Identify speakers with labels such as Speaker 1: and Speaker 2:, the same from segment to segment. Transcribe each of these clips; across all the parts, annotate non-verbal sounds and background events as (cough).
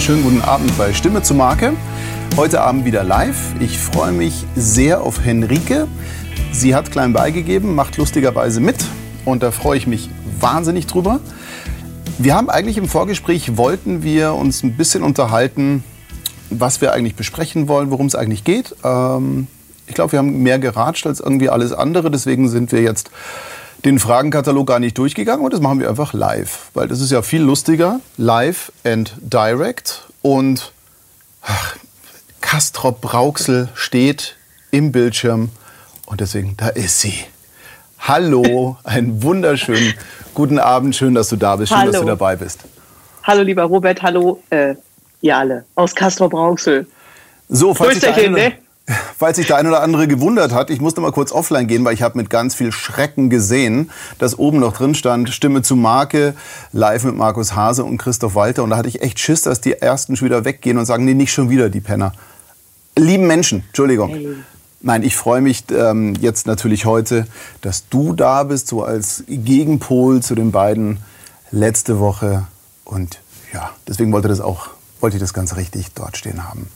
Speaker 1: wunderschönen guten Abend bei Stimme zu Marke. Heute Abend wieder live. Ich freue mich sehr auf Henrike. Sie hat klein beigegeben, macht lustigerweise mit und da freue ich mich wahnsinnig drüber. Wir haben eigentlich im Vorgespräch, wollten wir uns ein bisschen unterhalten, was wir eigentlich besprechen wollen, worum es eigentlich geht. Ähm, ich glaube, wir haben mehr geratscht als irgendwie alles andere. Deswegen sind wir jetzt den Fragenkatalog gar nicht durchgegangen und das machen wir einfach live. Weil das ist ja viel lustiger, live and direct. Und ach, Kastrop Brauxel steht im Bildschirm und deswegen, da ist sie. Hallo, einen wunderschönen (laughs) guten Abend. Schön, dass du da bist. Schön,
Speaker 2: Hallo.
Speaker 1: dass du dabei bist.
Speaker 2: Hallo, lieber Robert. Hallo, äh, ihr alle aus Castrop Rauxel.
Speaker 1: So, falls
Speaker 2: Grüßterchen,
Speaker 1: eine,
Speaker 2: ne?
Speaker 1: Falls sich der ein oder andere gewundert hat, ich musste mal kurz offline gehen, weil ich habe mit ganz viel Schrecken gesehen, dass oben noch drin stand, Stimme zu Marke, live mit Markus Hase und Christoph Walter. Und da hatte ich echt Schiss, dass die Ersten schon wieder weggehen und sagen, nee, nicht schon wieder, die Penner. Lieben Menschen, Entschuldigung.
Speaker 2: Hey.
Speaker 1: Nein, ich freue mich ähm, jetzt natürlich heute, dass du da bist, so als Gegenpol zu den beiden letzte Woche. Und ja, deswegen wollte, das auch, wollte ich das ganz richtig dort stehen haben.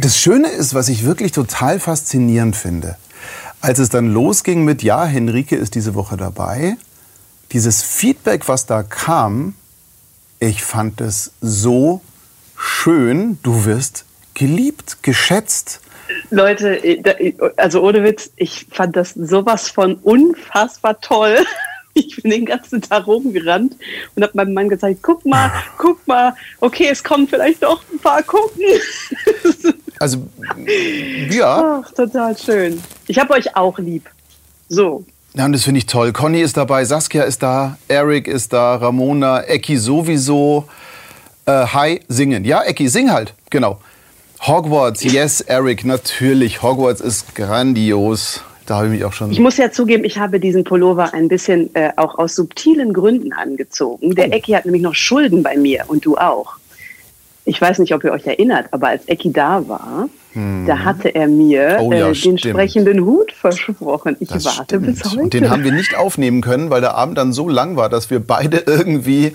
Speaker 1: Das Schöne ist, was ich wirklich total faszinierend finde, als es dann losging mit, ja, Henrike ist diese Woche dabei, dieses Feedback, was da kam, ich fand es so schön, du wirst geliebt, geschätzt.
Speaker 2: Leute, äh, da- also ohne Witz, ich fand das sowas von unfassbar toll. (laughs) Ich bin den ganzen Tag rumgerannt und habe meinem Mann gezeigt, guck mal, (laughs) guck mal, okay, es kommen vielleicht doch ein paar gucken. (laughs)
Speaker 1: Also, ja,
Speaker 2: Ach, total schön. Ich habe euch auch lieb. So.
Speaker 1: ja und das finde ich toll. Conny ist dabei, Saskia ist da, Eric ist da, Ramona, Ecki sowieso. Äh, hi, singen. Ja, Ecki, sing halt, genau. Hogwarts, yes, Eric, natürlich. Hogwarts ist grandios. Da habe ich mich auch schon.
Speaker 2: Ich muss ja zugeben, ich habe diesen Pullover ein bisschen äh, auch aus subtilen Gründen angezogen.
Speaker 1: Oh.
Speaker 2: Der Ecki hat nämlich noch Schulden bei mir und du auch. Ich weiß nicht, ob ihr euch erinnert, aber als Ecki da war, da hatte er mir
Speaker 1: Oh ja,
Speaker 2: äh, den
Speaker 1: stimmt.
Speaker 2: sprechenden Hut versprochen. Ich
Speaker 1: Das
Speaker 2: warte bis
Speaker 1: stimmt.
Speaker 2: heute.
Speaker 1: Und den haben wir nicht aufnehmen können, weil der Abend dann so lang war, dass wir beide (laughs) irgendwie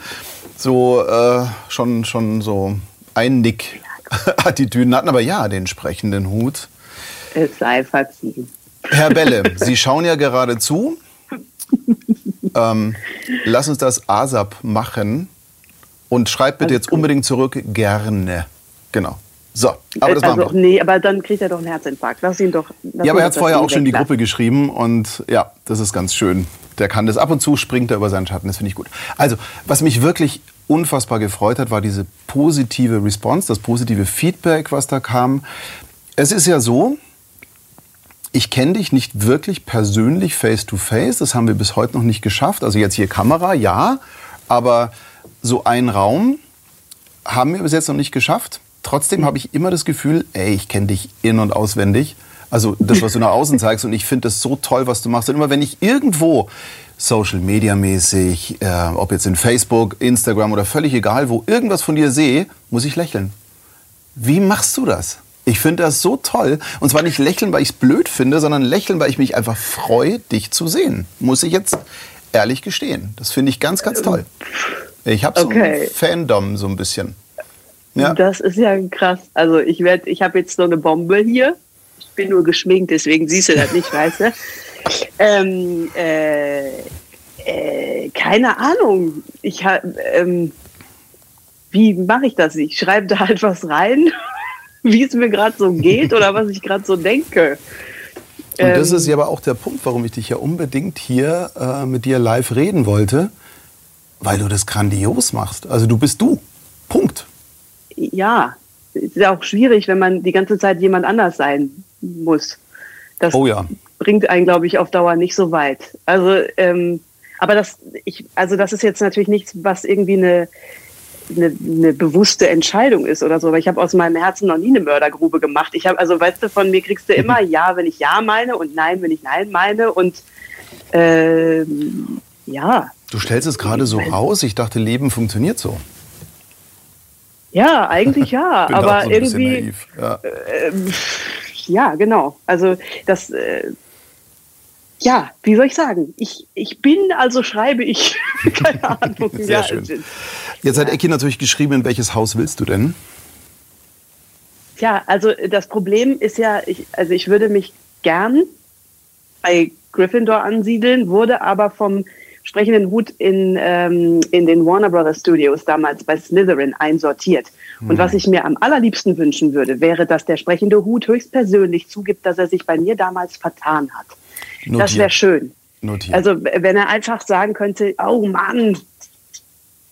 Speaker 1: so äh, schon, schon so Einnick-Attitüden (laughs) hatten. Aber ja, den sprechenden Hut.
Speaker 2: es sei verziehen.
Speaker 1: Herr Belle, (laughs) Sie schauen ja gerade zu. Ähm, lass uns das ASAP machen. Und schreibt bitte jetzt unbedingt zurück, gerne. Genau. So, aber das machen
Speaker 2: also,
Speaker 1: wir.
Speaker 2: nee, aber dann kriegt er doch einen Herzinfarkt. Lass ihn doch. lass
Speaker 1: Ja, aber er hat
Speaker 2: doch
Speaker 1: vorher auch schon in die. Gruppe geschrieben und ja, das ist ganz schön. Der kann das ab und zu, springt er über seinen Schatten, das finde ich gut. Also, was mich wirklich unfassbar gefreut hat, war diese positive Response, das positive Feedback, was da kam. Es ist ja so, ich kenne dich nicht wirklich persönlich face to face, das haben wir bis heute noch nicht geschafft. Also jetzt hier Kamera, ja, aber so ein Raum haben wir bis jetzt noch nicht geschafft. Trotzdem habe ich immer das Gefühl, ey, ich kenne dich in- und auswendig. Also das, was du nach außen zeigst. Und ich finde das so toll, was du machst. Und immer wenn ich irgendwo Social Media mäßig, äh, ob jetzt in Facebook, Instagram oder völlig egal, wo irgendwas von dir sehe, muss ich lächeln. Wie machst du das? Ich finde das so toll. Und zwar nicht lächeln, weil ich es blöd finde, sondern lächeln, weil ich mich einfach freue, dich zu sehen. Muss ich jetzt ehrlich gestehen. Das finde ich ganz, ganz toll. Ich habe so
Speaker 2: Okay.
Speaker 1: ein Fandom so ein bisschen. Ja.
Speaker 2: Das ist ja krass. Also ich werde, ich habe jetzt so eine Bombe hier. Ich bin nur geschminkt, deswegen siehst du das nicht, (laughs) weißt du? Ähm, äh, äh, keine Ahnung. Ich hab, ähm, wie mache ich das? Ich schreibe da halt was rein, (laughs) wie es mir gerade so geht oder was ich gerade so denke.
Speaker 1: Und das
Speaker 2: Ähm,
Speaker 1: ist ja aber auch der Punkt, warum ich dich ja unbedingt hier äh, mit dir live reden wollte, weil du das grandios machst. Also du bist du. Punkt.
Speaker 2: ja, es ist ja auch schwierig, wenn man die ganze Zeit jemand anders sein muss. Das
Speaker 1: Oh ja.
Speaker 2: bringt einen, glaube ich, auf Dauer nicht so weit. Also, ähm, aber das, ich, also das ist jetzt natürlich nichts, was irgendwie eine, eine, eine bewusste Entscheidung ist oder so. Aber ich habe aus meinem Herzen noch nie eine Mördergrube gemacht. Ich habe, also weißt du, von mir kriegst du immer Ja, wenn ich Ja meine und Nein, wenn ich Nein meine und ähm, ja,
Speaker 1: Du stellst es gerade so raus. Ich dachte, Leben funktioniert so.
Speaker 2: ja, eigentlich ja, (laughs) aber
Speaker 1: so
Speaker 2: irgendwie.
Speaker 1: Ja.
Speaker 2: Ähm, ja, genau. Also das, äh, ja, wie soll ich sagen? Ich, ich bin, also schreibe ich. (laughs) Keine (laughs) Ahnung.
Speaker 1: Sehr
Speaker 2: ja,
Speaker 1: schön. Jetzt hat Ecki natürlich geschrieben, in welches Haus willst du denn?
Speaker 2: Tja, also das Problem ist ja, ich, also ich würde mich gern bei Gryffindor ansiedeln, wurde aber vom sprechenden Hut in, ähm, in den Warner Brothers Studios damals bei Slytherin einsortiert. Hm. Und was ich mir am allerliebsten wünschen würde, wäre, dass der sprechende Hut höchstpersönlich zugibt, dass er sich bei mir damals vertan hat. Notiert. Das wäre schön. Notiert. Also wenn er einfach sagen könnte, oh Mann,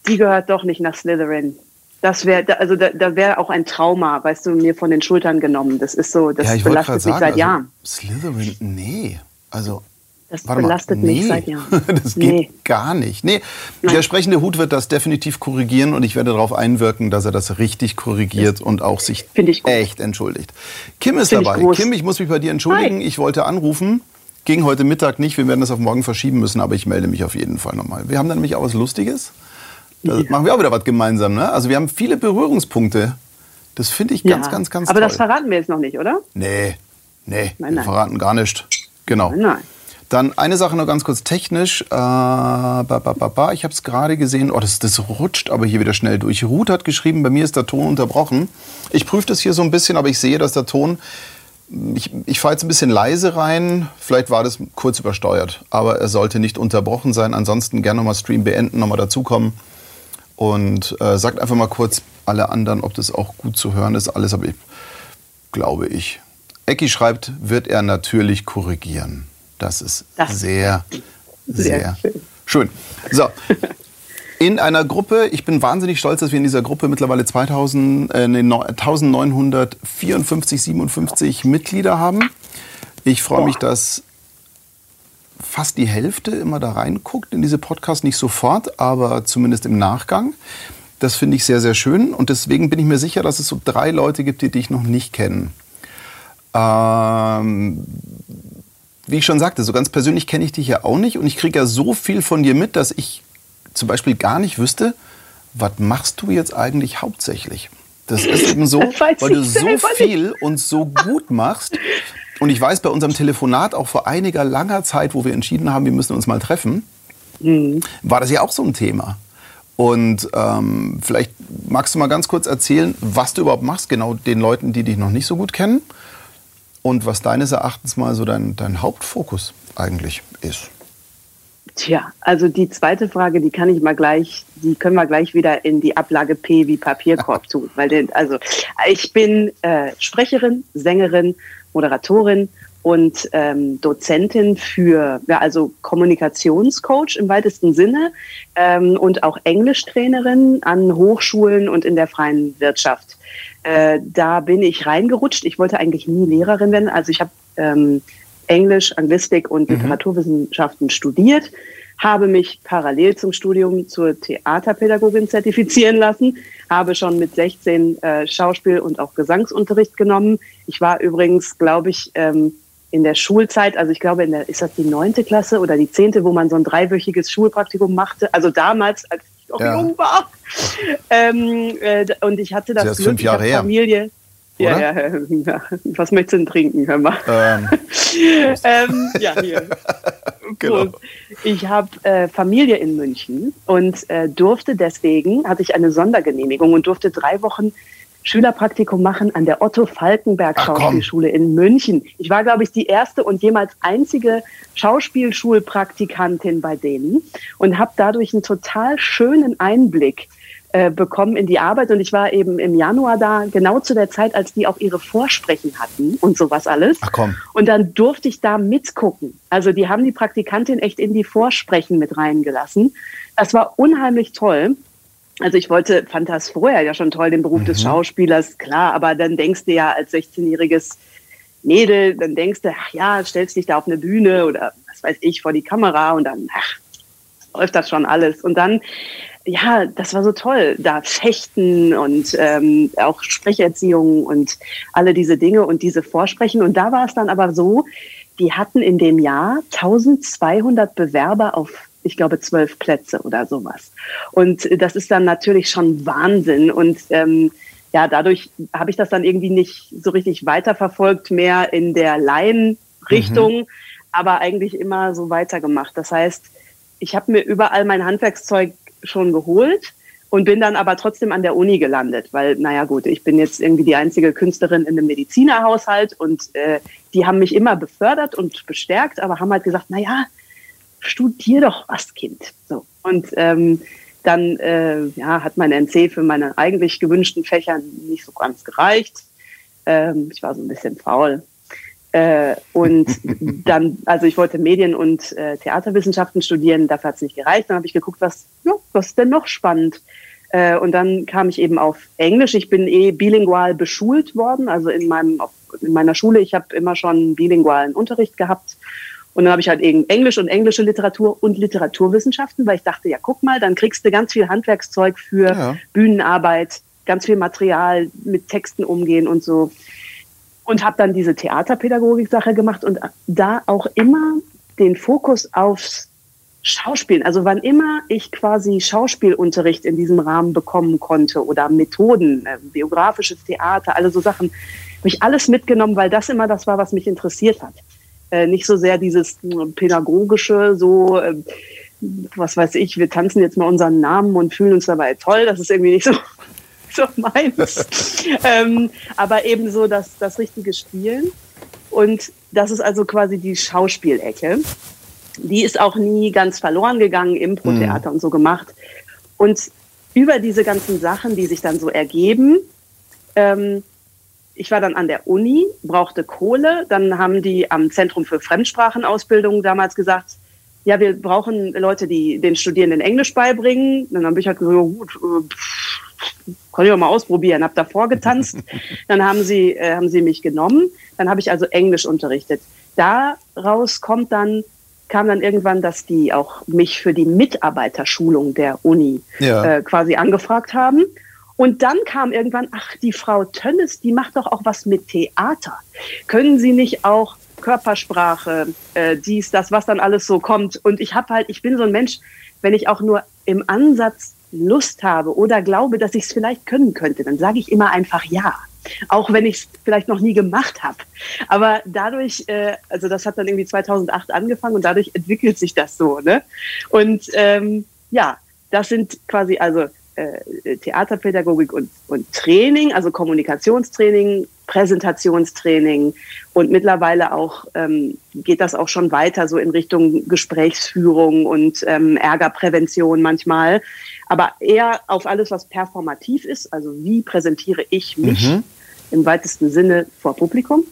Speaker 2: die gehört doch nicht nach Slytherin. Das wäre, also da, da wäre auch ein Trauma, weißt du, mir von den Schultern genommen. Das ist so, das ja, belastet mich sagen, seit also Jahren.
Speaker 1: Slytherin, nee. Also
Speaker 2: das Warte belastet mal. Nee. mich seit Jahren. (laughs)
Speaker 1: das geht nee. gar nicht. Nee, Nein. der sprechende Hut wird das definitiv korrigieren und ich werde darauf einwirken, dass er das richtig korrigiert und auch sich echt entschuldigt. Kim ist Find dabei. Ich Kim, ich muss mich bei dir entschuldigen. Hi. Ich wollte anrufen. Ging heute Mittag nicht. Wir werden das auf morgen verschieben müssen, aber ich melde mich auf jeden Fall nochmal. Wir haben dann nämlich auch was Lustiges. Da ja. machen wir auch wieder was gemeinsam. Ne? Also wir haben viele Berührungspunkte. Das finde ich ganz, ja. ganz, ganz
Speaker 2: aber
Speaker 1: toll.
Speaker 2: Aber das verraten wir jetzt noch nicht, oder?
Speaker 1: Nee, nee, nein, wir nein. verraten gar nicht. Genau. Nein, nein. Dann eine Sache noch ganz kurz technisch. Äh, ba, ba, ba, ich habe es gerade gesehen. Oh, das, das rutscht aber hier wieder schnell durch. Ruth hat geschrieben, bei mir ist der Ton unterbrochen. Ich prüfe das hier so ein bisschen, aber ich sehe, dass der Ton ich, ich fahre jetzt ein bisschen leise rein. Vielleicht war das kurz übersteuert, aber er sollte nicht unterbrochen sein. Ansonsten gerne nochmal Stream beenden, nochmal dazukommen und äh, sagt einfach mal kurz alle anderen, ob das auch gut zu hören ist. Alles, aber ich, glaube ich. Ecki schreibt, wird er natürlich korrigieren. Das ist das sehr, sehr, sehr schön. schön. So, in einer Gruppe. Ich bin wahnsinnig stolz, dass wir in dieser Gruppe mittlerweile 2000, äh, 1954, 57 Mitglieder haben. Ich freue mich, dass fast die Hälfte immer da reinguckt in diese Podcasts, nicht sofort, aber zumindest im Nachgang. Das finde ich sehr, sehr schön und deswegen bin ich mir sicher, dass es so drei Leute gibt, die dich noch nicht kennen. Ähm, wie ich schon sagte, so ganz persönlich kenne ich dich ja auch nicht und ich kriege ja so viel von dir mit, dass ich zum Beispiel gar nicht wüsste, was machst du jetzt eigentlich hauptsächlich? Das ist eben so, (laughs) weil du so viel und so gut machst. Und ich weiß bei unserem Telefonat auch vor einiger langer Zeit, wo wir entschieden haben, wir müssen uns mal treffen, mhm. war das ja auch so ein Thema. Und ähm, vielleicht magst du mal ganz kurz erzählen, was du überhaupt machst, genau den Leuten, die dich noch nicht so gut kennen. Und was deines Erachtens mal so dein, dein Hauptfokus eigentlich ist.
Speaker 2: Tja, also die zweite Frage, die kann ich mal gleich, die können wir gleich wieder in die Ablage P wie Papierkorb tun. Weil denn, also ich bin äh, Sprecherin, Sängerin, Moderatorin und ähm, Dozentin für, ja, also Kommunikationscoach im weitesten Sinne ähm, und auch Englischtrainerin an Hochschulen und in der freien Wirtschaft. Äh, da bin ich reingerutscht. Ich wollte eigentlich nie Lehrerin werden. Also ich habe ähm, Englisch, Anglistik und mhm. Literaturwissenschaften studiert, habe mich parallel zum Studium zur Theaterpädagogin zertifizieren lassen, habe schon mit 16 äh, Schauspiel- und auch Gesangsunterricht genommen. Ich war übrigens, glaube ich, ähm, in der Schulzeit, also ich glaube, in der, ist das die neunte Klasse oder die zehnte, wo man so ein dreiwöchiges Schulpraktikum machte, also damals, als noch ja. jung war. Ähm, äh, und ich hatte das,
Speaker 1: das Glück, fünf Jahre ich Familie. Her.
Speaker 2: Ja, ja, ja, Was möchtest du denn trinken? Hör mal. Ähm. (laughs) ähm, ja, hier. (laughs) genau. Ich habe äh, Familie in München und äh, durfte deswegen, hatte ich eine Sondergenehmigung und durfte drei Wochen Schülerpraktikum machen an der Otto Falkenberg Schauspielschule in München. Ich war, glaube ich, die erste und jemals einzige Schauspielschulpraktikantin bei denen und habe dadurch einen total schönen Einblick äh, bekommen in die Arbeit. Und ich war eben im Januar da, genau zu der Zeit, als die auch ihre Vorsprechen hatten und sowas alles.
Speaker 1: Ach komm.
Speaker 2: Und dann durfte ich da mitgucken. Also die haben die Praktikantin echt in die Vorsprechen mit reingelassen. Das war unheimlich toll. Also ich wollte, fand das vorher ja schon toll, den Beruf mhm. des Schauspielers, klar, aber dann denkst du ja als 16-jähriges Mädel, dann denkst du, ach ja, stellst dich da auf eine Bühne oder was weiß ich, vor die Kamera und dann, ach, läuft das schon alles. Und dann ja, das war so toll. Da Fechten und ähm, auch Sprecherziehung und alle diese Dinge und diese Vorsprechen. Und da war es dann aber so, die hatten in dem Jahr 1200 Bewerber auf, ich glaube, zwölf Plätze oder sowas. Und das ist dann natürlich schon Wahnsinn. Und ähm, ja, dadurch habe ich das dann irgendwie nicht so richtig weiterverfolgt, mehr in der Laienrichtung, mhm. aber eigentlich immer so weitergemacht. Das heißt, ich habe mir überall mein Handwerkszeug schon geholt und bin dann aber trotzdem an der Uni gelandet, weil, naja gut, ich bin jetzt irgendwie die einzige Künstlerin in einem Medizinerhaushalt und äh, die haben mich immer befördert und bestärkt, aber haben halt gesagt, naja, studier doch was, Kind. So. Und ähm, dann äh, ja, hat mein NC für meine eigentlich gewünschten Fächer nicht so ganz gereicht. Ähm, ich war so ein bisschen faul. Äh, und (laughs) dann, also ich wollte Medien- und äh, Theaterwissenschaften studieren, dafür hat es nicht gereicht. Dann habe ich geguckt, was, ja, was ist denn noch spannend? Äh, und dann kam ich eben auf Englisch. Ich bin eh bilingual beschult worden, also in, meinem, in meiner Schule. Ich habe immer schon bilingualen Unterricht gehabt. Und dann habe ich halt eben Englisch und englische Literatur und Literaturwissenschaften, weil ich dachte, ja, guck mal, dann kriegst du ganz viel Handwerkszeug für ja. Bühnenarbeit, ganz viel Material mit Texten umgehen und so. Und habe dann diese Theaterpädagogik-Sache gemacht und da auch immer den Fokus aufs Schauspielen. Also wann immer ich quasi Schauspielunterricht in diesem Rahmen bekommen konnte oder Methoden, äh, biografisches Theater, alle so Sachen, habe ich alles mitgenommen, weil das immer das war, was mich interessiert hat. Äh, nicht so sehr dieses äh, pädagogische, so, äh, was weiß ich, wir tanzen jetzt mal unseren Namen und fühlen uns dabei toll. Das ist irgendwie nicht so, (laughs) so meins. (laughs) ähm, aber eben so das, das richtige Spielen. Und das ist also quasi die Schauspielecke die ist auch nie ganz verloren gegangen, Impro-Theater mhm. und so gemacht. Und über diese ganzen Sachen, die sich dann so ergeben, ähm, ich war dann an der Uni, brauchte Kohle, dann haben die am Zentrum für Fremdsprachenausbildung damals gesagt, ja, wir brauchen Leute, die den Studierenden Englisch beibringen. Dann habe ich halt gesagt, gut, äh, kann ich auch mal ausprobieren, habe da vorgetanzt. (laughs) Dann haben sie, äh, haben sie mich genommen. Dann habe ich also Englisch unterrichtet. Daraus kommt dann kam dann irgendwann, dass die auch mich für die Mitarbeiterschulung der Uni ja. äh, quasi angefragt haben. Und dann kam irgendwann, ach, die Frau Tönnes, die macht doch auch was mit Theater. Können Sie nicht auch Körpersprache, äh, dies, das, was dann alles so kommt? Und ich habe halt, ich bin so ein Mensch, wenn ich auch nur im Ansatz Lust habe oder glaube, dass ich es vielleicht können könnte, dann sage ich immer einfach ja auch wenn ich es vielleicht noch nie gemacht habe. Aber dadurch, äh, also das hat dann irgendwie 2008 angefangen und dadurch entwickelt sich das so. Ne? Und ähm, ja, das sind quasi also äh, Theaterpädagogik und, und Training, also Kommunikationstraining, Präsentationstraining. Und mittlerweile auch ähm, geht das auch schon weiter so in Richtung Gesprächsführung und ähm, Ärgerprävention manchmal, aber eher auf alles, was performativ ist, also wie präsentiere ich mich mhm. im weitesten Sinne vor Publikum.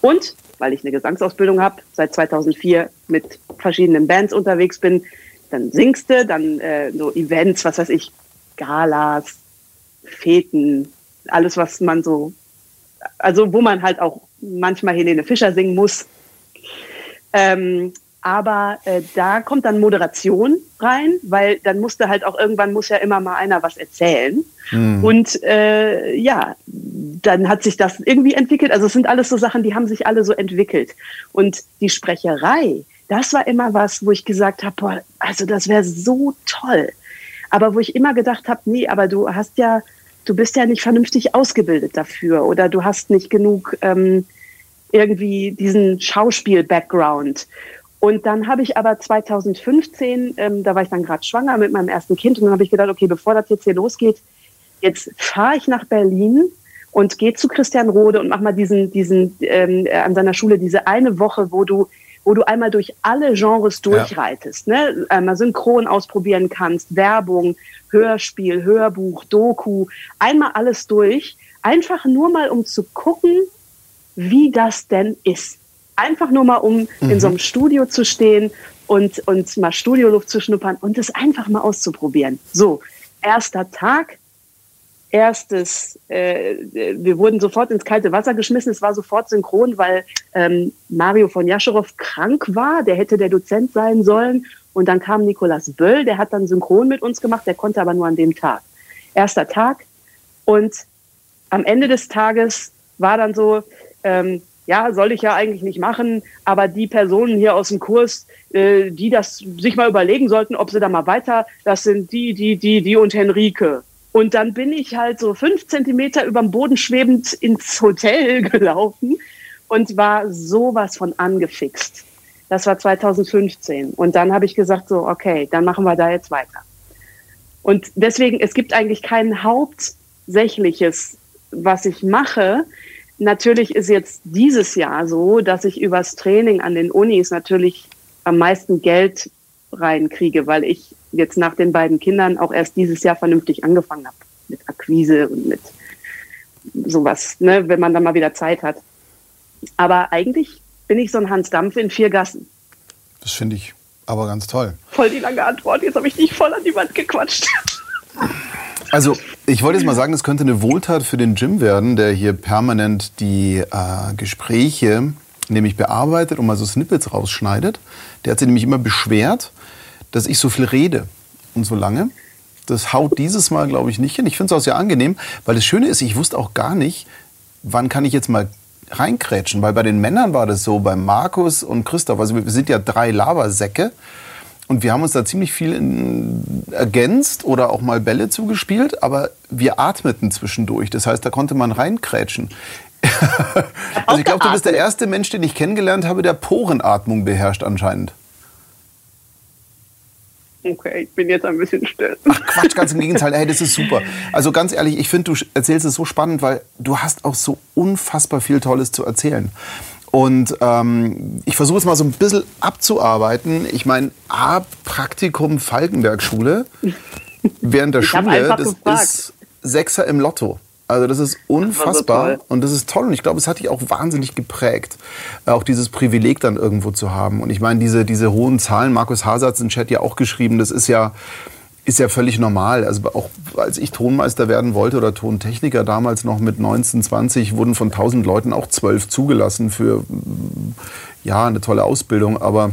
Speaker 2: Und weil ich eine Gesangsausbildung habe, seit 2004 mit verschiedenen Bands unterwegs bin, dann singst du, dann äh, so Events, was weiß ich, Galas, Feten, alles, was man so, also wo man halt auch manchmal Helene Fischer singen muss. Ähm, aber äh, da kommt dann Moderation rein, weil dann musste halt auch irgendwann muss ja immer mal einer was erzählen. Mhm. Und äh, ja, dann hat sich das irgendwie entwickelt. Also es sind alles so Sachen, die haben sich alle so entwickelt. Und die Sprecherei, das war immer was, wo ich gesagt habe, also das wäre so toll aber wo ich immer gedacht habe, nee, aber du hast ja, du bist ja nicht vernünftig ausgebildet dafür oder du hast nicht genug ähm, irgendwie diesen Schauspiel-Background. Und dann habe ich aber 2015, ähm, da war ich dann gerade schwanger mit meinem ersten Kind und dann habe ich gedacht, okay, bevor das jetzt hier losgeht, jetzt fahre ich nach Berlin und gehe zu Christian Rode und mach mal diesen, diesen ähm, an seiner Schule diese eine Woche, wo du wo du einmal durch alle Genres durchreitest, ja. ne? einmal synchron ausprobieren kannst, Werbung, Hörspiel, Hörbuch, Doku, einmal alles durch, einfach nur mal um zu gucken, wie das denn ist. Einfach nur mal, um mhm. in so einem Studio zu stehen und, und mal Studioluft zu schnuppern und es einfach mal auszuprobieren. So, erster Tag, erstes, äh, wir wurden sofort ins kalte Wasser geschmissen. Es war sofort synchron, weil ähm, Mario von Jascherow krank war. Der hätte der Dozent sein sollen. Und dann kam Nikolas Böll, der hat dann synchron mit uns gemacht. Der konnte aber nur an dem Tag. Erster Tag. Und am Ende des Tages war dann so, ähm, ja, soll ich ja eigentlich nicht machen, aber die Personen hier aus dem Kurs, äh, die das sich mal überlegen sollten, ob sie da mal weiter, das sind die, die, die, die und Henrike. Und dann bin ich halt so fünf Zentimeter über dem Boden schwebend ins Hotel (laughs) gelaufen und war sowas von angefixt. Das war 2015. Und dann habe ich gesagt, so, okay, dann machen wir da jetzt weiter. Und deswegen, es gibt eigentlich kein Hauptsächliches, was ich mache. Natürlich ist jetzt dieses Jahr so, dass ich übers Training an den Unis natürlich am meisten Geld reinkriege, weil ich jetzt nach den beiden Kindern auch erst dieses Jahr vernünftig angefangen habe mit Akquise und mit sowas, ne, wenn man dann mal wieder Zeit hat. Aber eigentlich bin ich so ein Hans Dampf in vier Gassen.
Speaker 1: Das finde ich aber ganz toll.
Speaker 2: Voll die lange Antwort. Jetzt habe ich dich voll an die Wand gequatscht.
Speaker 1: Also, ich wollte jetzt mal sagen, das könnte eine Wohltat für den Jim werden, der hier permanent die äh, Gespräche nämlich bearbeitet und mal so Snippets rausschneidet. Der hat sich nämlich immer beschwert, dass ich so viel rede und so lange. Das haut dieses Mal, glaube ich, nicht hin. Ich finde es auch sehr angenehm, weil das Schöne ist, ich wusste auch gar nicht, wann kann ich jetzt mal reinkrätschen. Weil bei den Männern war das so, bei Markus und Christoph, also wir sind ja drei Labersäcke. Und wir haben uns da ziemlich viel in, ergänzt oder auch mal Bälle zugespielt, aber wir atmeten zwischendurch. Das heißt, da konnte man reinkrätschen. (laughs) also ich glaube, du bist der erste Mensch, den ich kennengelernt habe, der Porenatmung beherrscht anscheinend.
Speaker 2: Okay, ich bin jetzt ein bisschen still.
Speaker 1: Ach Quatsch, ganz im Gegenteil. Hey, das ist super. Also ganz ehrlich, ich finde, du erzählst es so spannend, weil du hast auch so unfassbar viel Tolles zu erzählen. Und ähm, ich versuche es mal so ein bisschen abzuarbeiten. Ich meine, A, Praktikum Falkenberg-Schule während der Schule, das gefragt. ist Sechser im Lotto. Also das ist unfassbar das und das ist toll und ich glaube, es hat dich auch wahnsinnig geprägt, auch dieses Privileg dann irgendwo zu haben. Und ich meine, diese, diese hohen Zahlen, Markus Hasatz im Chat ja auch geschrieben, das ist ja, ist ja völlig normal. Also auch als ich Tonmeister werden wollte oder Tontechniker damals noch mit 19, 20, wurden von 1000 Leuten auch zwölf zugelassen für ja, eine tolle Ausbildung, aber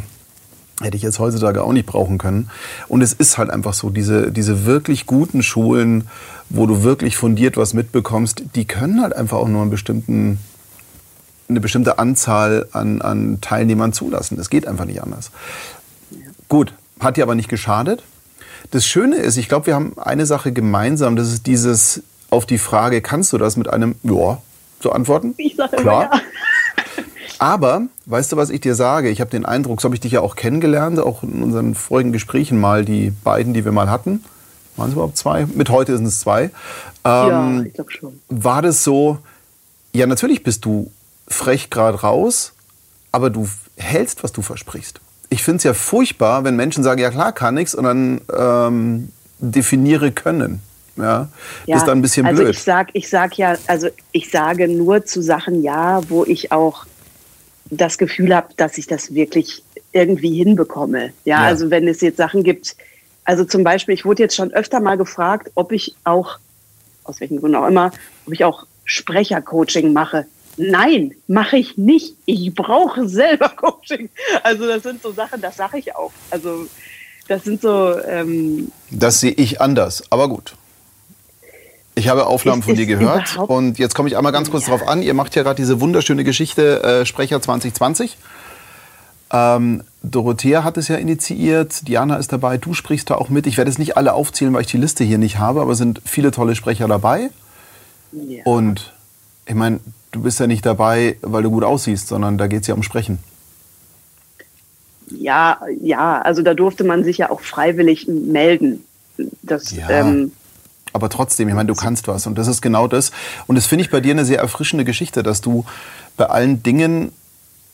Speaker 1: hätte ich jetzt heutzutage auch nicht brauchen können. Und es ist halt einfach so, diese, diese wirklich guten Schulen, wo du wirklich fundiert was mitbekommst, die können halt einfach auch nur einen bestimmten, eine bestimmte Anzahl an, an Teilnehmern zulassen. Das geht einfach nicht anders. Gut, hat dir aber nicht geschadet. Das Schöne ist, ich glaube, wir haben eine Sache gemeinsam, das ist dieses auf die Frage, kannst du das mit einem Ja zu antworten?
Speaker 2: Ich sage Klar. Ja. (laughs)
Speaker 1: Aber, weißt du, was ich dir sage? Ich habe den Eindruck, so habe ich dich ja auch kennengelernt, auch in unseren vorigen Gesprächen mal, die beiden, die wir mal hatten. Waren es überhaupt zwei? Mit heute sind es zwei.
Speaker 2: Ähm, ja, ich glaube schon.
Speaker 1: War das so, ja, natürlich bist du frech gerade raus, aber du hältst, was du versprichst. Ich finde es ja furchtbar, wenn Menschen sagen, ja klar, kann nichts und dann ähm, definiere können. Ja, ja, das ist dann ein bisschen
Speaker 2: also
Speaker 1: blöd.
Speaker 2: Ich sag, ich sag ja, also ich sage nur zu Sachen ja, wo ich auch das Gefühl habe, dass ich das wirklich irgendwie hinbekomme. Ja, ja, also wenn es jetzt Sachen gibt, also zum Beispiel, ich wurde jetzt schon öfter mal gefragt, ob ich auch, aus welchen Gründen auch immer, ob ich auch Sprechercoaching mache. Nein, mache ich nicht. Ich brauche selber (laughs) Coaching. Also das sind so Sachen, das sage ich auch. Also das sind so. Ähm,
Speaker 1: das sehe ich anders, aber gut. Ich habe Aufnahmen von dir gehört und jetzt komme ich einmal ganz kurz ja. darauf an. Ihr macht ja gerade diese wunderschöne Geschichte äh, Sprecher 2020. Ähm, Dorothea hat es ja initiiert, Diana ist dabei, du sprichst da auch mit. Ich werde es nicht alle aufzählen, weil ich die Liste hier nicht habe, aber es sind viele tolle Sprecher dabei. Ja. Und ich meine, du bist ja nicht dabei, weil du gut aussiehst, sondern da geht es ja um Sprechen.
Speaker 2: Ja, ja, also da durfte man sich ja auch freiwillig melden. Das,
Speaker 1: ja. ähm, aber trotzdem, ich meine, du kannst was. Und das ist genau das. Und das finde ich bei dir eine sehr erfrischende Geschichte, dass du bei allen Dingen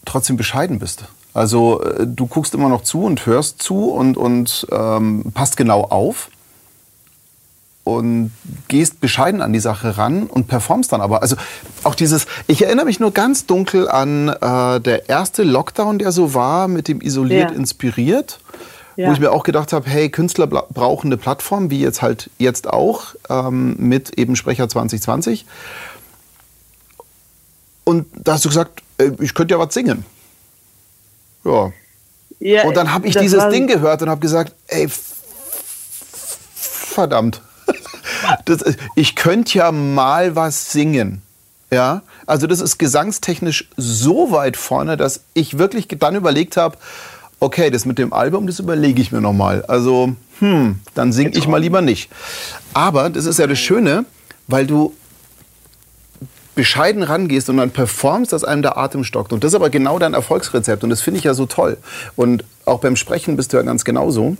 Speaker 1: trotzdem bescheiden bist. Also äh, du guckst immer noch zu und hörst zu und, und ähm, passt genau auf und gehst bescheiden an die Sache ran und performst dann aber. Also auch dieses, ich erinnere mich nur ganz dunkel an äh, der erste Lockdown, der so war, mit dem Isoliert ja. inspiriert ja. wo ich mir auch gedacht habe, hey, Künstler brauchen eine Plattform, wie jetzt halt jetzt auch ähm, mit eben Sprecher 2020. Und da hast du gesagt, äh, ich könnte ja was singen. Ja. ja und dann habe ich dieses Ding gehört und habe gesagt, ey, verdammt. (laughs) Das, ich könnte ja mal was singen. Ja, also das ist gesangstechnisch so weit vorne, dass ich wirklich dann überlegt habe, okay, das mit dem Album, das überlege ich mir nochmal. Also, hm, dann singe ich mal lieber nicht. Aber das ist ja das Schöne, weil du bescheiden rangehst und dann performst, dass einem der Atem stockt. Und das ist aber genau dein Erfolgsrezept. Und das finde ich ja so toll. Und auch beim Sprechen bist du ja ganz genauso.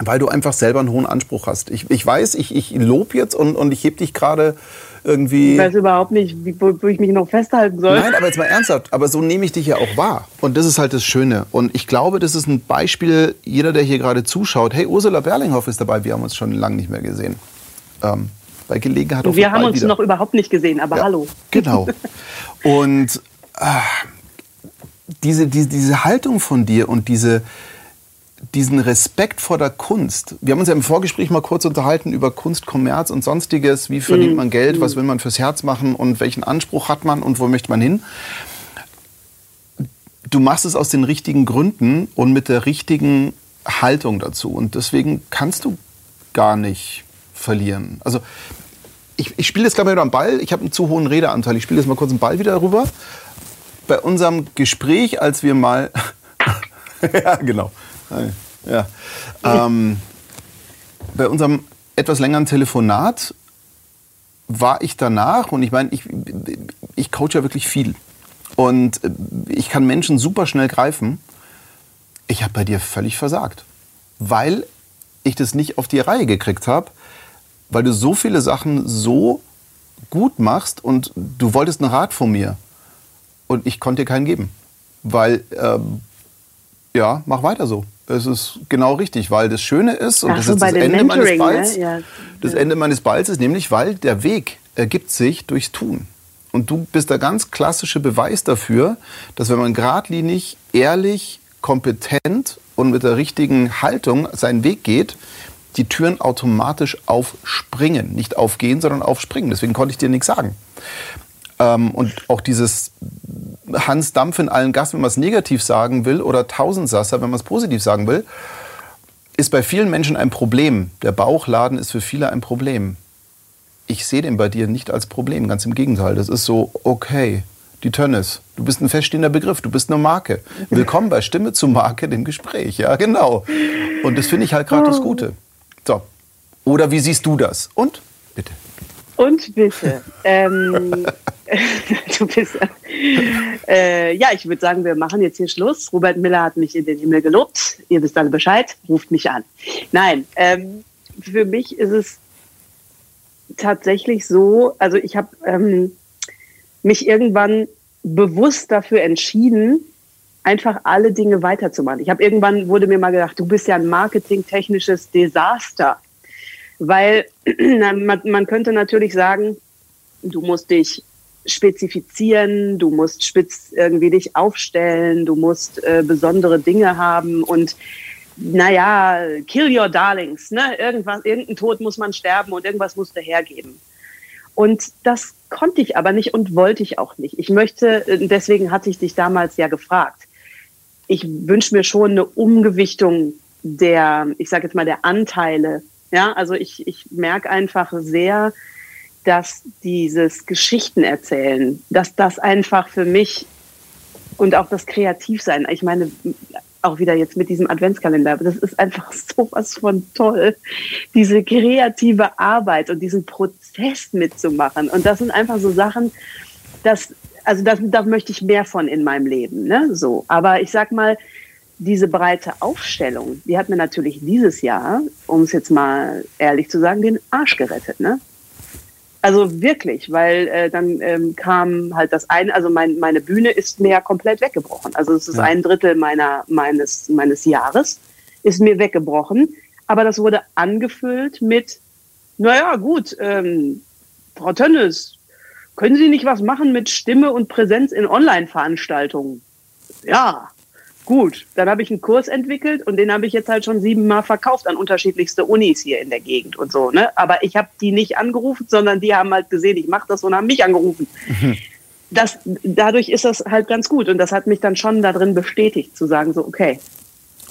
Speaker 1: weil du einfach selber einen hohen Anspruch hast. Ich, ich weiß, ich, ich lob jetzt und, und ich heb dich gerade irgendwie.
Speaker 2: Ich weiß überhaupt nicht, wie, wo, wo, ich mich noch festhalten soll.
Speaker 1: Nein, aber jetzt mal ernsthaft. Aber so nehme ich dich ja auch wahr. Und das ist halt das Schöne. Und ich glaube, das ist ein Beispiel, jeder, der hier gerade zuschaut. Hey, Ursula Berlinghoff ist dabei. Wir haben uns schon lange nicht mehr gesehen. Ähm, bei Gelegenheit
Speaker 2: auf Wir haben uns wieder. noch überhaupt nicht gesehen, aber ja, hallo.
Speaker 1: Genau. (laughs) Und äh, diese, diese, diese Haltung von dir und diese diesen Respekt vor der Kunst. Wir haben uns ja im Vorgespräch mal kurz unterhalten über Kunst, Kommerz und sonstiges. Wie verdient mhm. man Geld? Was mhm. will man fürs Herz machen? Und welchen Anspruch hat man? Und wo möchte man hin? Du machst es aus den richtigen Gründen und mit der richtigen Haltung dazu. Und deswegen kannst du gar nicht verlieren. Also ich, ich spiele jetzt gleich mal wieder am Ball. Ich habe einen zu hohen Redeanteil. Ich spiele jetzt mal kurz einen Ball wieder rüber. Bei unserem Gespräch, als wir mal... (laughs) ja, genau. Ja. Ähm, bei unserem etwas längeren Telefonat war ich danach, und ich meine, ich, ich coach ja wirklich viel. Und ich kann Menschen super schnell greifen. Ich habe bei dir völlig versagt. Weil ich das nicht auf die Reihe gekriegt habe, weil du so viele Sachen so gut machst und du wolltest einen Rat von mir. Und ich konnte dir keinen geben. Weil, ähm, ja, mach weiter so. Es ist genau richtig, weil das Schöne ist, und Ach das ist das Ende meines ne? Balls, ne? ja. das Ende meines Balls ist nämlich, weil der Weg ergibt sich durchs Tun. Und du bist der ganz klassische Beweis dafür, dass wenn man geradlinig, ehrlich, kompetent und mit der richtigen Haltung seinen Weg geht, die Türen automatisch aufspringen. Nicht aufgehen, sondern aufspringen. Deswegen konnte ich dir nichts sagen. Ähm, und auch dieses Hans Dampf in allen Gassen, wenn man es negativ sagen will, oder Tausendsasser, wenn man es positiv sagen will, ist bei vielen Menschen ein Problem. Der Bauchladen ist für viele ein Problem. Ich sehe den bei dir nicht als Problem, ganz im Gegenteil. Das ist so, okay, die Tönnes. Du bist ein feststehender Begriff, du bist eine Marke. Willkommen bei Stimme zu Marke, dem Gespräch. Ja, genau. Und das finde ich halt gerade das Gute. So. Oder wie siehst du das? Und bitte.
Speaker 2: Und bitte. ähm, (laughs) (laughs) du bist. Äh, ja, ich würde sagen, wir machen jetzt hier Schluss. Robert Miller hat mich in den Himmel gelobt. Ihr wisst alle Bescheid. Ruft mich an. Nein, ähm, für mich ist es tatsächlich so. Also ich habe ähm, mich irgendwann bewusst dafür entschieden, einfach alle Dinge weiterzumachen. Ich habe irgendwann wurde mir mal gedacht, du bist ja ein marketingtechnisches Desaster. Weil (clears throat) man, man könnte natürlich sagen, du musst dich spezifizieren, du musst spitz irgendwie dich aufstellen, du musst äh, besondere Dinge haben und naja, kill your darlings, ne? Irgendwas, irgendein Tod muss man sterben und irgendwas musst du hergeben. Und das konnte ich aber nicht und wollte ich auch nicht. Ich möchte, deswegen hatte ich dich damals ja gefragt. Ich wünsche mir schon eine Umgewichtung der, ich sage jetzt mal, der Anteile ja, also ich, ich merke einfach sehr, dass dieses Geschichten erzählen, dass das einfach für mich und auch das Kreativsein, ich meine, auch wieder jetzt mit diesem Adventskalender, das ist einfach (laughs) sowas von toll, diese kreative Arbeit und diesen Prozess mitzumachen. Und das sind einfach so Sachen, dass, also da das möchte ich mehr von in meinem Leben, ne, so. Aber ich sag mal, diese breite Aufstellung, die hat mir natürlich dieses Jahr, um es jetzt mal ehrlich zu sagen, den Arsch gerettet. Ne? Also wirklich, weil äh, dann ähm, kam halt das eine, also mein, meine Bühne ist mir ja komplett weggebrochen. Also es ist ja. ein Drittel meiner, meines, meines Jahres, ist mir weggebrochen. Aber das wurde angefüllt mit, naja, gut, ähm, Frau Tönnes, können Sie nicht was machen mit Stimme und Präsenz in Online-Veranstaltungen? Ja, Gut, dann habe ich einen Kurs entwickelt und den habe ich jetzt halt schon siebenmal verkauft an unterschiedlichste Unis hier in der Gegend und so. Ne? Aber ich habe die nicht angerufen, sondern die haben halt gesehen, ich mache das und haben mich angerufen. (laughs) Das, dadurch ist das halt ganz gut und das hat mich dann schon darin bestätigt, zu sagen so, okay,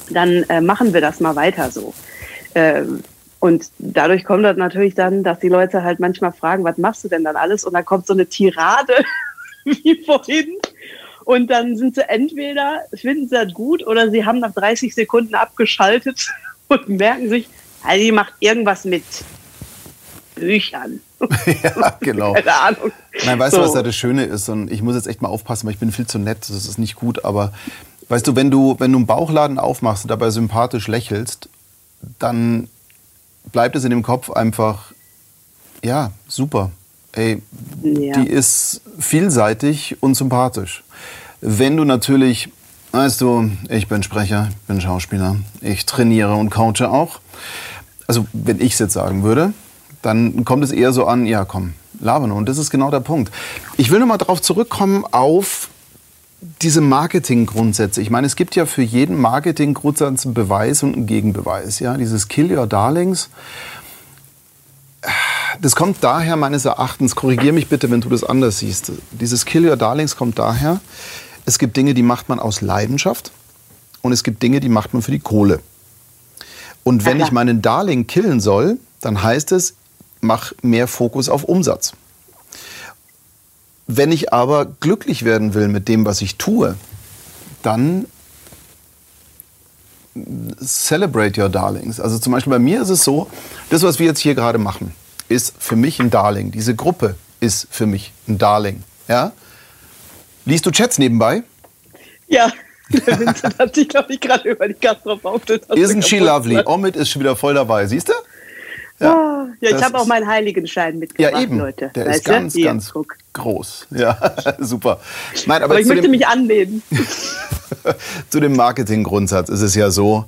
Speaker 2: dann äh, machen wir das mal weiter so. Ähm, und dadurch kommt das natürlich dann, dass die Leute halt manchmal fragen, was machst du denn dann alles? Und dann kommt so eine Tirade (laughs) wie vorhin und dann sind sie entweder, finden sie das gut oder sie haben nach 30 Sekunden abgeschaltet (laughs) und merken sich, also die macht irgendwas mit Büchern. (laughs)
Speaker 1: ja, genau. Keine Ahnung. Nein, weißt so. du, was da das Schöne ist? Und ich muss jetzt echt mal aufpassen, weil ich bin viel zu nett, das ist nicht gut, aber weißt du, wenn du, wenn du einen Bauchladen aufmachst und dabei sympathisch lächelst dann bleibt es in dem Kopf einfach, ja, super. Ey, ja. die ist vielseitig und sympathisch. Wenn du natürlich, weißt du, ich bin Sprecher, ich bin Schauspieler, ich trainiere und coache auch. Also, wenn ich es jetzt sagen würde, dann kommt es eher so an, ja, komm, labern. Und das ist genau der Punkt. Ich will nochmal darauf zurückkommen auf diese Marketinggrundsätze. Ich meine, es gibt ja für jeden Marketinggrundsatz einen Beweis und einen Gegenbeweis. Ja, dieses Kill Your Darlings. Das kommt daher meines Erachtens, korrigiere mich bitte, wenn du das anders siehst. Dieses Kill Your Darlings kommt daher, es gibt Dinge, die macht man aus Leidenschaft und es gibt Dinge, die macht man für die Kohle. Und wenn ich meinen Darling killen soll, dann heißt es, mach mehr Fokus auf Umsatz. Wenn ich aber glücklich werden will mit dem, was ich tue, dann celebrate your darlings. Also zum Beispiel bei mir ist es so, das, was wir jetzt hier gerade machen, ist für mich ein Darling. Diese Gruppe ist für mich ein Darling. Ja? Liest du Chats nebenbei?
Speaker 2: Ja. (laughs) Der Vincent hat sich, glaube ich, gerade über die Gastro auf
Speaker 1: Isn't she lovely? Omid ist schon wieder voll dabei, siehst du?
Speaker 2: Ja, oh, ja ich habe auch meinen Heiligenschein mitgebracht, ja, eben. Leute.
Speaker 1: Der weißt ist ganz, Hier, ganz guck. groß. Ja, (laughs) super.
Speaker 2: Nein, aber, aber ich möchte dem, mich annehmen. (laughs)
Speaker 1: zu dem Marketinggrundsatz ist es ja so,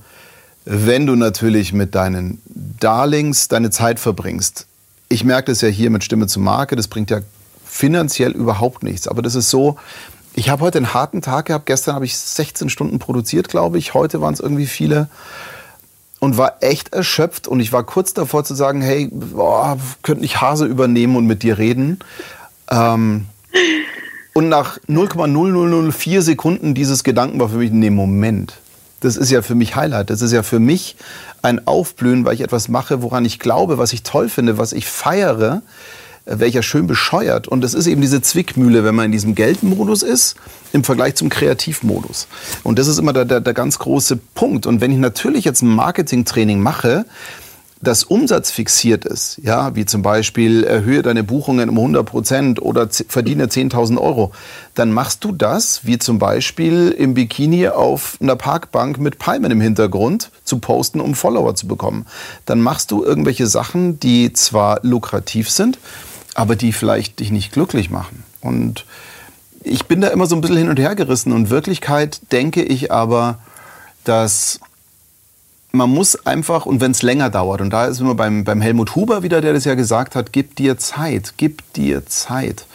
Speaker 1: wenn du natürlich mit deinen Darlings deine Zeit verbringst, ich merke das ja hier mit Stimme zu Marke, das bringt ja finanziell überhaupt nichts. Aber das ist so, ich habe heute einen harten Tag gehabt. Gestern habe ich 16 Stunden produziert, glaube ich. Heute waren es irgendwie viele und war echt erschöpft und ich war kurz davor zu sagen, hey, boah, könnte ich Hase übernehmen und mit dir reden. Ähm, und nach 0,0004 Sekunden dieses Gedanken war für mich, nee, Moment. Das ist ja für mich Highlight. Das ist ja für mich ein Aufblühen, weil ich etwas mache, woran ich glaube, was ich toll finde, was ich feiere welcher schön bescheuert. Und das ist eben diese Zwickmühle, wenn man in diesem Geldmodus ist, im Vergleich zum Kreativmodus. Und das ist immer der, der, der ganz große Punkt. Und wenn ich natürlich jetzt ein Marketingtraining mache, das Umsatz fixiert ist, ja, wie zum Beispiel erhöhe deine Buchungen um 100 Prozent oder verdiene 10.000 Euro, dann machst du das, wie zum Beispiel im Bikini auf einer Parkbank mit Palmen im Hintergrund zu posten, um Follower zu bekommen. Dann machst du irgendwelche Sachen, die zwar lukrativ sind, aber die vielleicht dich nicht glücklich machen. Und ich bin da immer so ein bisschen hin und her gerissen. Und in Wirklichkeit denke ich aber, dass man muss einfach, und wenn es länger dauert, und da ist immer beim, beim Helmut Huber wieder, der das ja gesagt hat, gib dir Zeit, gib dir Zeit.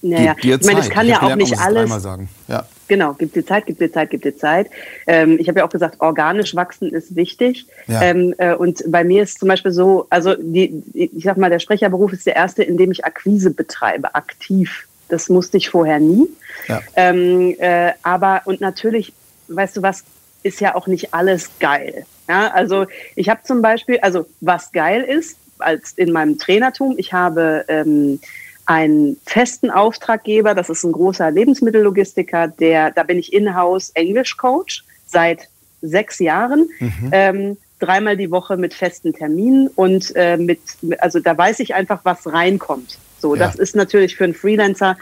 Speaker 2: Naja, gib dir Zeit. ich meine, das kann ich ja auch nicht alles.
Speaker 1: Sagen. Ja.
Speaker 2: Genau, gib dir Zeit, gib dir Zeit, gib dir Zeit. Ähm, ich habe ja auch gesagt, organisch wachsen ist wichtig. Ja. Ähm, äh, und bei mir ist zum Beispiel so, also die, ich sag mal, der Sprecherberuf ist der erste, in dem ich Akquise betreibe, aktiv. Das musste ich vorher nie. Ja. Ähm, äh, aber und natürlich, weißt du was, ist ja auch nicht alles geil. Ja, also ich habe zum Beispiel, also was geil ist, als in meinem Trainertum, ich habe ähm, einen festen Auftraggeber, das ist ein großer Lebensmittellogistiker, der, da bin ich in-house Englisch-Coach seit sechs Jahren. Mhm. Ähm, dreimal die Woche mit festen Terminen und äh, mit, also da weiß ich einfach, was reinkommt. So, ja. das ist natürlich für einen Freelancer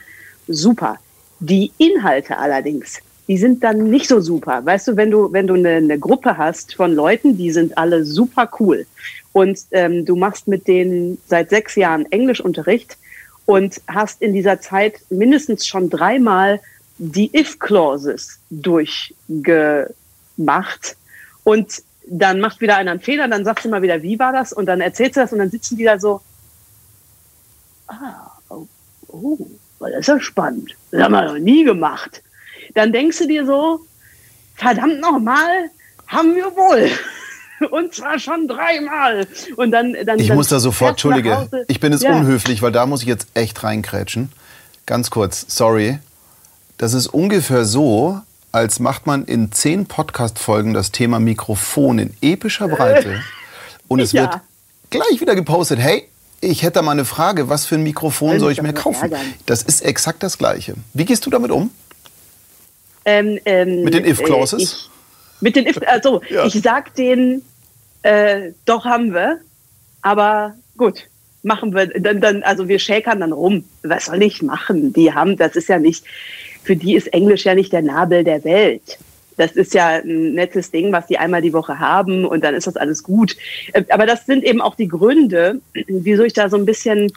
Speaker 2: super. Die Inhalte allerdings, die sind dann nicht so super. Weißt du, wenn du, wenn du eine, eine Gruppe hast von Leuten, die sind alle super cool und ähm, du machst mit denen seit sechs Jahren Englischunterricht, und hast in dieser Zeit mindestens schon dreimal die If-Clauses durchgemacht und dann macht wieder einer einen Fehler, dann sagst du mal wieder, wie war das? Und dann erzählst du das und dann sitzen die da so, ah, oh, oh das ist ja spannend. Das haben wir noch nie gemacht. Dann denkst du dir so, verdammt nochmal, haben wir wohl. (laughs) Und zwar schon dreimal. Und dann, dann,
Speaker 1: ich
Speaker 2: dann
Speaker 1: muss da sofort, entschuldige, ich bin jetzt ja. unhöflich, weil da muss ich jetzt echt reinkrätschen. Ganz kurz, sorry. Das ist ungefähr so, als macht man in zehn Podcast-Folgen das Thema Mikrofon in epischer Breite. (laughs) Und es ja. wird gleich wieder gepostet, hey, ich hätte da mal eine Frage, was für ein Mikrofon soll ich mir kaufen? Das ist exakt das Gleiche. Wie gehst du damit um?
Speaker 2: Ähm, ähm,
Speaker 1: Mit den If-Clauses?
Speaker 2: Mit den If, (laughs) also ja. ich sag denen, äh, doch haben wir, aber gut, machen wir dann, dann, also wir schäkern dann rum. Was soll ich machen? Die haben, das ist ja nicht, für die ist Englisch ja nicht der Nabel der Welt. das ist ja ein nettes Ding, was die einmal die Woche haben und dann ist das alles gut. Äh, aber das sind eben auch die Gründe, wieso ich da so ein bisschen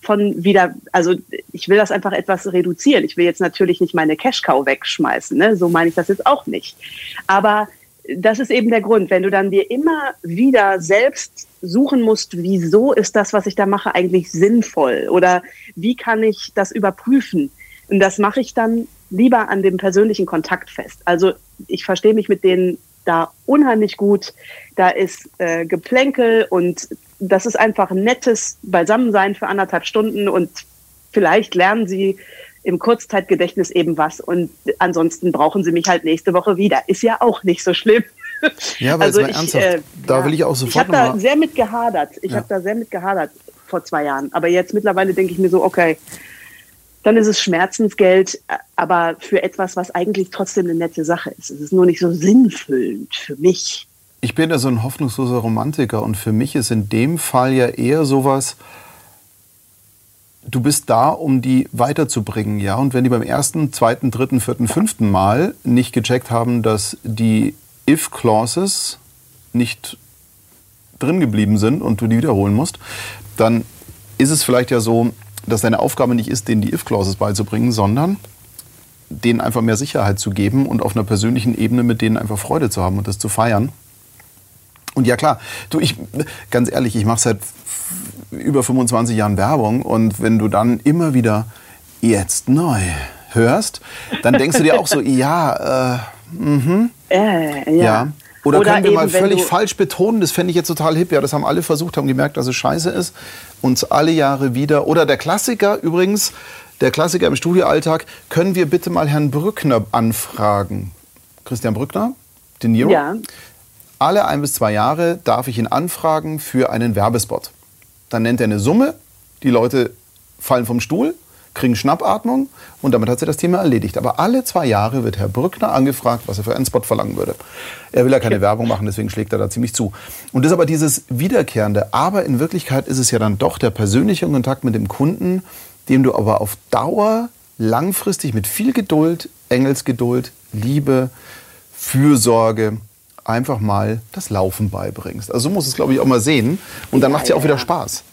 Speaker 2: von wieder, also ich will das einfach etwas reduzieren. Ich will jetzt natürlich nicht meine Cash-Cow wegschmeißen, ne? so meine ich das jetzt auch nicht. Aber das ist eben der Grund, wenn du dann dir immer wieder selbst suchen musst, wieso ist das, was ich da mache, eigentlich sinnvoll oder wie kann ich das überprüfen? Und das mache ich dann lieber an dem persönlichen Kontakt fest. Also ich verstehe mich mit denen da unheimlich gut. Da ist äh, Geplänkel und das ist einfach ein nettes Beisammensein für anderthalb Stunden und vielleicht lernen sie im Kurzzeitgedächtnis eben was und ansonsten brauchen sie mich halt nächste Woche wieder. Ist ja auch nicht so schlimm.
Speaker 1: Ja, aber also ich, ernsthaft, äh, da ja, will ich auch sofort
Speaker 2: Ich habe da sehr mit gehadert. Ich ja. habe da sehr mit gehadert vor zwei Jahren. Aber jetzt mittlerweile denke ich mir so, okay, dann ist es Schmerzensgeld, aber für etwas, was eigentlich trotzdem eine nette Sache ist. Es ist nur nicht so sinnfüllend für mich.
Speaker 1: Ich bin ja so ein hoffnungsloser Romantiker und für mich ist in dem Fall ja eher sowas, du bist da, um die weiterzubringen, ja. Und wenn die beim ersten, zweiten, dritten, vierten, fünften Mal nicht gecheckt haben, dass die If-Clauses nicht drin geblieben sind und du die wiederholen musst, dann ist es vielleicht ja so, dass deine Aufgabe nicht ist, denen die If-Clauses beizubringen, sondern denen einfach mehr Sicherheit zu geben und auf einer persönlichen Ebene mit denen einfach Freude zu haben und das zu feiern. Und ja klar, du, ich, ganz ehrlich, ich mache seit über 25 Jahren Werbung und wenn du dann immer wieder jetzt neu hörst, dann denkst du dir auch so, (laughs) ja, äh, mhm. Äh, ja. ja. Oder, Oder können wir mal völlig falsch betonen, das fände ich jetzt total hip, ja, das haben alle versucht, haben gemerkt, dass es scheiße ist, uns alle Jahre wieder. Oder der Klassiker übrigens, der Klassiker im Studioalltag, können wir bitte mal Herrn Brückner anfragen? Christian Brückner, den Niro? Ja. Alle ein bis zwei Jahre darf ich ihn anfragen für einen Werbespot. Dann nennt er eine Summe, die Leute fallen vom Stuhl, kriegen Schnappatmung und damit hat sich das Thema erledigt. Aber alle zwei Jahre wird Herr Brückner angefragt, was er für einen Spot verlangen würde. Er will ja keine Werbung machen, deswegen schlägt er da ziemlich zu. Und das ist aber dieses Wiederkehrende. Aber in Wirklichkeit ist es ja dann doch der persönliche Kontakt mit dem Kunden, dem du aber auf Dauer langfristig mit viel Geduld, Engelsgeduld, Liebe, Fürsorge einfach mal das Laufen beibringst. Also so muss es, glaube ich, auch mal sehen. Und dann ja, macht es ja auch wieder Spaß.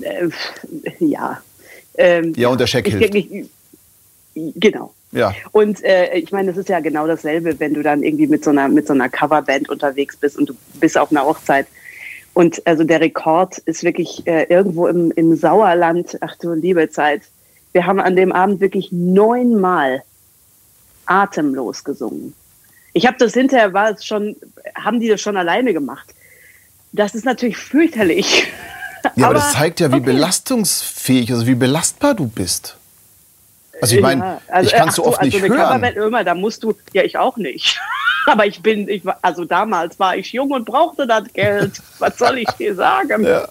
Speaker 2: Äh, ja.
Speaker 1: Ähm, ja, und der Scheck hilft.
Speaker 2: Denke, genau. Ja. Und äh, ich meine, das ist ja genau dasselbe, wenn du dann irgendwie mit so einer, mit so einer Coverband unterwegs bist und du bist auf einer Hochzeit. Und also der Rekord ist wirklich äh, irgendwo im, im Sauerland, ach du liebe Zeit. Wir haben an dem Abend wirklich neunmal atemlos gesungen. Ich habe das hinterher, war es schon, haben die das schon alleine gemacht. Das ist natürlich fürchterlich.
Speaker 1: Ja, aber, aber das zeigt ja, wie okay. belastungsfähig, also wie belastbar du bist. Also ich meine, ja, also, ich kann es so oft also nicht hören.
Speaker 2: Immer, da musst du, ja ich auch nicht. (laughs) aber ich bin, ich, also damals war ich jung und brauchte das Geld. (laughs) Was soll ich dir sagen? Ja.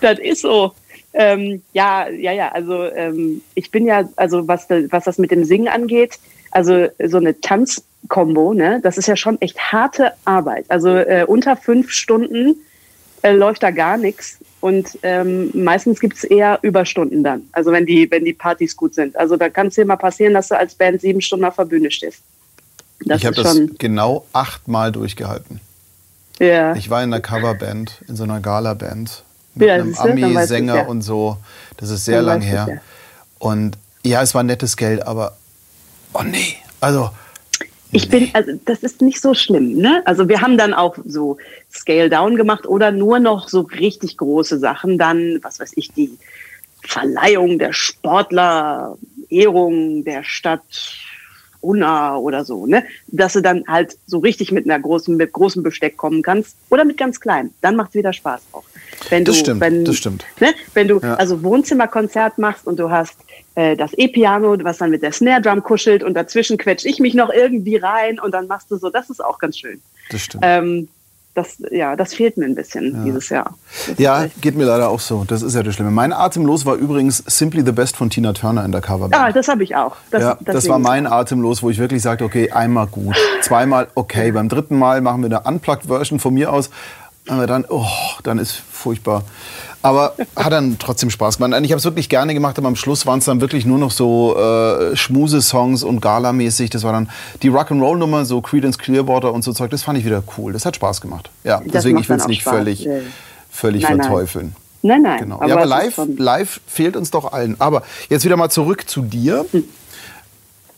Speaker 2: Das ist so. Ähm, ja, ja, ja. Also ähm, ich bin ja, also was, was das mit dem Singen angeht, also so eine Tanz Combo, ne? Das ist ja schon echt harte Arbeit. Also äh, unter fünf Stunden äh, läuft da gar nichts. Und ähm, meistens gibt's eher Überstunden dann. Also wenn die, wenn die Partys gut sind. Also da kann es dir mal passieren, dass du als Band sieben Stunden auf der Bühne stehst.
Speaker 1: Das ich habe das genau achtmal durchgehalten. Ja. Ich war in einer Coverband, in so einer Gala-Band mit ja, einem Ami-Sänger ja. und so. Das ist sehr dann lang her. Und ja, es war nettes Geld, aber oh nee, also
Speaker 2: ich bin, also das ist nicht so schlimm, ne? Also wir haben dann auch so Scale Down gemacht oder nur noch so richtig große Sachen, dann, was weiß ich, die Verleihung der Sportler, Ehrung der Stadt Unna oder so, ne? Dass du dann halt so richtig mit einer großen, mit großem Besteck kommen kannst oder mit ganz klein. Dann macht es wieder Spaß auch.
Speaker 1: Wenn das du, stimmt, wenn, das stimmt.
Speaker 2: Ne? Wenn du ja. also Wohnzimmerkonzert machst und du hast äh, das E-Piano, was dann mit der Snare Drum kuschelt und dazwischen quetsche ich mich noch irgendwie rein und dann machst du so, das ist auch ganz schön.
Speaker 1: Das stimmt. Ähm,
Speaker 2: das, ja, das fehlt mir ein bisschen ja. dieses Jahr.
Speaker 1: Das ja, geht mir leider auch so. Das ist ja das Schlimme. Mein Atemlos war übrigens Simply the Best von Tina Turner in der Coverband.
Speaker 2: Ah, das habe ich auch.
Speaker 1: Das, ja, das war mein Atemlos, wo ich wirklich sagte, okay, einmal gut, zweimal okay, beim dritten Mal machen wir eine Unplugged-Version von mir aus. Aber dann, oh, dann ist furchtbar. Aber hat dann trotzdem Spaß gemacht. Ich habe es wirklich gerne gemacht, aber am Schluss waren es dann wirklich nur noch so äh, Schmuse-Songs und Gala-mäßig. Das war dann die Rock'n'Roll-Nummer, so Creedence Clearwater und so Zeug. Das fand ich wieder cool. Das hat Spaß gemacht. Ja, das deswegen, ich will es nicht Spaß. völlig, völlig nein, verteufeln.
Speaker 2: Nein, nein.
Speaker 1: Genau. Aber, ja, aber live, live fehlt uns doch allen. Aber jetzt wieder mal zurück zu dir. Hm.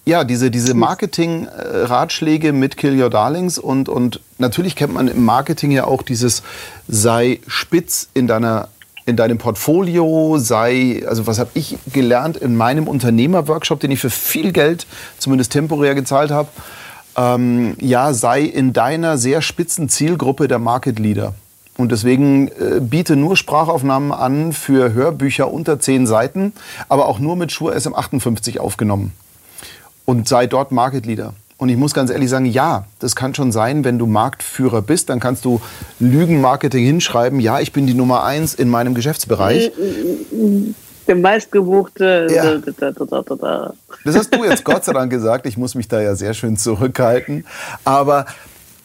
Speaker 1: Ja, diese, diese Marketing-Ratschläge mit Kill Your Darlings und, und natürlich kennt man im Marketing ja auch dieses sei spitz in deiner in deinem Portfolio, sei, also was habe ich gelernt in meinem Unternehmerworkshop, den ich für viel Geld, zumindest temporär gezahlt habe, ähm, ja, sei in deiner sehr spitzen Zielgruppe der Market Leader. Und deswegen äh, biete nur Sprachaufnahmen an für Hörbücher unter 10 Seiten, aber auch nur mit Shure SM58 aufgenommen. Und sei dort Market Leader. Und ich muss ganz ehrlich sagen, ja, das kann schon sein, wenn du Marktführer bist, dann kannst du Lügenmarketing hinschreiben, ja, ich bin die Nummer eins in meinem Geschäftsbereich.
Speaker 2: Der meistgebuchte.
Speaker 1: Ja. Das hast du jetzt Gott sei Dank gesagt. Ich muss mich da ja sehr schön zurückhalten. Aber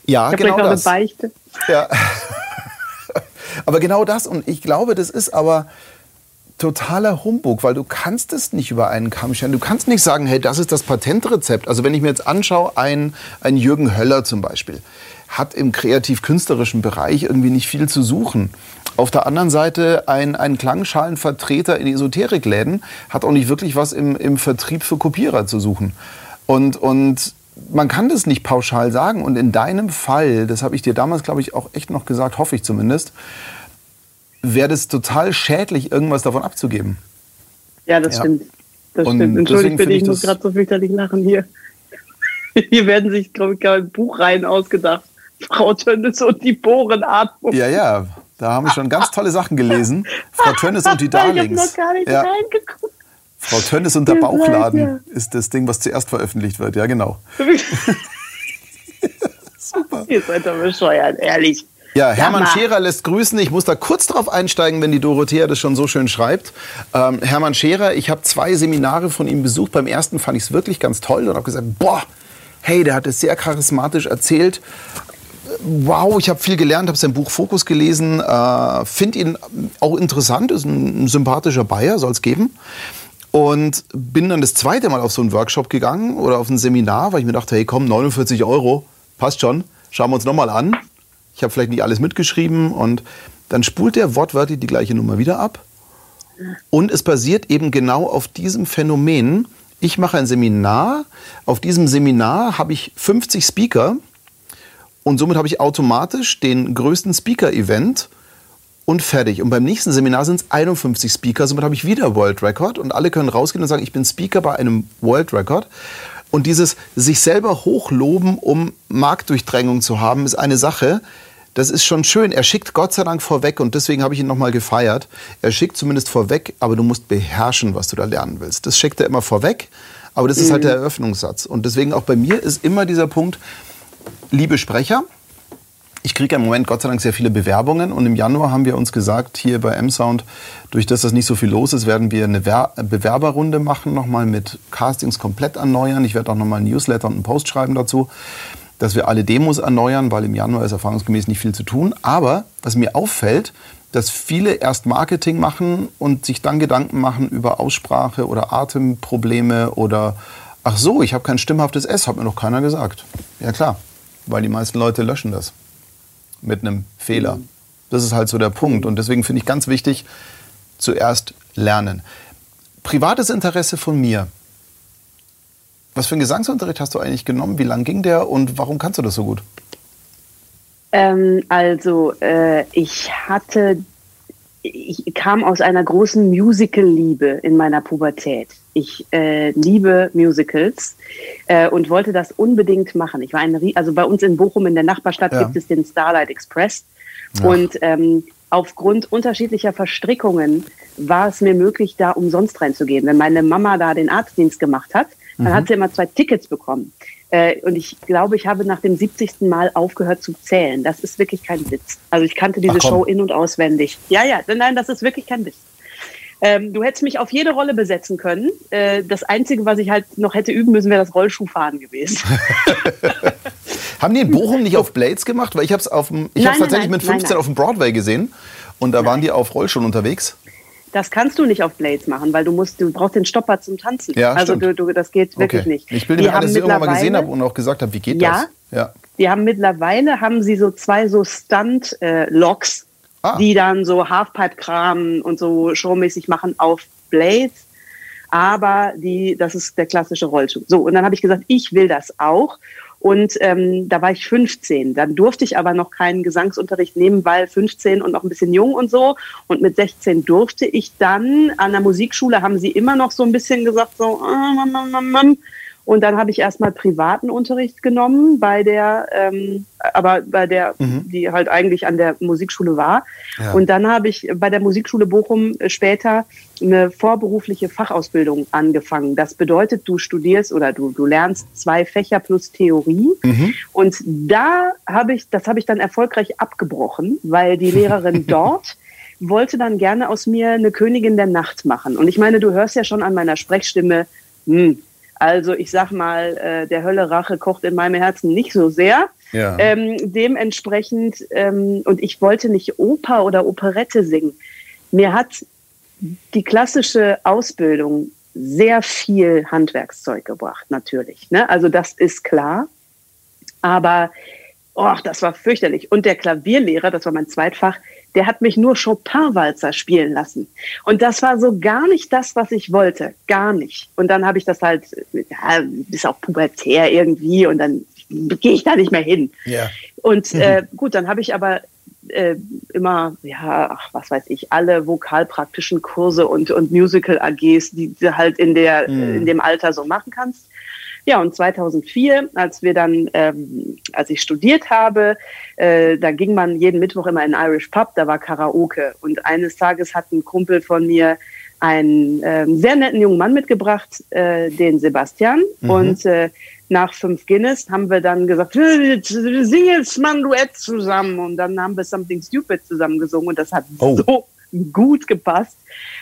Speaker 1: ja,
Speaker 2: ich
Speaker 1: genau das.
Speaker 2: Eine Beichte.
Speaker 1: Ja. (laughs) Aber genau das. Und ich glaube, das ist aber totaler Humbug, weil du kannst es nicht über einen Kamm stellen. Du kannst nicht sagen, hey, das ist das Patentrezept. Also wenn ich mir jetzt anschaue, ein, ein Jürgen Höller zum Beispiel, hat im kreativ-künstlerischen Bereich irgendwie nicht viel zu suchen. Auf der anderen Seite ein, ein Klangschalenvertreter in Esoterikläden hat auch nicht wirklich was im, im Vertrieb für Kopierer zu suchen. Und, und man kann das nicht pauschal sagen. Und in deinem Fall, das habe ich dir damals, glaube ich, auch echt noch gesagt, hoffe ich zumindest, wäre das total schädlich, irgendwas davon abzugeben.
Speaker 2: Ja, das ja. stimmt. Das und stimmt. Entschuldigt bitte, ich, ich muss gerade so fürchterlich lachen hier. (laughs) Hier werden sich, glaube ich, ein Buchreihen ausgedacht. Frau Tönnes und die Bohrenatmung.
Speaker 1: Ja, ja, da haben wir schon ganz tolle Sachen gelesen. Frau Tönnes und die (laughs) Darlings. Ich habe noch gar nicht ja. reingeguckt. Frau Tönnes und der Bauchladen ja. ist das Ding, was zuerst veröffentlicht wird. Ja, genau. (laughs)
Speaker 2: Super. Ihr seid doch bescheuert, ehrlich.
Speaker 1: Ja, Hermann Scherer lässt grüßen. Ich muss da kurz drauf einsteigen, wenn die Dorothea das schon so schön schreibt. Ähm, Hermann Scherer, ich habe zwei Seminare von ihm besucht. Beim ersten fand ich es wirklich ganz toll und habe gesagt, boah, hey, der hat es sehr charismatisch erzählt. Wow, ich habe viel gelernt, habe sein Buch Fokus gelesen, äh, finde ihn auch interessant, ist ein, ein sympathischer Bayer, soll es geben. Und bin dann das zweite Mal auf so einen Workshop gegangen oder auf ein Seminar, weil ich mir dachte, hey komm, 49 Euro, passt schon, schauen wir uns nochmal an ich habe vielleicht nicht alles mitgeschrieben und dann spult der wortwörtlich die gleiche Nummer wieder ab. Und es basiert eben genau auf diesem Phänomen. Ich mache ein Seminar. Auf diesem Seminar habe ich 50 Speaker und somit habe ich automatisch den größten Speaker-Event und fertig. Und beim nächsten Seminar sind es 51 Speaker, somit habe ich wieder World Record und alle können rausgehen und sagen, ich bin Speaker bei einem World Record. Und dieses sich selber hochloben, um Marktdurchdrängung zu haben, ist eine Sache. Das ist schon schön. Er schickt Gott sei Dank vorweg und deswegen habe ich ihn nochmal gefeiert. Er schickt zumindest vorweg, aber du musst beherrschen, was du da lernen willst. Das schickt er immer vorweg, aber das ist halt der mhm. Eröffnungssatz. Und deswegen auch bei mir ist immer dieser Punkt, liebe Sprecher, ich kriege im Moment Gott sei Dank sehr viele Bewerbungen und im Januar haben wir uns gesagt, hier bei M-Sound, durch das, dass nicht so viel los ist, werden wir eine Bewerberrunde machen, nochmal mit Castings komplett erneuern. Ich werde auch nochmal ein Newsletter und einen Post schreiben dazu, dass wir alle Demos erneuern, weil im Januar ist erfahrungsgemäß nicht viel zu tun. Aber was mir auffällt, dass viele erst Marketing machen und sich dann Gedanken machen über Aussprache oder Atemprobleme oder ach so, ich habe kein stimmhaftes S, hat mir noch keiner gesagt. Ja klar, weil die meisten Leute löschen das mit einem Fehler. Das ist halt so der Punkt. Und deswegen finde ich ganz wichtig, zuerst lernen. Privates Interesse von mir. Was für einen Gesangsunterricht hast du eigentlich genommen? Wie lang ging der und warum kannst du das so gut?
Speaker 2: Ähm, also, äh, ich hatte ich kam aus einer großen Musical-Liebe in meiner Pubertät. Ich äh, liebe Musicals äh, und wollte das unbedingt machen. Ich war ein, also bei uns in Bochum in der Nachbarstadt ja. gibt es den Starlight Express ja. und ähm, aufgrund unterschiedlicher Verstrickungen war es mir möglich, da umsonst reinzugehen. Wenn meine Mama da den Arztdienst gemacht hat, dann mhm. hat sie immer zwei Tickets bekommen. Äh, und ich glaube, ich habe nach dem 70. Mal aufgehört zu zählen. Das ist wirklich kein Witz. Also ich kannte diese Show in- und auswendig. Ja, ja, nein, das ist wirklich kein Witz. Ähm, du hättest mich auf jede Rolle besetzen können. Äh, das Einzige, was ich halt noch hätte üben müssen, wäre das Rollschuhfahren gewesen. (laughs)
Speaker 1: Haben die in Bochum nicht auf Blades gemacht? Weil ich habe es auf dem, ich habe tatsächlich nein, mit 15 nein, auf dem Broadway gesehen und da waren die auf Rollstuhl unterwegs.
Speaker 2: Das kannst du nicht auf Blades machen, weil du musst, du brauchst den Stopper zum Tanzen. Ja, also du, du, das geht wirklich okay. nicht.
Speaker 1: Ich bilde mir alles, irgendwann mal gesehen habe und auch gesagt habe, wie geht
Speaker 2: ja,
Speaker 1: das? Ja.
Speaker 2: Die haben mittlerweile haben sie so zwei so Stunt-Loks, äh, ah. die dann so Halfpipe-Kram und so showmäßig machen auf Blades. Aber die, das ist der klassische Rollschuh. So, und dann habe ich gesagt, ich will das auch. Und ähm, da war ich 15. Dann durfte ich aber noch keinen Gesangsunterricht nehmen, weil 15 und noch ein bisschen jung und so. Und mit 16 durfte ich dann an der Musikschule, haben sie immer noch so ein bisschen gesagt, so, äh, und dann habe ich erstmal privaten Unterricht genommen bei der, ähm, aber bei der, mhm. die halt eigentlich an der Musikschule war. Ja. Und dann habe ich bei der Musikschule Bochum später eine vorberufliche Fachausbildung angefangen. Das bedeutet, du studierst oder du, du lernst zwei Fächer plus Theorie. Mhm. Und da habe ich, das habe ich dann erfolgreich abgebrochen, weil die Lehrerin (laughs) dort wollte dann gerne aus mir eine Königin der Nacht machen. Und ich meine, du hörst ja schon an meiner Sprechstimme, hm, also ich sag mal, äh, der Hölle Rache kocht in meinem Herzen nicht so sehr. Ja. Ähm, dementsprechend, ähm, und ich wollte nicht Oper oder Operette singen. Mir hat die klassische Ausbildung sehr viel Handwerkszeug gebracht, natürlich. Ne? Also das ist klar. Aber oh, das war fürchterlich. Und der Klavierlehrer, das war mein Zweitfach, der hat mich nur Chopin-Walzer spielen lassen. Und das war so gar nicht das, was ich wollte. Gar nicht. Und dann habe ich das halt, ja, ist auch pubertär irgendwie und dann gehe ich da nicht mehr hin. Ja. Und mhm. äh, gut, dann habe ich aber äh, immer, ja, ach, was weiß ich, alle vokalpraktischen Kurse und, und Musical-AGs, die du halt in, der, mhm. in dem Alter so machen kannst. Ja, und 2004, als wir dann, ähm, als ich studiert habe, äh, da ging man jeden Mittwoch immer in Irish Pub, da war Karaoke. Und eines Tages hat ein Kumpel von mir einen äh, sehr netten jungen Mann mitgebracht, äh, den Sebastian. Mhm. Und äh, nach fünf Guinness haben wir dann gesagt, singen jetzt mal ein Duett zusammen. Und dann haben wir Something Stupid zusammen gesungen und das hat oh. so gut gepasst.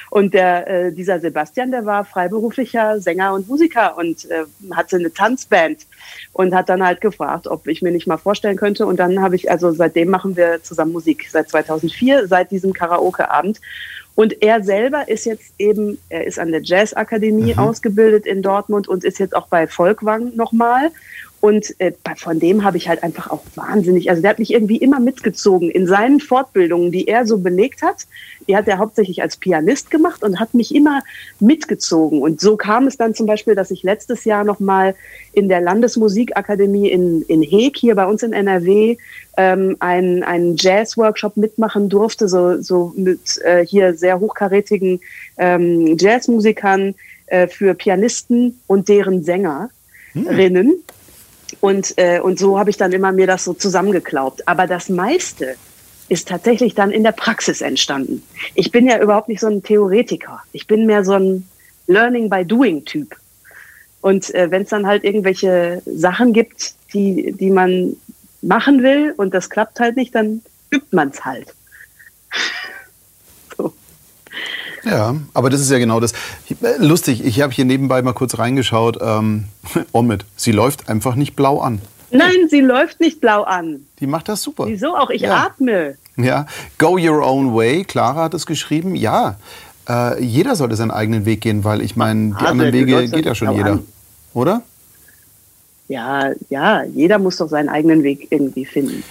Speaker 2: Und der, äh, dieser Sebastian, der war freiberuflicher Sänger und Musiker und äh, hatte eine Tanzband und hat dann halt gefragt, ob ich mir nicht mal vorstellen könnte. Und dann habe ich, also seitdem machen wir zusammen Musik, seit 2004, seit diesem Karaoke-Abend. Und er selber ist jetzt eben, er ist an der Jazzakademie mhm. ausgebildet in Dortmund und ist jetzt auch bei Volkwang nochmal. Und äh, von dem habe ich halt einfach auch wahnsinnig, also der hat mich irgendwie immer mitgezogen in seinen Fortbildungen, die er so belegt hat. Die hat er hauptsächlich als Pianist gemacht und hat mich immer mitgezogen. Und so kam es dann zum Beispiel, dass ich letztes Jahr nochmal in der Landesmusikakademie in, in Heek, hier bei uns in NRW, ähm, einen, einen Jazz-Workshop mitmachen durfte, so, so mit äh, hier sehr hochkarätigen ähm, Jazzmusikern äh, für Pianisten und deren Sängerinnen. Hm. Und, äh, und so habe ich dann immer mir das so zusammengeklaubt. Aber das meiste ist tatsächlich dann in der Praxis entstanden. Ich bin ja überhaupt nicht so ein Theoretiker. Ich bin mehr so ein Learning by Doing Typ. Und äh, wenn es dann halt irgendwelche Sachen gibt, die, die man machen will und das klappt halt nicht, dann übt man es halt.
Speaker 1: Ja, aber das ist ja genau das. Lustig, ich habe hier nebenbei mal kurz reingeschaut. Ähm, (laughs) Omid, sie läuft einfach nicht blau an.
Speaker 2: Nein, sie läuft nicht blau an.
Speaker 1: Die macht das super.
Speaker 2: Wieso auch? Ich ja. atme.
Speaker 1: Ja, Go Your Own Way, Clara hat es geschrieben. Ja, äh, jeder sollte seinen eigenen Weg gehen, weil ich meine, die also, anderen Wege geht ja schon jeder. An. Oder?
Speaker 2: Ja, ja, jeder muss doch seinen eigenen Weg irgendwie finden.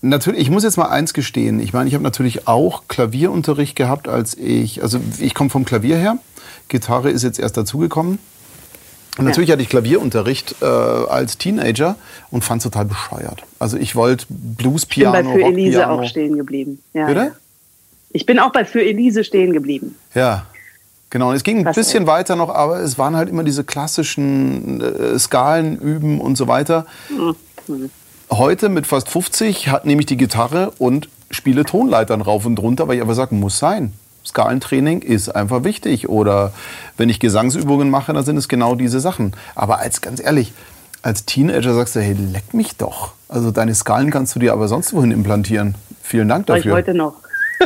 Speaker 1: Natürlich, ich muss jetzt mal eins gestehen. Ich meine, ich habe natürlich auch Klavierunterricht gehabt, als ich, also ich komme vom Klavier her. Gitarre ist jetzt erst dazugekommen. Und natürlich hatte ich Klavierunterricht äh, als Teenager und fand es total bescheuert. Also ich wollte Blues, Piano,
Speaker 2: Ich bin bei Für Elise auch stehen geblieben. Ja, Bitte? Ich bin auch bei Für Elise stehen geblieben.
Speaker 1: Ja, Genau, und es ging ein bisschen weiter noch, aber es waren halt immer diese klassischen äh, Skalen üben und so weiter. Mhm. Heute mit fast 50 hat, nehme ich die Gitarre und spiele Tonleitern rauf und runter, weil ich einfach sage, muss sein. Skalentraining ist einfach wichtig. Oder wenn ich Gesangsübungen mache, dann sind es genau diese Sachen. Aber als ganz ehrlich, als Teenager sagst du, hey, leck mich doch. Also deine Skalen kannst du dir aber sonst wohin implantieren. Vielen Dank dafür.
Speaker 2: Ich heute noch.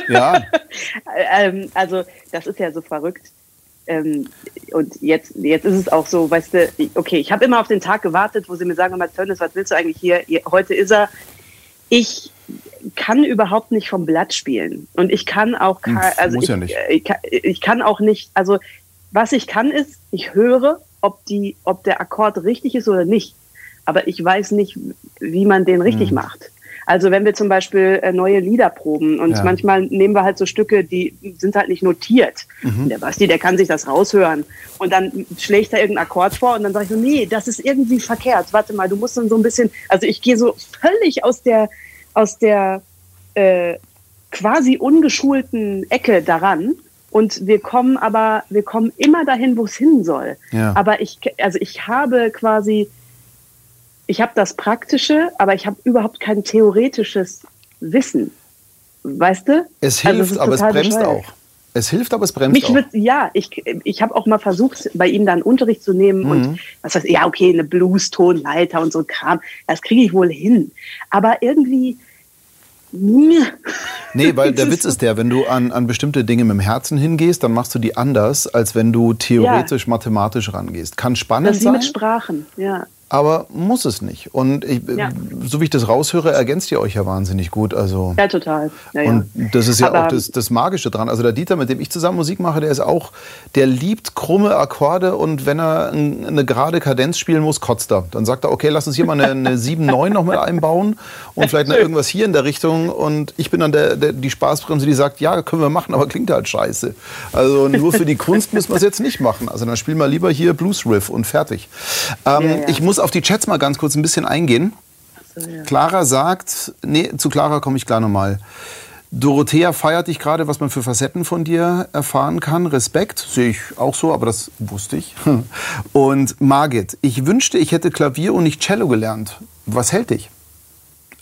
Speaker 1: Ja. (laughs)
Speaker 2: ähm, also das ist ja so verrückt. Ähm, und jetzt, jetzt ist es auch so, weißt du, okay, ich habe immer auf den Tag gewartet, wo sie mir sagen, Tönnes, was willst du eigentlich hier? Heute ist er. Ich kann überhaupt nicht vom Blatt spielen. Und ich kann auch,
Speaker 1: Hm,
Speaker 2: also ich,
Speaker 1: ja nicht.
Speaker 2: ich, kann, ich kann auch nicht, also was ich kann ist, ich höre, ob, die, ob der Akkord richtig ist oder nicht. Aber ich weiß nicht, wie man den richtig
Speaker 1: Hm.
Speaker 2: macht. Also wenn wir zum Beispiel äh, neue Lieder proben und
Speaker 1: Ja.
Speaker 2: manchmal nehmen wir halt so Stücke, die sind halt nicht notiert.
Speaker 1: Mhm.
Speaker 2: Der Basti, der kann sich das raushören. Und dann schlägt er irgendeinen Akkord vor und dann sage ich so, nee, das ist irgendwie verkehrt. Warte mal, du musst dann so ein bisschen, also ich gehe so völlig aus der, aus der äh, quasi ungeschulten Ecke daran. Und wir kommen aber, wir kommen immer dahin, wo es hin soll.
Speaker 1: Ja.
Speaker 2: Aber ich, also ich habe quasi, ich habe das Praktische, aber ich habe überhaupt kein theoretisches Wissen. Weißt du?
Speaker 1: Es
Speaker 2: Also
Speaker 1: hilft,
Speaker 2: ist
Speaker 1: aber es bremst
Speaker 2: bescheuert.
Speaker 1: auch. Es hilft, aber es bremst
Speaker 2: Mich
Speaker 1: auch.
Speaker 2: wird, ja, ich, ich habe auch mal versucht, bei ihm dann Unterricht zu nehmen
Speaker 1: Mhm.
Speaker 2: und was weiß ich, ja, okay, eine Blues-Tonleiter und so Kram, das kriege ich wohl hin. Aber irgendwie, (laughs)
Speaker 1: Nee, weil der Witz ist der, wenn du an, an bestimmte Dinge mit dem Herzen hingehst, dann machst du die anders, als wenn du theoretisch, mathematisch rangehst. Kann spannend
Speaker 2: das ist wie
Speaker 1: sein,
Speaker 2: mit Sprachen, ja.
Speaker 1: Aber muss es nicht. Und ich,
Speaker 2: Ja.
Speaker 1: so wie ich das raushöre, ergänzt ihr euch ja wahnsinnig gut. Also
Speaker 2: Ja, total. Ja, ja.
Speaker 1: Und das ist ja
Speaker 2: Aber-
Speaker 1: auch das, das Magische dran. Also der Dieter, mit dem ich zusammen Musik mache, der ist auch, der liebt krumme Akkorde und wenn er ein, eine gerade Kadenz spielen muss, kotzt er. Dann sagt er, okay, lass uns hier mal eine, eine (laughs) 7-9 noch mal einbauen und vielleicht noch irgendwas hier in der Richtung. Und ich bin dann der, der, die Spaßbremse, die sagt, ja, können wir machen, aber klingt halt scheiße. Also nur für die Kunst müssen wir es jetzt nicht machen. Also dann spielen wir lieber hier Blues Riff und fertig. Ähm. Ich muss auf die Chats mal ganz kurz ein bisschen eingehen.
Speaker 2: So, ja.
Speaker 1: Clara sagt, nee, zu Clara komme ich gleich nochmal. Dorothea feiert dich gerade, was man für Facetten von dir erfahren kann. Respekt, sehe ich auch so, aber das wusste ich. (laughs) Und Margit, ich wünschte, ich hätte Klavier und nicht Cello gelernt. Was hält dich?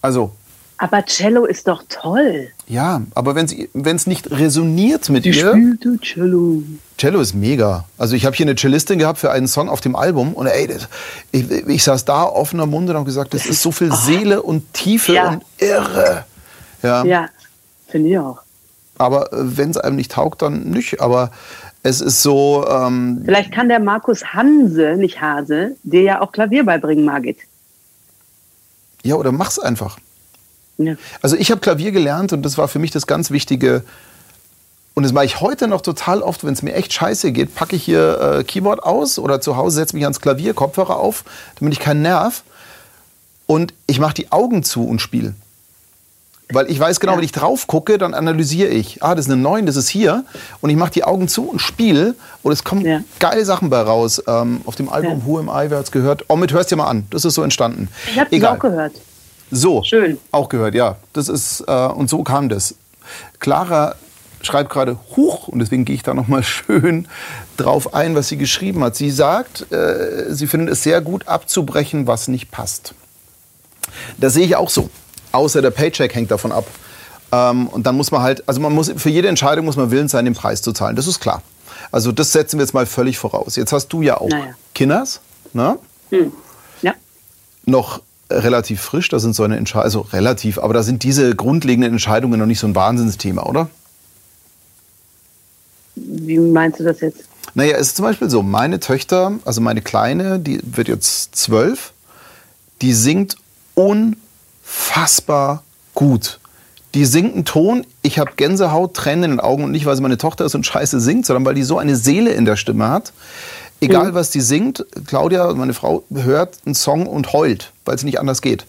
Speaker 1: Also,
Speaker 2: Aber Cello ist doch toll.
Speaker 1: ja, aber wenn es nicht resoniert mit
Speaker 2: Die
Speaker 1: ihr,
Speaker 2: spielte Cello.
Speaker 1: Cello ist mega. Also ich habe hier eine Cellistin gehabt für einen Song auf dem Album und ey, das, ich, ich saß da offener Munde und habe gesagt, das ist so viel Seele und Tiefe
Speaker 2: Ja.
Speaker 1: und irre. Ja.
Speaker 2: Ja, finde ich auch.
Speaker 1: Aber wenn es einem nicht taugt, dann nicht. Aber es ist so, ähm,
Speaker 2: Vielleicht kann der Markus Hanse, nicht Hase, dir ja auch Klavier beibringen, Margit.
Speaker 1: ja, oder mach's einfach.
Speaker 2: Ja.
Speaker 1: Also ich habe Klavier gelernt und das war für mich das ganz Wichtige. Und das mache ich heute noch total oft, wenn es mir echt scheiße geht, packe ich hier äh, Keyboard aus oder zu Hause setze mich ans Klavier, Kopfhörer auf, damit ich keinen Nerv. Und ich mache die Augen zu und spiele. Weil ich weiß genau,
Speaker 2: Ja.
Speaker 1: wenn ich drauf gucke, dann analysiere ich. Ah, das ist eine 9, das ist hier. Und ich mache die Augen zu und spiele. Und es kommen
Speaker 2: Ja.
Speaker 1: geile Sachen bei raus. Ähm, auf dem Album
Speaker 2: Ja.
Speaker 1: Who Am I, wer hat's gehört? Omid, hörst dir mal an. Das ist so entstanden.
Speaker 2: Ich habe es
Speaker 1: Egal.
Speaker 2: auch gehört.
Speaker 1: So.
Speaker 2: Schön.
Speaker 1: Auch gehört, ja. Das ist, äh, und so kam das. Clara schreibt gerade Huch, und deswegen gehe ich da nochmal (laughs) schön drauf ein, was sie geschrieben hat. Sie sagt, äh, sie findet es sehr gut abzubrechen, was nicht passt. Das sehe ich auch so. Außer der Paycheck hängt davon ab. Ähm, und dann muss man halt, also man muss, für jede Entscheidung muss man willens sein, den Preis zu zahlen. Das ist klar. Also das setzen wir jetzt mal völlig voraus. Jetzt hast du ja auch
Speaker 2: Naja.
Speaker 1: Kinders, ne?
Speaker 2: Hm. Ja.
Speaker 1: noch relativ frisch. Da sind so eine Entscheidung, also relativ, aber da sind diese grundlegenden Entscheidungen noch nicht so ein Wahnsinnsthema, oder?
Speaker 2: Wie meinst du das jetzt?
Speaker 1: Naja, es ist zum Beispiel so, meine Töchter, also meine Kleine, die wird jetzt zwölf, die singt unfassbar gut. Die singt einen Ton, ich habe Gänsehaut, Tränen in den Augen und nicht, weil sie meine Tochter ist und scheiße singt, sondern weil die so eine Seele in der Stimme hat. Egal, was die singt, Claudia, meine Frau, hört einen Song und heult, weil es nicht anders geht.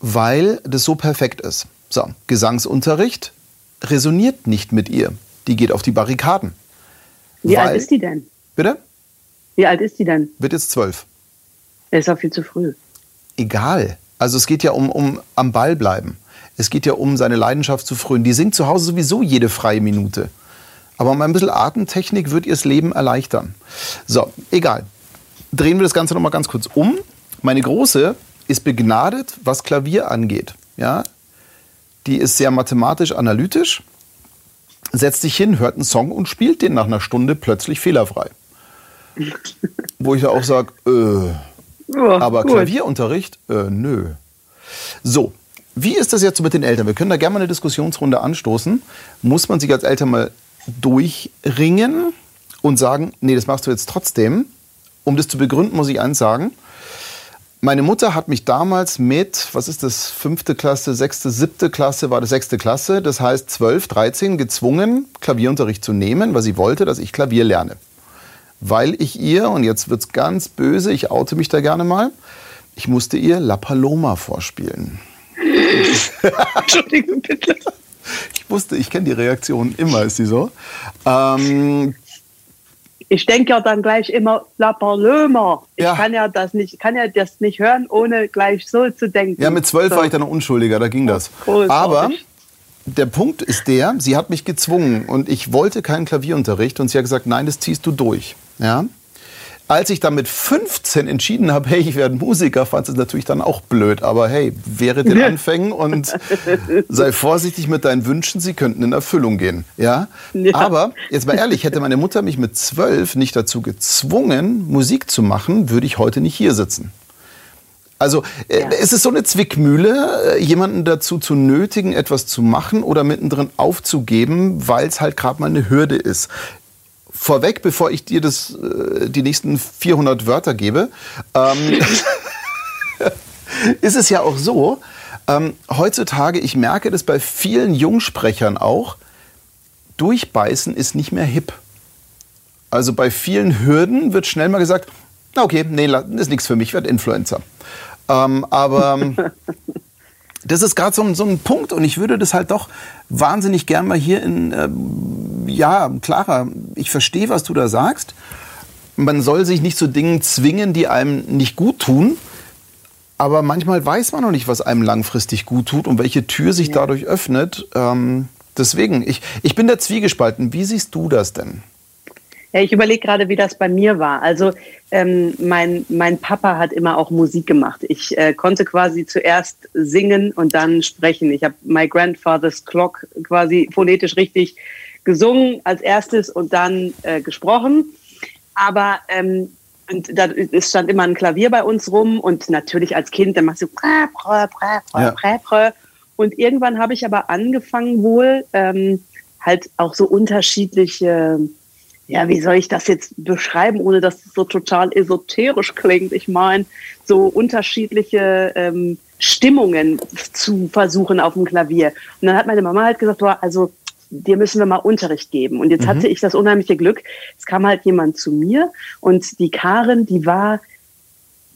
Speaker 1: Weil das so perfekt ist. So, Gesangsunterricht resoniert nicht mit ihr. Die geht auf die Barrikaden.
Speaker 2: Wie
Speaker 1: Weil-
Speaker 2: alt ist die denn?
Speaker 1: Bitte?
Speaker 2: Wie alt ist die denn?
Speaker 1: Wird jetzt zwölf.
Speaker 2: Das ist auch viel zu früh.
Speaker 1: Egal. Also es geht ja um, um am Ball bleiben. Es geht ja um seine Leidenschaft zu frönen. Die singt zu Hause sowieso jede freie Minute. Aber um ein bisschen Atemtechnik wird ihr das Leben erleichtern. So, egal. Drehen wir das Ganze nochmal ganz kurz um. Meine Große ist begnadet, was Klavier angeht. Ja? Die ist sehr mathematisch analytisch, setzt sich hin, hört einen Song und spielt den nach einer Stunde plötzlich fehlerfrei. (laughs) Wo ich ja auch sage, äh,
Speaker 2: Oh,
Speaker 1: aber
Speaker 2: gut.
Speaker 1: Klavierunterricht? Äh, nö. So, wie ist das jetzt mit den Eltern? Wir können da gerne mal eine Diskussionsrunde anstoßen. Muss man sich als Eltern mal durchringen? und sagen, nee, das machst du jetzt trotzdem. Um das zu begründen, muss ich eins sagen. Meine Mutter hat mich damals mit, was ist das, fünfte Klasse, sechste, siebte Klasse, war das sechste Klasse, das heißt zwölf, dreizehn, gezwungen, Klavierunterricht zu nehmen, weil sie wollte, dass ich Klavier lerne. Weil ich ihr, und jetzt wird es ganz böse, ich oute mich da gerne mal, ich musste ihr La Paloma vorspielen. (laughs) Entschuldigung, bitte. Ich wusste, ich kenne die Reaktion immer, ist sie so. Ähm,
Speaker 2: ich denke ja dann gleich immer La Paloma. Ich ja. kann ja das nicht, kann ja das nicht hören, ohne gleich so zu denken.
Speaker 1: Ja, mit zwölf so. war ich dann noch unschuldiger, da ging das. Großartig. Aber der Punkt ist der, sie hat mich gezwungen und ich wollte keinen Klavierunterricht und sie hat gesagt, nein, das ziehst du durch. Ja? Als ich dann mit 15 entschieden habe, hey, ich werde Musiker, fand es natürlich dann auch blöd. Aber hey, wäre den Anfängen und sei vorsichtig mit deinen Wünschen, sie könnten in Erfüllung gehen. Ja? ja? Aber jetzt mal ehrlich, hätte meine Mutter mich mit 12 nicht dazu gezwungen, Musik zu machen, würde ich heute nicht hier sitzen. Also äh, ja. es ist so eine Zwickmühle, äh, jemanden dazu zu nötigen, etwas zu machen oder mittendrin aufzugeben, weil es halt gerade mal eine Hürde ist vorweg, bevor ich dir das, äh, die nächsten 400 Wörter gebe, ähm, (laughs) ist es ja auch so, ähm, heutzutage, ich merke das bei vielen Jungsprechern auch, durchbeißen ist nicht mehr hip. Also bei vielen Hürden wird schnell mal gesagt, okay, nee, ist nichts für mich, ich werde Influencer. Ähm, aber (laughs) das ist gerade so, so, ein Punkt und ich würde das halt doch wahnsinnig gern mal hier in, äh, ja, Clara, ich verstehe, was du da sagst. Man soll sich nicht zu Dingen zwingen, die einem nicht gut tun. Aber manchmal weiß man noch nicht, was einem langfristig gut tut und welche Tür sich dadurch öffnet. Ähm, deswegen, ich, ich bin da zwiegespalten. Wie siehst du das denn?
Speaker 2: Ja, ich überlege gerade, wie das bei mir war. Also ähm, mein, mein Papa hat immer auch Musik gemacht. Ich äh, konnte quasi zuerst singen und dann sprechen. Ich habe My Grandfather's Clock quasi phonetisch richtig gesungen als erstes und dann äh, gesprochen. Aber ähm, und da es stand immer ein Klavier bei uns rum und natürlich als Kind, dann machst du prä, prä, prä, prä, prä, prä. Und irgendwann habe ich aber angefangen wohl ähm, halt auch so unterschiedliche ja, wie soll ich das jetzt beschreiben, ohne dass es so total esoterisch klingt? Ich meine, so unterschiedliche ähm, Stimmungen zu versuchen auf dem Klavier. Und dann hat meine Mama halt gesagt, boah, also dir müssen wir mal Unterricht geben. Und jetzt mhm. hatte ich das unheimliche Glück, es kam halt jemand zu mir und die Karin, die war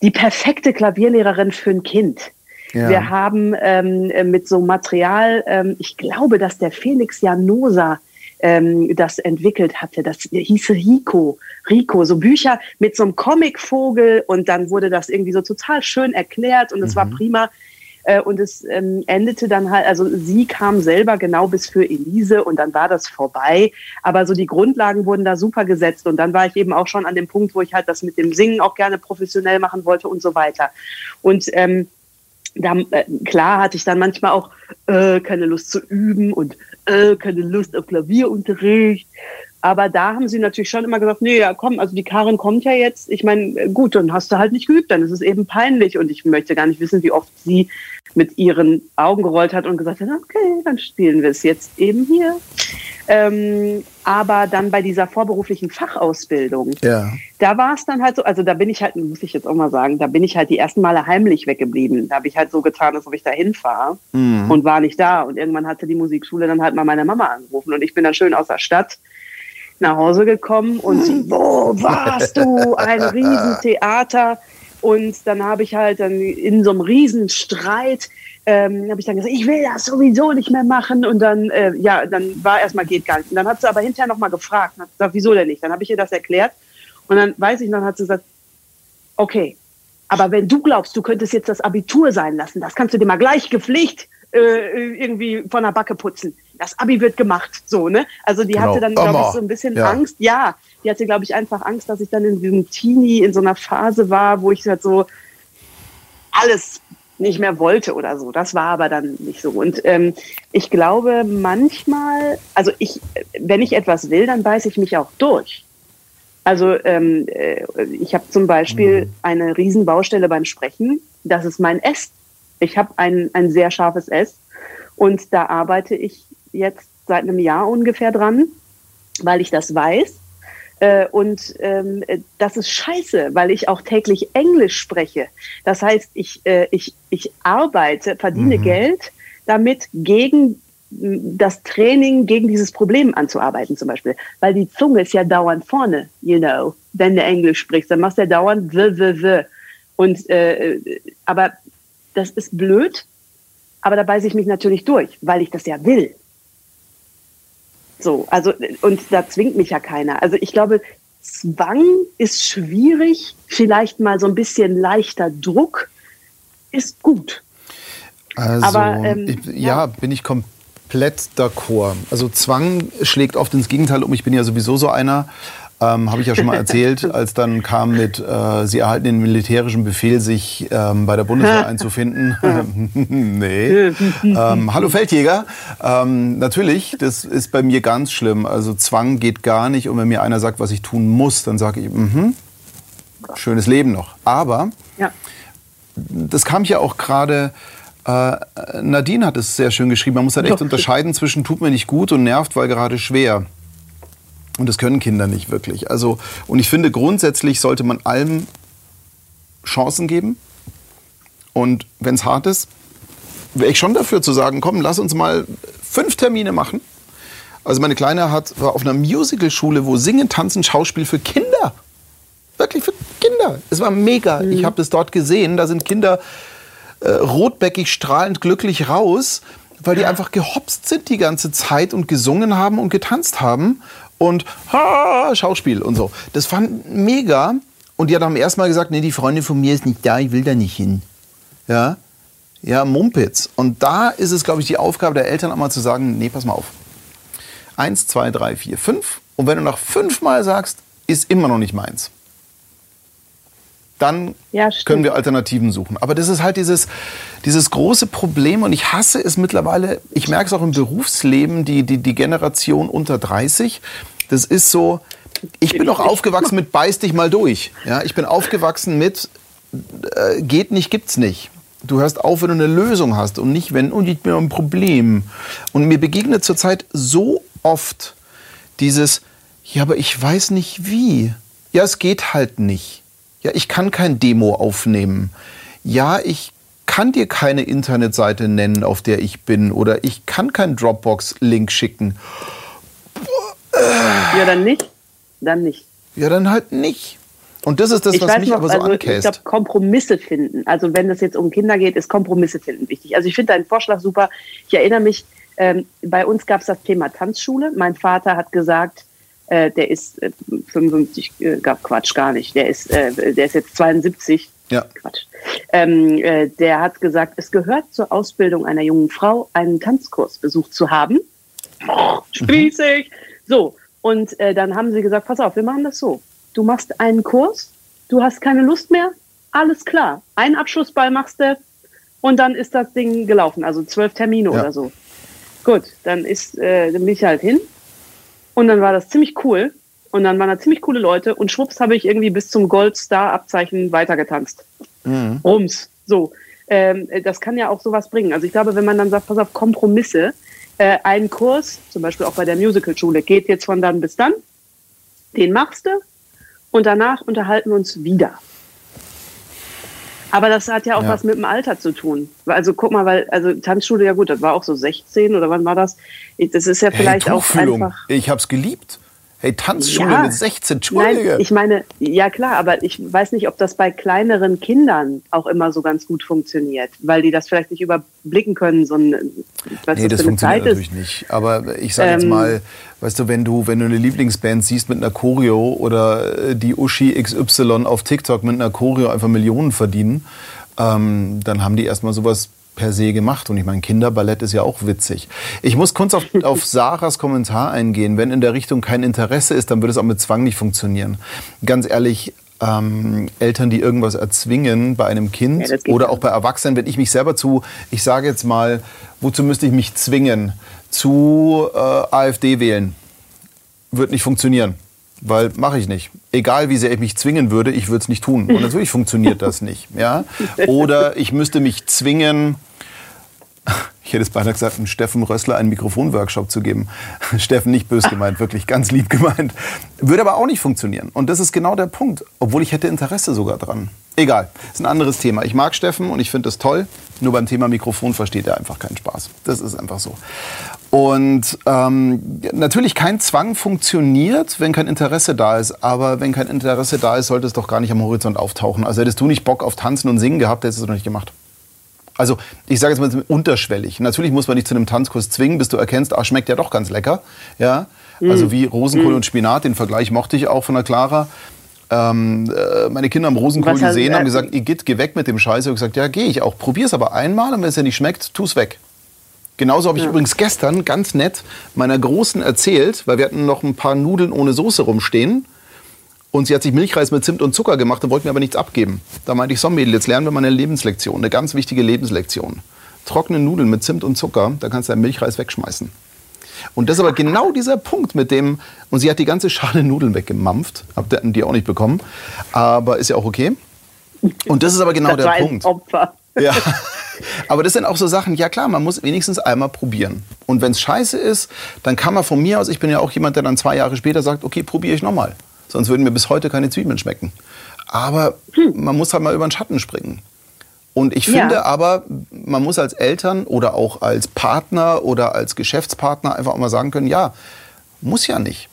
Speaker 2: die perfekte Klavierlehrerin für ein Kind. Ja. Wir haben ähm, mit so Material, ähm, ich glaube, dass der Felix Janosa ähm, das entwickelt hatte. Das hieße Rico. Rico, so Bücher mit so einem Comicvogel und dann wurde das irgendwie so total schön erklärt und es mhm. war prima. Äh, und es ähm, endete dann halt, also sie kam selber genau bis für Elise und dann war das vorbei. Aber so die Grundlagen wurden da super gesetzt und dann war ich eben auch schon an dem Punkt, wo ich halt das mit dem Singen auch gerne professionell machen wollte und so weiter. Und ähm, da, äh, klar hatte ich dann manchmal auch äh, keine Lust zu üben und äh, keine Lust auf Klavierunterricht. Aber da haben sie natürlich schon immer gesagt, nee, ja, komm, also die Karin kommt ja jetzt. Ich meine, gut, dann hast du halt nicht geübt, dann ist es eben peinlich. Und ich möchte gar nicht wissen, wie oft sie mit ihren Augen gerollt hat und gesagt hat, okay, dann spielen wir es jetzt eben hier. Ähm, aber dann bei dieser vorberuflichen Fachausbildung, ja. da war es dann halt so, also da bin ich halt, muss ich jetzt auch mal sagen, da bin ich halt die ersten Male heimlich weggeblieben. Da habe ich halt so getan, als ob ich da hinfahre mhm. und war nicht da. Und irgendwann hatte die Musikschule dann halt mal meine Mama angerufen und ich bin dann schön aus der Stadt nach Hause gekommen und sie, wo warst du? Ein (laughs) Riesentheater. Und dann habe ich halt dann in so einem Riesenstreit ähm, habe ich dann gesagt, ich will das sowieso nicht mehr machen. Und dann, äh, ja, dann war erstmal geht gar nicht. Und dann hat sie aber hinterher nochmal gefragt und hat gesagt, wieso denn nicht? Dann habe ich ihr das erklärt. Und dann weiß ich, dann hat sie gesagt, okay, aber wenn du glaubst, du könntest jetzt das Abitur sein lassen, das kannst du dir mal gleich gepflegt äh, irgendwie von der Backe putzen. Das Abi wird gemacht, so, ne? Also die genau. hatte dann, glaube ich, so ein bisschen ja. Angst. Ja, die hatte, glaube ich, einfach Angst, dass ich dann in diesem Teenie, in so einer Phase war, wo ich halt so alles nicht mehr wollte oder so. Das war aber dann nicht so. Und ähm, ich glaube manchmal, also ich, wenn ich etwas will, dann beiße ich mich auch durch. Also ähm, äh, ich habe zum Beispiel mhm. eine Riesenbaustelle beim Sprechen. Das ist mein S. Ich habe ein, ein sehr scharfes S und da arbeite ich jetzt seit einem Jahr ungefähr dran, weil ich das weiß Äh, und ähm, das ist scheiße, weil ich auch täglich Englisch spreche. Das heißt, ich, äh, ich, ich arbeite, verdiene mhm. Geld, damit gegen das Training gegen dieses Problem anzuarbeiten zum Beispiel. Weil die Zunge ist ja dauernd vorne, you know, wenn du Englisch sprichst, dann machst du ja dauernd w, w, w. Und, äh, aber das ist blöd, aber da beiße ich mich natürlich durch, weil ich das ja will. So, also, und da zwingt mich ja keiner. Also ich glaube, Zwang ist schwierig, vielleicht mal so ein bisschen leichter Druck ist gut.
Speaker 1: Also, Aber, ähm, ich, ja, ja, bin ich komplett d'accord. Also Zwang schlägt oft ins Gegenteil um. Ich bin ja sowieso so einer, ähm, Habe ich ja schon mal erzählt, (laughs) als dann kam mit, äh, Sie erhalten den militärischen Befehl, sich ähm, bei der Bundeswehr (laughs) einzufinden. (laughs) nee. Ähm, hallo Feldjäger. Ähm, natürlich, das ist bei mir ganz schlimm. Also Zwang geht gar nicht. Und wenn mir einer sagt, was ich tun muss, dann sage ich, mhm, schönes Leben noch. Aber ja. das kam ja auch gerade. Äh, Nadine hat es sehr schön geschrieben. Man muss halt echt Doch. unterscheiden zwischen tut mir nicht gut und nervt, weil gerade schwer. Und das können Kinder nicht wirklich. Also, und ich finde, grundsätzlich sollte man allem Chancen geben. Und wenn es hart ist, wäre ich schon dafür zu sagen, komm, lass uns mal fünf Termine machen. Also meine Kleine hat, war auf einer Musicalschule, wo Singen, Tanzen, Schauspiel für Kinder. Wirklich für Kinder. Es war mega. Mhm. Ich habe das dort gesehen. Da sind Kinder äh, rotbäckig, strahlend glücklich raus, weil die einfach gehopst sind die ganze Zeit und gesungen haben und getanzt haben und ha, Schauspiel und so. Das fand mega. Und die hat am ersten Mal gesagt, nee, die Freundin von mir ist nicht da, ich will da nicht hin. Ja, ja, Mumpitz. Und da ist es, glaube ich, die Aufgabe der Eltern einmal zu sagen, nee, pass mal auf. Eins, zwei, drei, vier, fünf. Und wenn du nach fünfmal sagst, ist immer noch nicht meins dann ja, können wir Alternativen suchen. Aber das ist halt dieses, dieses große Problem und ich hasse es mittlerweile, ich merke es auch im Berufsleben, die, die, die Generation unter 30, das ist so, ich bin auch aufgewachsen mit beiß dich mal durch. Ja, ich bin aufgewachsen mit äh, geht nicht, gibt's nicht. Du hörst auf, wenn du eine Lösung hast und nicht, wenn, und ich bin ein Problem. Und mir begegnet zurzeit so oft dieses, ja, aber ich weiß nicht wie. Ja, es geht halt nicht. Ja, ich kann kein Demo aufnehmen. Ja, ich kann dir keine Internetseite nennen, auf der ich bin. Oder ich kann keinen Dropbox-Link schicken.
Speaker 2: Ja, dann nicht. Dann nicht.
Speaker 1: Ja, dann halt nicht. Und das ist das, ich was mich noch, aber so also ankäst. Ich glaube,
Speaker 2: Kompromisse finden. Also wenn es jetzt um Kinder geht, ist Kompromisse finden wichtig. Also ich finde deinen Vorschlag super. Ich erinnere mich, ähm, bei uns gab es das Thema Tanzschule. Mein Vater hat gesagt, äh, der ist äh, 55, äh, Quatsch, gar nicht. Der ist, äh, der ist jetzt 72. Ja. Quatsch. Ähm, äh, der hat gesagt, es gehört zur Ausbildung einer jungen Frau, einen Tanzkurs besucht zu haben. Oh, spießig. Mhm. So, und äh, dann haben sie gesagt, pass auf, wir machen das so. Du machst einen Kurs, du hast keine Lust mehr, alles klar. Einen Abschlussball machst du und dann ist das Ding gelaufen, also zwölf Termine ja. oder so. Gut, dann ist, äh, dann bin ich halt hin und dann war das ziemlich cool. Und dann waren da ziemlich coole Leute und schwupps habe ich irgendwie bis zum Gold-Star-Abzeichen weitergetanzt. Mhm. Rums. So. Ähm, das kann ja auch sowas bringen. Also ich glaube, wenn man dann sagt, pass auf, Kompromisse, äh, ein Kurs, zum Beispiel auch bei der Musicalschule, geht jetzt von dann bis dann, den machst du und danach unterhalten wir uns wieder. Aber das hat ja auch ja. was mit dem Alter zu tun. Also guck mal, weil, also Tanzschule, ja gut, das war auch so 16 oder wann war das? Das ist ja vielleicht hey, auch einfach.
Speaker 1: Ich hab's geliebt. Hey, Tanzschule ja. mit 16, Entschuldige.
Speaker 2: Nein, ich meine, ja klar, aber ich weiß nicht, ob das bei kleineren Kindern auch immer so ganz gut funktioniert, weil die das vielleicht nicht überblicken können, so ein,
Speaker 1: was nee, das, das funktioniert natürlich nicht. Aber ich sage jetzt ähm, mal, weißt du, wenn du, wenn du eine Lieblingsband siehst mit einer Choreo oder äh, die Uschi XY auf TikTok mit einer Choreo einfach Millionen verdienen, ähm, dann haben die erstmal sowas per se gemacht. Und ich meine, Kinderballett ist ja auch witzig. Ich muss kurz auf, (laughs) auf Sarahs Kommentar eingehen. Wenn in der Richtung kein Interesse ist, dann würde es auch mit Zwang nicht funktionieren. Ganz ehrlich, ähm, Eltern, die irgendwas erzwingen bei einem Kind ja, oder auch bei Erwachsenen, wenn ich mich selber zu, ich sage jetzt mal, wozu müsste ich mich zwingen? Zu äh, AfD wählen. Wird nicht funktionieren. Weil mache ich nicht. Egal wie sehr ich mich zwingen würde, ich würde es nicht tun. Und natürlich (laughs) funktioniert das nicht. Ja? Oder ich müsste mich zwingen, ich hätte es beinahe gesagt, einem Steffen Rössler einen Mikrofonworkshop zu geben. (laughs) Steffen nicht böse gemeint, wirklich ganz lieb gemeint. Würde aber auch nicht funktionieren. Und das ist genau der Punkt, obwohl ich hätte Interesse sogar dran. Egal, ist ein anderes Thema. Ich mag Steffen und ich finde das toll. Nur beim Thema Mikrofon versteht er einfach keinen Spaß. Das ist einfach so. Und ähm, natürlich kein Zwang funktioniert, wenn kein Interesse da ist. Aber wenn kein Interesse da ist, sollte es doch gar nicht am Horizont auftauchen. Also hättest du nicht Bock auf Tanzen und Singen gehabt, hättest du es noch nicht gemacht. Also ich sage jetzt mal unterschwellig. Natürlich muss man nicht zu einem Tanzkurs zwingen, bis du erkennst, ah, schmeckt ja doch ganz lecker. Ja? Also wie Rosenkohl
Speaker 2: Mm.
Speaker 1: und Spinat, den Vergleich mochte ich auch von der Clara. Ähm, äh, meine Kinder haben Rosenkohl
Speaker 2: hast-
Speaker 1: gesehen, haben
Speaker 2: äh,
Speaker 1: gesagt, Igitt, geh weg mit dem Scheiß. Ich habe gesagt, ja, gehe ich auch. Probier's aber einmal und wenn es dir nicht schmeckt, tu's weg. Genauso habe ich übrigens gestern ganz nett meiner Großen erzählt, weil wir hatten noch ein paar Nudeln ohne Soße rumstehen. Und sie hat sich Milchreis mit Zimt und Zucker gemacht und wollte mir aber nichts abgeben. Da meinte ich, so Mädel, jetzt lernen wir mal eine Lebenslektion, eine ganz wichtige Lebenslektion. Trockene Nudeln mit Zimt und Zucker, da kannst du deinen Milchreis wegschmeißen. Und das ist aber genau dieser Punkt mit dem, und sie hat die ganze Schale (laughs) Nudeln weggemampft, hab die auch nicht bekommen, aber ist ja auch okay. Und das ist aber genau
Speaker 2: das
Speaker 1: der Punkt.
Speaker 2: Opfer.
Speaker 1: Ja. (laughs) Aber das sind auch so Sachen, ja klar, man muss wenigstens einmal probieren. Und wenn es scheiße ist, dann kann man von mir aus, ich bin ja auch jemand, der dann zwei Jahre später sagt, okay, probiere ich nochmal. Sonst würden mir bis heute keine Zwiebeln schmecken. Aber man muss halt mal über den Schatten springen. Und ich
Speaker 2: Ja.
Speaker 1: finde aber, man muss als Eltern oder auch als Partner oder als Geschäftspartner einfach auch mal sagen können, ja, muss ja nicht.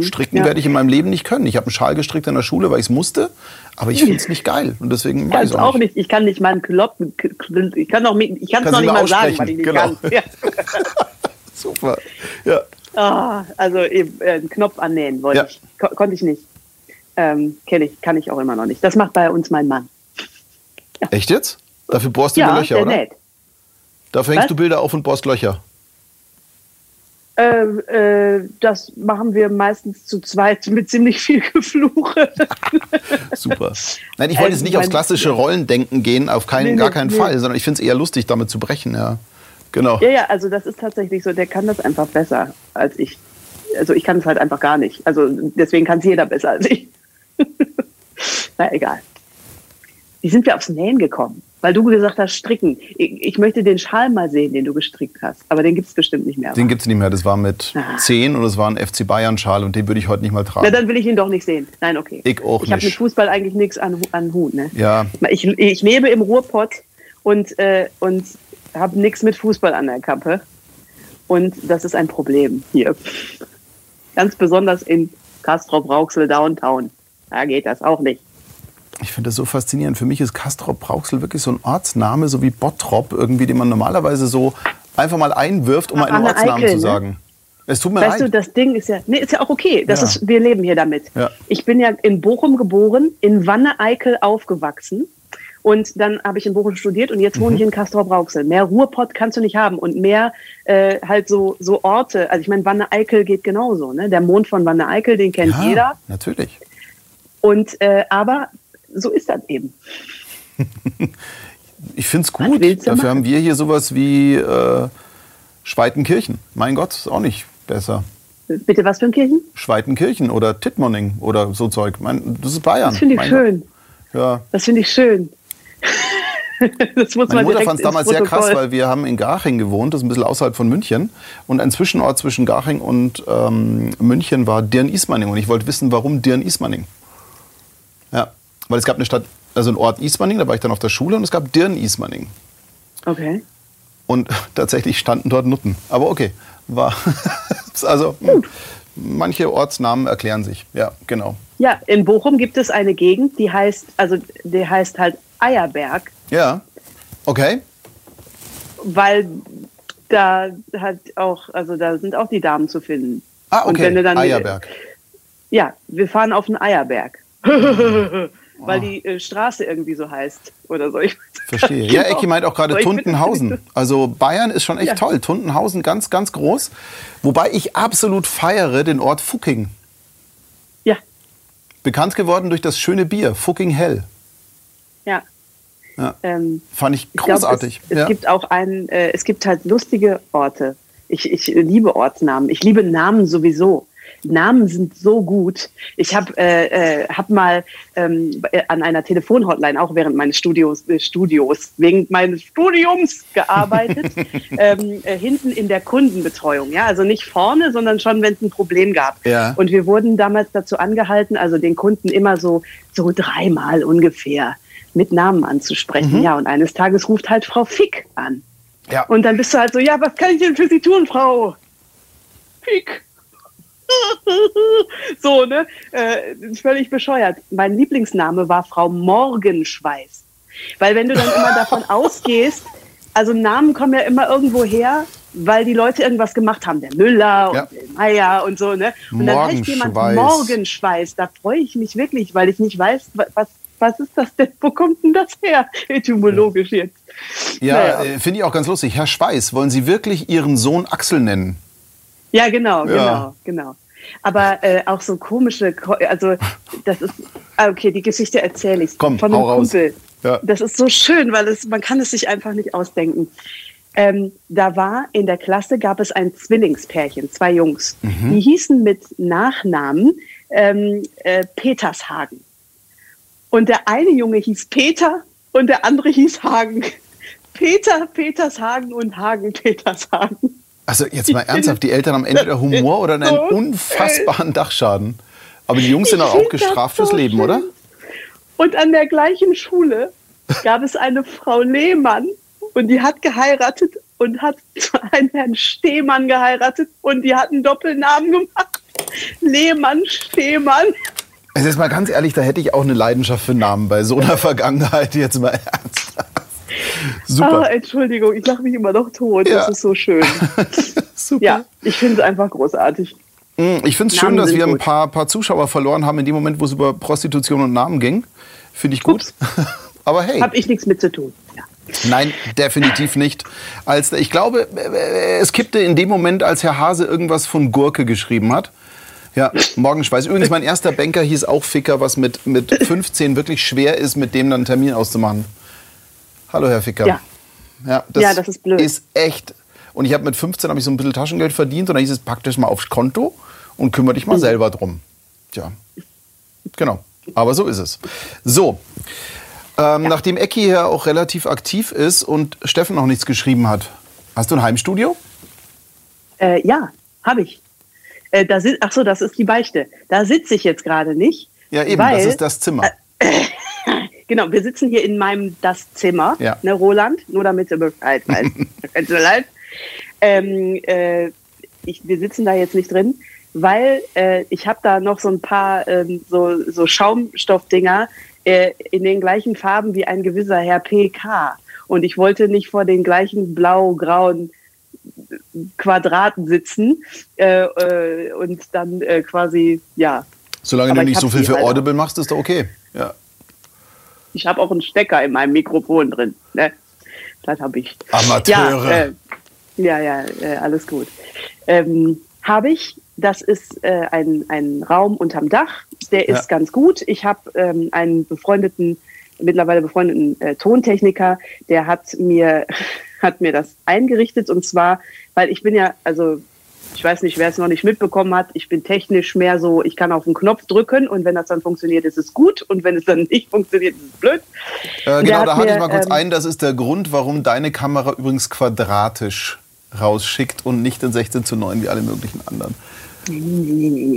Speaker 1: Stricken
Speaker 2: ja.
Speaker 1: werde ich in meinem Leben nicht können. Ich habe einen Schal gestrickt in der Schule, weil ich es musste, aber ich finde es nicht geil. Und deswegen
Speaker 2: Ich
Speaker 1: mache
Speaker 2: kann
Speaker 1: ich
Speaker 2: es auch nicht. Ich kann nicht mal einen Kloppen. Ich kann noch, ich kann es noch nicht
Speaker 1: mal
Speaker 2: sagen, weil ich nicht
Speaker 1: genau.
Speaker 2: kann. Ja. (laughs)
Speaker 1: Super. Ja.
Speaker 2: Ah, also eben, äh, einen Knopf annähen wollte
Speaker 1: Ja.
Speaker 2: ich. Ko konnte ich nicht. Ähm, Kenne ich, kann ich auch immer noch nicht. Das macht bei uns mein Mann.
Speaker 1: Echt jetzt? Dafür bohrst du
Speaker 2: ja,
Speaker 1: Löcher,
Speaker 2: der
Speaker 1: oder?
Speaker 2: näht.
Speaker 1: Dafür hängst
Speaker 2: Was?
Speaker 1: du Bilder auf und bohrst Löcher.
Speaker 2: Äh, äh, das machen wir meistens zu zweit mit ziemlich viel Gefluche. (laughs)
Speaker 1: Super. Nein, ich wollte jetzt
Speaker 2: Ähm,
Speaker 1: nicht aufs klassische Rollendenken gehen, auf keinen,
Speaker 2: Nee,
Speaker 1: gar keinen
Speaker 2: nee.
Speaker 1: Fall, sondern ich finde es eher lustig, damit zu brechen, ja. Genau.
Speaker 2: ja, ja, also das ist tatsächlich so. Der kann das einfach besser als ich. Also ich kann es halt einfach gar nicht. Also deswegen kann es jeder besser als ich. (laughs) Na egal. Wie sind wir aufs Nähen gekommen? Weil du gesagt hast, stricken. Ich, ich möchte den Schal mal sehen, den du gestrickt hast. Aber den gibt es bestimmt nicht mehr.
Speaker 1: Den gibt es nicht mehr. Das war mit
Speaker 2: Ah.
Speaker 1: 10 und es war ein FC Bayern-Schal und den würde ich heute nicht mal
Speaker 2: Na,
Speaker 1: tragen.
Speaker 2: dann will ich ihn doch nicht sehen. Nein, okay.
Speaker 1: Ich auch
Speaker 2: Ich habe
Speaker 1: nicht.
Speaker 2: mit Fußball eigentlich nichts an, an Hut. Ne?
Speaker 1: Ja.
Speaker 2: Ich, ich lebe im Ruhrpott und, äh, und habe nichts mit Fußball an der Kappe. Und das ist ein Problem hier. Ganz besonders in Castrop-Rauxel Downtown. Da geht das auch nicht.
Speaker 1: Ich finde das so faszinierend. Für mich ist Castrop-Rauxel wirklich so ein Ortsname, so wie Bottrop, irgendwie, den man normalerweise so einfach mal einwirft, um
Speaker 2: Aber
Speaker 1: einen Ortsnamen
Speaker 2: Eickel,
Speaker 1: zu
Speaker 2: ne?
Speaker 1: sagen. Es tut mir
Speaker 2: Weißt du,
Speaker 1: leid.
Speaker 2: das Ding ist ja, nee, ist ja auch okay. Das
Speaker 1: Ja.
Speaker 2: ist, wir leben hier damit.
Speaker 1: Ja.
Speaker 2: Ich bin ja in Bochum geboren, in Wanne-Eickel aufgewachsen. Und dann habe ich in Bochum studiert und jetzt wohne
Speaker 1: Mhm.
Speaker 2: ich in Castrop-Rauxel. Mehr Ruhrpott kannst du nicht haben und mehr äh, halt so, so Orte. Also ich meine, Wanne-Eickel geht genauso. Ne? Der Mond von Wanne-Eickel, den kennt
Speaker 1: ja,
Speaker 2: jeder.
Speaker 1: natürlich.
Speaker 2: Und äh, aber so ist das eben. (laughs)
Speaker 1: Ich finde es gut. Dafür
Speaker 2: machen?
Speaker 1: haben wir hier sowas wie äh, Schweitenkirchen. Mein Gott, ist auch nicht besser.
Speaker 2: Bitte was für ein Kirchen?
Speaker 1: Schweitenkirchen oder Tittmoning oder so Zeug. Mein, das ist Bayern.
Speaker 2: Das finde ich
Speaker 1: Mein
Speaker 2: schön.
Speaker 1: Gott. Ja.
Speaker 2: Das finde ich schön. (laughs) das muss
Speaker 1: Meine
Speaker 2: man
Speaker 1: Mutter fand es damals sehr krass, weil wir haben in Garching gewohnt, das ist ein bisschen außerhalb von München. Und ein Zwischenort zwischen Garching und ähm, München war Dirn-Ismaning. Und ich wollte wissen, warum Dirn-Ismaning. Ja, weil es gab eine Stadt, also ein Ort Ismaning, da war ich dann auf der Schule und es gab Dirn-Ismaning.
Speaker 2: Okay.
Speaker 1: Und (laughs) tatsächlich standen dort Nutten. Aber okay, war. (laughs) also, hm, manche Ortsnamen erklären sich. Ja, genau.
Speaker 2: Ja, in Bochum gibt es eine Gegend, die heißt, also die heißt halt Eierberg,
Speaker 1: Ja, okay.
Speaker 2: weil da hat auch, also da sind auch die Damen zu finden.
Speaker 1: Ah,
Speaker 2: Und
Speaker 1: okay.
Speaker 2: wenn du dann-
Speaker 1: Eierberg.
Speaker 2: Ja, wir fahren auf den Eierberg. (laughs) weil die äh, Straße irgendwie so heißt oder so. Ich
Speaker 1: Verstehe. (laughs) Ja,
Speaker 2: Genau.
Speaker 1: Ecki meint auch gerade Tuntenhausen. (laughs) Also Bayern ist schon echt
Speaker 2: Ja.
Speaker 1: toll. Tuntenhausen ganz, ganz groß. Wobei ich absolut feiere den Ort Fucking.
Speaker 2: Ja,
Speaker 1: Bekannt geworden durch das schöne Bier, Fucking Hell.
Speaker 2: ja.
Speaker 1: Ja.
Speaker 2: Ähm,
Speaker 1: Fand ich
Speaker 2: Ich glaub,
Speaker 1: großartig.
Speaker 2: es, es
Speaker 1: ja.
Speaker 2: gibt auch einen, äh, es gibt halt lustige Orte. Ich, ich liebe Ortsnamen. Ich liebe Namen sowieso. Namen sind so gut. Ich habe äh, äh, hab mal ähm, an einer Telefonhotline, auch während meines Studios, äh, Studios wegen meines Studiums gearbeitet, (laughs) ähm, äh, hinten in der Kundenbetreuung. Ja, also nicht vorne, sondern schon, wenn es ein Problem gab.
Speaker 1: Ja.
Speaker 2: Und wir wurden damals dazu angehalten, also den Kunden immer so, so dreimal ungefähr mit Namen anzusprechen. Ja, und eines Tages ruft halt Frau Fick an.
Speaker 1: Ja.
Speaker 2: Und dann bist du halt so, ja, was kann ich denn für Sie tun, Frau? Fick. (laughs) so, ne? Äh, völlig bescheuert. Mein Lieblingsname war Frau Morgenschweiß. Weil wenn du dann immer (laughs) davon ausgehst, also Namen kommen ja immer irgendwo her, weil die Leute irgendwas gemacht haben. Der Müller
Speaker 1: Ja.
Speaker 2: und der Meier und so, ne? Und dann heißt jemand
Speaker 1: Morgenschweiß.
Speaker 2: Da freue ich mich wirklich, weil ich nicht weiß, wa- was, was ist das denn? Wo kommt denn das her? Etymologisch jetzt.
Speaker 1: Ja,
Speaker 2: Naja.
Speaker 1: äh, finde ich auch ganz lustig. Herr Schweiß, wollen Sie wirklich Ihren Sohn Axel nennen?
Speaker 2: Ja, genau,
Speaker 1: Ja.
Speaker 2: genau, genau. Aber äh, auch so komische, Ko- also das ist, ah, okay, die Geschichte erzähle ich
Speaker 1: Komm,
Speaker 2: von einem. Kumpel.
Speaker 1: Ja.
Speaker 2: Das ist so schön, weil es, man kann es sich einfach nicht ausdenken. Ähm, da war in der Klasse gab es ein Zwillingspärchen, zwei Jungs.
Speaker 1: Mhm.
Speaker 2: Die hießen mit Nachnamen ähm, äh, Petershagen. Und der eine Junge hieß Peter und der andere hieß Hagen. (laughs) Peter Petershagen und Hagen Petershagen.
Speaker 1: Also jetzt mal ernsthaft, die Eltern haben entweder (laughs) Humor oder einen unfassbaren Dachschaden. Aber die Jungs sind doch auch
Speaker 2: das
Speaker 1: gestraft
Speaker 2: so
Speaker 1: fürs Leben,
Speaker 2: schön.
Speaker 1: oder?
Speaker 2: Und an der gleichen Schule gab es eine Frau Lehmann und die hat geheiratet und hat (laughs) einen Herrn Stehmann geheiratet und die hat einen Doppelnamen gemacht. Lehmann, Stehmann.
Speaker 1: Es ist mal ganz ehrlich, da hätte ich auch eine Leidenschaft für Namen bei so einer Vergangenheit jetzt mal ernsthaft. Super.
Speaker 2: Entschuldigung, ich lache mich immer noch tot.
Speaker 1: Ja.
Speaker 2: Das ist so schön. (laughs)
Speaker 1: Super.
Speaker 2: Ja, ich finde es einfach großartig.
Speaker 1: Mm, Ich finde es schön, dass wir ein paar, paar Zuschauer verloren haben in dem Moment, wo es über Prostitution und Namen ging. Finde ich gut. (laughs) Aber hey,
Speaker 2: Habe ich nichts mit zu tun. Ja.
Speaker 1: nein, definitiv nicht. Als, ich glaube, es kippte in dem Moment, als Herr Hase irgendwas von Gurke geschrieben hat. Ja, Morgenschweiß. Übrigens, mein erster Banker hieß auch Ficker, was mit, mit (laughs) 15 wirklich schwer ist, mit dem dann einen Termin auszumachen. Hallo, Herr Ficker.
Speaker 2: Ja.
Speaker 1: Ja, das,
Speaker 2: Ja, das ist blöd.
Speaker 1: Ist echt. Und ich habe mit 15 habe ich so ein bisschen Taschengeld verdient und dann hieß es, pack das mal aufs Konto und kümmere dich
Speaker 2: Mhm.
Speaker 1: mal selber drum. Tja, genau. Aber so ist es. So, ähm, nachdem Ecki hier auch relativ aktiv ist und Steffen noch nichts geschrieben hat, hast du ein Heimstudio?
Speaker 2: Äh, ja, habe ich. Äh, da sit- ach so, das ist die Beichte. Da sitze ich jetzt gerade nicht.
Speaker 1: Ja, eben,
Speaker 2: weil,
Speaker 1: das ist das Zimmer. (laughs)
Speaker 2: Genau, wir sitzen hier in meinem Das Zimmer,
Speaker 1: Ja.
Speaker 2: ne, Roland, nur damit du Bescheid (laughs) weißt. Tut mir leid. Ähm, äh, ich, wir sitzen da jetzt nicht drin, weil äh, ich habe da noch so ein paar ähm, so, so Schaumstoffdinger äh, in den gleichen Farben wie ein gewisser Herr PK. Und ich wollte nicht vor den gleichen blau-grauen Quadraten sitzen äh, äh, und dann äh, quasi, ja,
Speaker 1: Solange
Speaker 2: aber
Speaker 1: du
Speaker 2: ich
Speaker 1: nicht so viel für
Speaker 2: halt.
Speaker 1: Audible machst, ist doch okay. Ja.
Speaker 2: Ich habe auch einen Stecker in meinem Mikrofon drin. Ne? Das habe ich.
Speaker 1: Amateure.
Speaker 2: Ja, äh, ja, ja äh, alles gut. Ähm, habe ich. Das ist äh, ein, ein Raum unterm Dach. Der ist
Speaker 1: Ja.
Speaker 2: ganz gut. Ich habe ähm, einen befreundeten, mittlerweile befreundeten äh, Tontechniker, der hat mir, (laughs) hat mir das eingerichtet. Und zwar, weil ich bin ja, also ich weiß nicht, wer es noch nicht mitbekommen hat, ich bin technisch mehr so, ich kann auf den Knopf drücken und wenn das dann funktioniert, ist es gut und wenn es dann nicht funktioniert, ist es blöd.
Speaker 1: Äh, genau, da
Speaker 2: mir,
Speaker 1: ich mal kurz
Speaker 2: ähm,
Speaker 1: ein. Das ist der Grund, warum deine Kamera übrigens quadratisch rausschickt und nicht in 16 zu 9 wie alle möglichen anderen.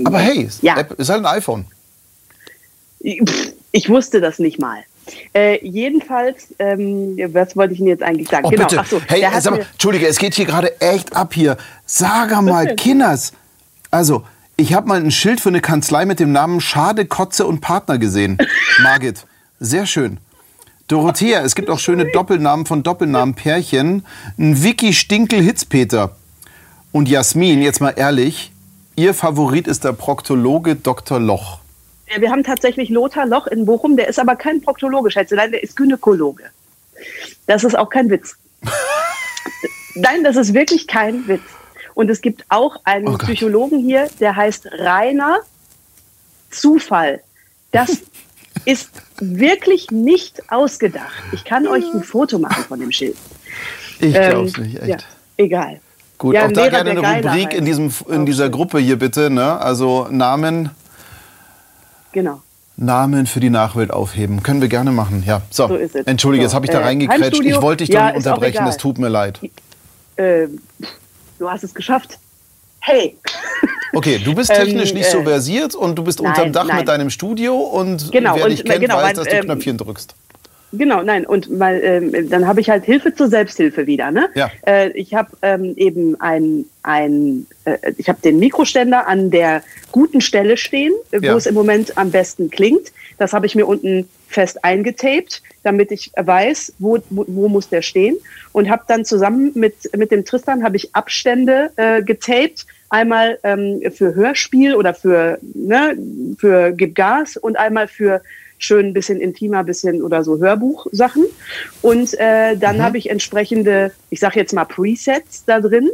Speaker 1: Aber hey, ist,
Speaker 2: Ja.
Speaker 1: App, ist halt ein iPhone.
Speaker 2: Ich wusste das nicht mal. Äh, jedenfalls, ähm, was wollte ich Ihnen jetzt eigentlich sagen?
Speaker 1: Oh,
Speaker 2: genau,
Speaker 1: bitte.
Speaker 2: ach so,
Speaker 1: hey, sag mal, Entschuldige, es geht hier gerade echt ab hier. Sag mal? Kinders. Also, ich habe mal ein Schild für eine Kanzlei mit dem Namen Schade, Kotze und Partner gesehen. (laughs) Margit, sehr schön. Dorothea, es gibt auch schöne Doppelnamen von Doppelnamen-Pärchen. Ein Vicky Stinkel Hitzpeter. Und Jasmin, jetzt mal ehrlich, ihr Favorit ist der Proktologe Dr. Loch.
Speaker 2: Ja, wir haben tatsächlich Lothar Loch in Bochum, der ist aber kein Proktologe, Schätzelein, der ist Gynäkologe. Das ist auch kein Witz. (laughs) Nein, das ist wirklich kein Witz. Und es gibt auch einen
Speaker 1: Oh.
Speaker 2: Psychologen hier, der heißt Rainer Zufall. Das (laughs) ist wirklich nicht ausgedacht. Ich kann euch ein Foto machen von dem Schild.
Speaker 1: Ich
Speaker 2: Ähm,
Speaker 1: glaub's nicht, echt.
Speaker 2: Ja, egal.
Speaker 1: Gut,
Speaker 2: Ja,
Speaker 1: auch da
Speaker 2: Lehrer,
Speaker 1: gerne eine Rubrik in, diesem, in dieser. Gruppe hier bitte. Ne? Also Namen,
Speaker 2: Genau.
Speaker 1: Namen für die Nachwelt aufheben. Können wir gerne machen. Ja, so.
Speaker 2: So ist es.
Speaker 1: Entschuldige,
Speaker 2: So,
Speaker 1: jetzt habe ich da
Speaker 2: äh,
Speaker 1: reingekrätscht.
Speaker 2: Heimstudio?
Speaker 1: Ich wollte dich
Speaker 2: Ja,
Speaker 1: nicht
Speaker 2: auch
Speaker 1: unterbrechen, das tut mir leid.
Speaker 2: Ähm, du hast es geschafft. Hey! (laughs)
Speaker 1: Okay, du bist
Speaker 2: Ähm,
Speaker 1: technisch nicht so
Speaker 2: äh,
Speaker 1: versiert und du bist
Speaker 2: nein,
Speaker 1: unterm Dach
Speaker 2: nein.
Speaker 1: mit deinem Studio und
Speaker 2: Genau,
Speaker 1: wer
Speaker 2: und,
Speaker 1: dich kennt,
Speaker 2: genau,
Speaker 1: weiß, dass du
Speaker 2: ähm,
Speaker 1: Knöpfchen drückst.
Speaker 2: Genau, nein, und mal, ähm, dann habe ich halt Hilfe zur Selbsthilfe wieder. Ne?
Speaker 1: Ja.
Speaker 2: Äh, ich habe ähm, eben ein, ein äh, ich habe den Mikroständer an der guten Stelle stehen, äh, wo
Speaker 1: Ja.
Speaker 2: es im Moment am besten klingt. Das habe ich mir unten fest eingetaped, damit ich weiß, wo, wo, wo muss der stehen. Und habe dann zusammen mit, mit dem Tristan habe ich Abstände äh, getaped. Einmal ähm, für Hörspiel oder für, ne, für Gib Gas und einmal für schön ein bisschen intimer, bisschen oder so Hörbuchsachen. Und äh, dann habe ich entsprechende, ich sage jetzt mal Presets da drin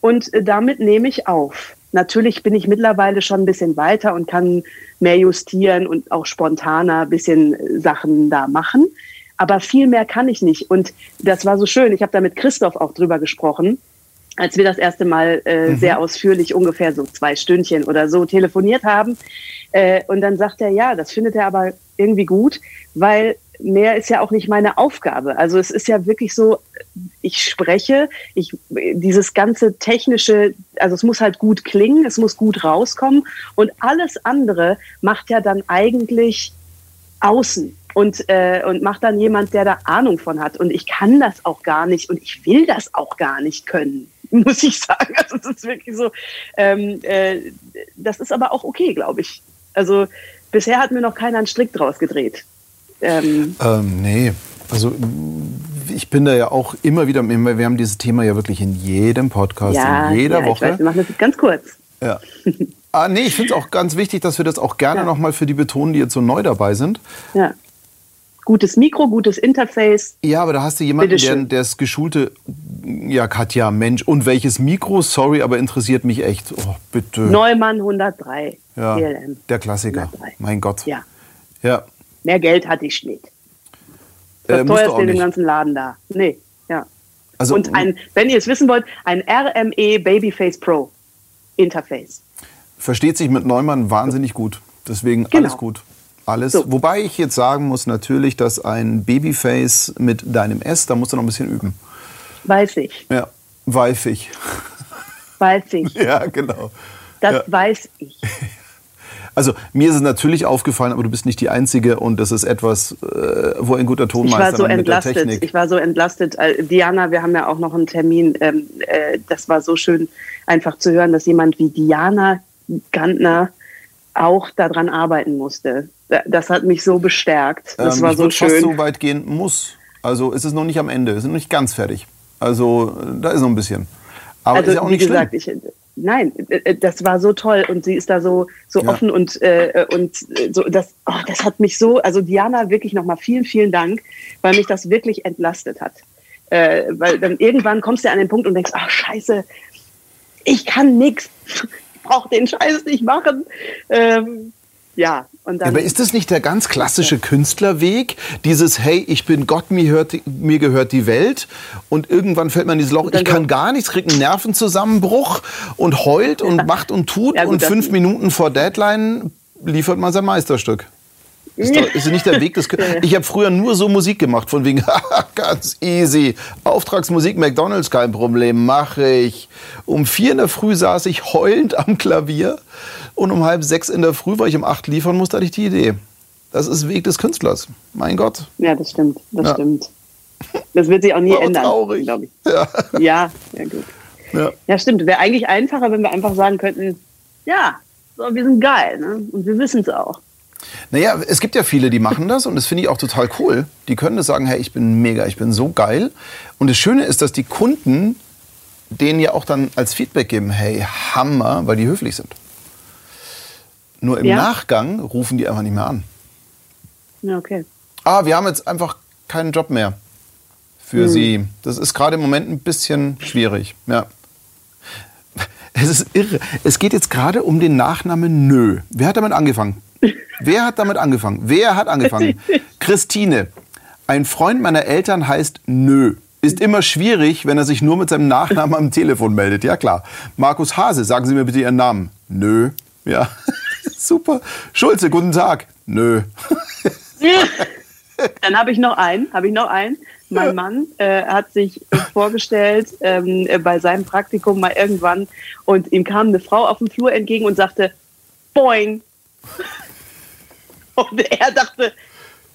Speaker 2: und äh, damit nehme ich auf. Natürlich bin ich mittlerweile schon ein bisschen weiter und kann mehr justieren und auch spontaner ein bisschen äh, Sachen da machen. Aber viel mehr kann ich nicht. Und das war so schön. Ich habe da mit Christoph auch drüber gesprochen, als wir das erste Mal äh, sehr ausführlich, ungefähr so zwei Stündchen oder so telefoniert haben. Äh, und dann sagt er, ja, das findet er aber irgendwie gut, weil mehr ist ja auch nicht meine Aufgabe. Also es ist ja wirklich so, ich spreche, ich, dieses ganze technische, also es muss halt gut klingen, es muss gut rauskommen und alles andere macht ja dann eigentlich außen und, äh, und macht dann jemand, der da Ahnung von hat. Und ich kann das auch gar nicht und ich will das auch gar nicht können, (laughs) muss ich sagen. Also es ist wirklich so, ähm, äh, das ist aber auch okay, glaube ich. Also bisher hat mir noch keiner einen Strick draus gedreht. Ähm,
Speaker 1: Ähm, nee, also ich bin da ja auch immer wieder, wir haben dieses Thema ja wirklich in jedem Podcast,
Speaker 2: ja,
Speaker 1: in jeder
Speaker 2: ja,
Speaker 1: Woche.
Speaker 2: Ich weiß, wir machen das jetzt ganz kurz.
Speaker 1: Ja. Ah, nee, ich finde es auch ganz wichtig, dass wir das auch gerne
Speaker 2: Ja.
Speaker 1: nochmal für die betonen, die jetzt so neu dabei sind.
Speaker 2: Ja. Gutes Mikro, gutes Interface.
Speaker 1: Ja, aber da hast du jemanden, der, das geschulte, ja, Katja, Mensch, und welches Mikro? Sorry, aber interessiert mich echt. Oh, bitte.
Speaker 2: Neumann 103.
Speaker 1: ja,
Speaker 2: DLM.
Speaker 1: der Klassiker.
Speaker 2: 103.
Speaker 1: Mein Gott.
Speaker 2: Ja.
Speaker 1: Ja.
Speaker 2: Mehr Geld hatte ich nicht. Das
Speaker 1: Äh, musst du
Speaker 2: teuerste in dem ganzen Laden da. Nee, ja.
Speaker 1: Also,
Speaker 2: Und ein, wenn ihr es wissen wollt, ein RME Babyface Pro Interface.
Speaker 1: versteht sich mit Neumann wahnsinnig gut. Deswegen
Speaker 2: Genau.
Speaker 1: alles gut. Alles.
Speaker 2: So.
Speaker 1: Wobei ich jetzt sagen muss, natürlich, dass ein Babyface mit deinem S, da musst du noch ein bisschen üben.
Speaker 2: Weiß ich.
Speaker 1: Ja, weifig.
Speaker 2: Weiß ich. (laughs)
Speaker 1: Ja, genau.
Speaker 2: Das
Speaker 1: Ja.
Speaker 2: weiß ich. (laughs)
Speaker 1: Also mir ist es natürlich aufgefallen, aber du bist nicht die Einzige und das ist etwas, äh, wo ein guter
Speaker 2: Ich
Speaker 1: Tonmeister
Speaker 2: war so
Speaker 1: mit der
Speaker 2: entlastet.
Speaker 1: Technik.
Speaker 2: Ich war so entlastet. Äh, Diana, wir haben ja auch noch einen Termin. Ähm, äh, das war so schön, einfach zu hören, dass jemand wie Diana Gantner auch daran arbeiten musste. Da- Das hat mich so bestärkt. Das
Speaker 1: Ähm,
Speaker 2: war
Speaker 1: ich
Speaker 2: so
Speaker 1: würd fast
Speaker 2: schön.
Speaker 1: so weit gehen muss. Also es ist noch nicht am Ende, wir sind noch nicht ganz fertig. Also da ist noch ein bisschen. Aber
Speaker 2: also
Speaker 1: ist ja auch
Speaker 2: wie
Speaker 1: nicht
Speaker 2: gesagt,
Speaker 1: schlimm.
Speaker 2: ich, nein, äh, das war so toll und sie ist da so so
Speaker 1: Ja.
Speaker 2: offen und äh, und so das oh, das hat mich so also Diana wirklich noch mal vielen vielen Dank, weil mich das wirklich entlastet hat. Äh, weil dann irgendwann kommst du an den Punkt und denkst, ach Scheiße, ich kann nix, ich brauche den Scheiß nicht machen. Ähm, ja dann
Speaker 1: Aber ist das nicht der ganz klassische Künstlerweg? Dieses, hey, ich bin Gott, mir, hört, mir gehört die Welt. Und irgendwann fällt man in dieses Loch, ich kann gar nichts, kriegt einen Nervenzusammenbruch und heult und macht und tut.
Speaker 2: Ja, gut,
Speaker 1: und fünf Minuten vor Deadline liefert man sein Meisterstück. Ist, doch, ist nicht der Weg des. Kün- (laughs) Ich habe früher nur so Musik gemacht, von wegen, (laughs) ganz easy. Auftragsmusik, McDonalds, kein Problem, mache ich. Um vier in der Früh saß ich heulend am Klavier und um halb sechs in der Früh, weil ich um acht liefern musste, hatte ich die Idee. Das ist Weg des Künstlers. Mein Gott.
Speaker 2: ja, das stimmt, das
Speaker 1: Ja.
Speaker 2: stimmt. Das wird sich auch nie (laughs) ändern,
Speaker 1: traurig.
Speaker 2: glaube ich.
Speaker 1: Ja.
Speaker 2: Ja, ja gut.
Speaker 1: Ja.
Speaker 2: Ja, stimmt. Wäre eigentlich einfacher, wenn wir einfach sagen könnten, ja, so, wir sind geil, ne? Und wir wissen es auch.
Speaker 1: Naja, es gibt ja viele, die machen das und das finde ich auch total cool. Die können das sagen, hey, ich bin mega, ich bin so geil. Und das Schöne ist, dass die Kunden denen ja auch dann als Feedback geben, hey, Hammer, weil die höflich sind. Nur im
Speaker 2: Ja.
Speaker 1: Nachgang rufen die einfach nicht mehr an.
Speaker 2: Ja, okay.
Speaker 1: Ah, wir haben jetzt einfach keinen Job mehr für
Speaker 2: Hm.
Speaker 1: Sie. Das ist gerade im Moment ein bisschen schwierig. Ja. Es ist irre. Es geht jetzt gerade um den Nachnamen Nö. Wer hat damit angefangen? Wer hat damit angefangen? Wer hat angefangen? (laughs) Christine. Ein Freund meiner Eltern heißt Nö. ist immer schwierig, wenn er sich nur mit seinem Nachnamen am Telefon meldet. Ja klar. Markus Hase, sagen Sie mir bitte Ihren Namen. Nö. Ja, (laughs) super. Schulze, guten Tag. Nö. (laughs)
Speaker 2: Dann habe ich noch einen, habe ich noch einen. Mein Mann äh, hat sich vorgestellt ähm, bei seinem Praktikum mal irgendwann und ihm kam eine Frau auf dem Flur entgegen und sagte, Boing. Und er dachte,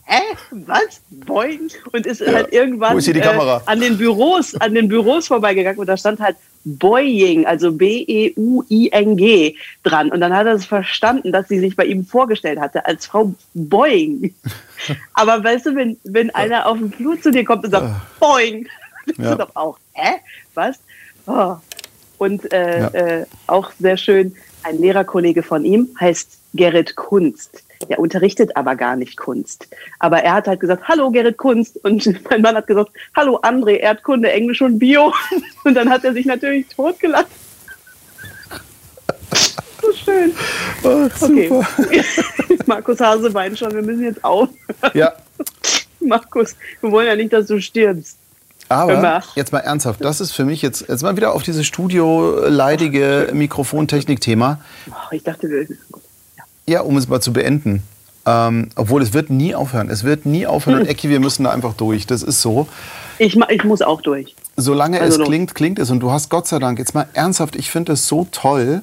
Speaker 2: hä, was? Boing? Und ist
Speaker 1: Ja.
Speaker 2: halt irgendwann äh, an den Büros, an den Büros vorbeigegangen und da stand halt Boying, also B-E-U-I-N-G dran. Und dann hat er es verstanden, dass sie sich bei ihm vorgestellt hatte als Frau Boing. (laughs) Aber weißt du, wenn, wenn einer auf den Flur zu dir kommt und sagt Boing, (laughs) denkst
Speaker 1: Ja.
Speaker 2: du doch auch, hä, was? Oh. Und äh,
Speaker 1: Ja.
Speaker 2: äh, auch sehr schön, ein Lehrerkollege von ihm heißt Gerrit Kunst. Der unterrichtet aber gar nicht Kunst. Aber er hat halt gesagt, hallo Gerrit Kunst. Und (laughs) mein Mann hat gesagt, hallo André, Erdkunde, Englisch und Bio. (laughs) Und dann hat er sich natürlich totgelacht. So schön. Okay.
Speaker 1: super. (laughs)
Speaker 2: Markus Hase weint schon, wir müssen jetzt auf.
Speaker 1: Ja,
Speaker 2: Markus, wir wollen ja nicht, dass du stirbst.
Speaker 1: aber
Speaker 2: Immer.
Speaker 1: jetzt mal ernsthaft, das ist für mich jetzt, jetzt mal wieder auf dieses studioleidige Mikrofontechnik-Thema.
Speaker 2: Oh, ich dachte, wir.
Speaker 1: Ja, um es mal zu beenden. Ähm, obwohl es wird nie aufhören. Es wird nie aufhören. Und Ecki, wir müssen da einfach durch. Das ist so.
Speaker 2: Ich, ich muss auch durch.
Speaker 1: Solange
Speaker 2: Also
Speaker 1: es
Speaker 2: los.
Speaker 1: klingt, klingt es. Und du hast Gott sei Dank, jetzt mal ernsthaft, ich finde es so toll.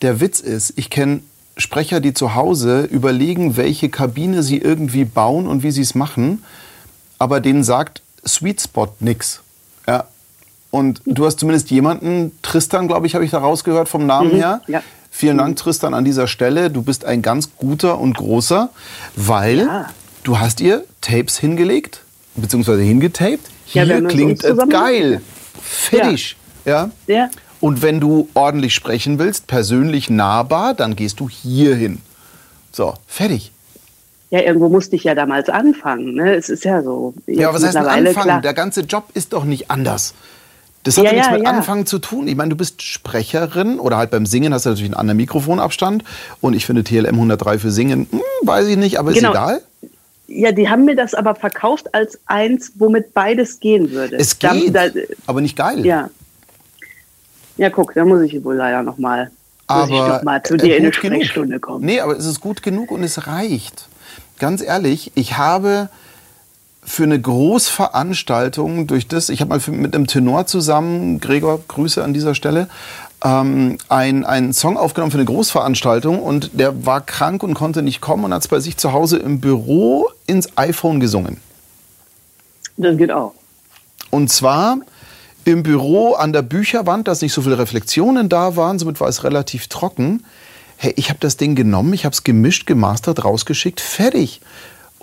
Speaker 1: Der Witz ist, ich kenne Sprecher, die zu Hause überlegen, welche Kabine sie irgendwie bauen und wie sie es machen. Aber denen sagt Sweet Spot nix. Ja. Und du hast zumindest jemanden, Tristan, glaube ich, habe ich da rausgehört vom Namen
Speaker 2: Mhm,
Speaker 1: her.
Speaker 2: ja.
Speaker 1: Vielen Dank, Tristan, an dieser Stelle. Du bist ein ganz guter und großer, weil
Speaker 2: Ja.
Speaker 1: du hast ihr Tapes hingelegt, beziehungsweise hingetaped.
Speaker 2: Ja,
Speaker 1: Hier
Speaker 2: das
Speaker 1: klingt es geil. Fertig. Ja.
Speaker 2: Ja.
Speaker 1: Und wenn du ordentlich sprechen willst, persönlich nahbar, dann gehst du hier hin. So, fertig.
Speaker 2: Ja, irgendwo musste ich ja damals anfangen. Ne? Es ist ja so.
Speaker 1: Ja, aber was heißt anfangen?
Speaker 2: klar.
Speaker 1: Der ganze Job ist doch nicht anders. Das hat
Speaker 2: Ja,
Speaker 1: ja, nichts
Speaker 2: ja,
Speaker 1: mit
Speaker 2: ja.
Speaker 1: Anfangen zu tun. Ich meine, du bist Sprecherin oder halt beim Singen hast du natürlich einen anderen Mikrofonabstand. Und ich finde TLM 103 für Singen, hm, weiß ich nicht, aber
Speaker 2: Genau.
Speaker 1: ist egal.
Speaker 2: Ja, die haben mir das aber verkauft als eins, womit beides gehen würde.
Speaker 1: Es
Speaker 2: Da-
Speaker 1: geht,
Speaker 2: Da,
Speaker 1: aber nicht geil.
Speaker 2: ja. Ja, guck, da muss ich wohl leider noch mal, muss ich
Speaker 1: aber
Speaker 2: noch mal zu dir in eine
Speaker 1: genug.
Speaker 2: Sprechstunde kommen.
Speaker 1: Nee, aber es ist gut genug und es reicht. Ganz ehrlich, ich habe für eine Großveranstaltung durch das, ich habe mal mit einem Tenor zusammen, Gregor, Grüße an dieser Stelle, ähm, ein- einen Song aufgenommen für eine Großveranstaltung und der war krank und konnte nicht kommen und hat es bei sich zu Hause im Büro ins iPhone gesungen.
Speaker 2: Das geht auch.
Speaker 1: Und zwar im Büro an der Bücherwand, dass nicht so viele Reflexionen da waren, somit war es relativ trocken. Hey, ich habe das Ding genommen, ich habe es gemischt, gemastert, rausgeschickt, fertig.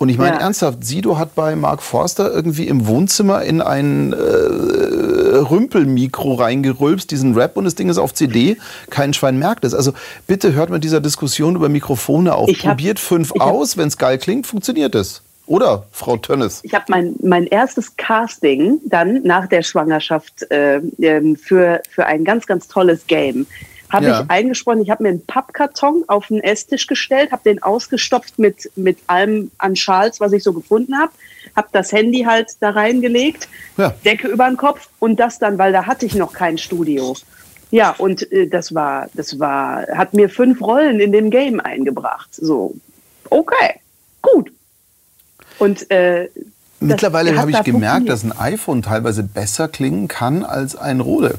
Speaker 1: Und ich meine
Speaker 2: Ja.
Speaker 1: ernsthaft, Sido hat bei Mark Forster irgendwie im Wohnzimmer in ein äh, Rümpelmikro reingerülpst, diesen Rap und das Ding ist auf CD. Kein Schwein merkt es. Also bitte hört mit dieser Diskussion über Mikrofone auf.
Speaker 2: Ich hab-
Speaker 1: Probiert fünf
Speaker 2: hab-
Speaker 1: aus, wenn es geil klingt, funktioniert es. Oder, Frau Tönnes?
Speaker 2: Ich habe mein, mein erstes Casting dann nach der Schwangerschaft äh, ähm, für, für ein ganz, ganz tolles Game. Habe
Speaker 1: Ja.
Speaker 2: ich eingesprochen, ich habe mir einen Pappkarton auf den Esstisch gestellt, habe den ausgestopft mit, mit allem an Schals, was ich so gefunden habe, habe das Handy halt da reingelegt,
Speaker 1: Ja.
Speaker 2: Decke über den Kopf und das dann, weil da hatte ich noch kein Studio. Ja, und äh, das war, das war, hat mir fünf Rollen in dem Game eingebracht. So, okay, gut. Und äh, das
Speaker 1: Mittlerweile habe ich gemerkt, dass ein iPhone teilweise besser klingen kann als ein Rode.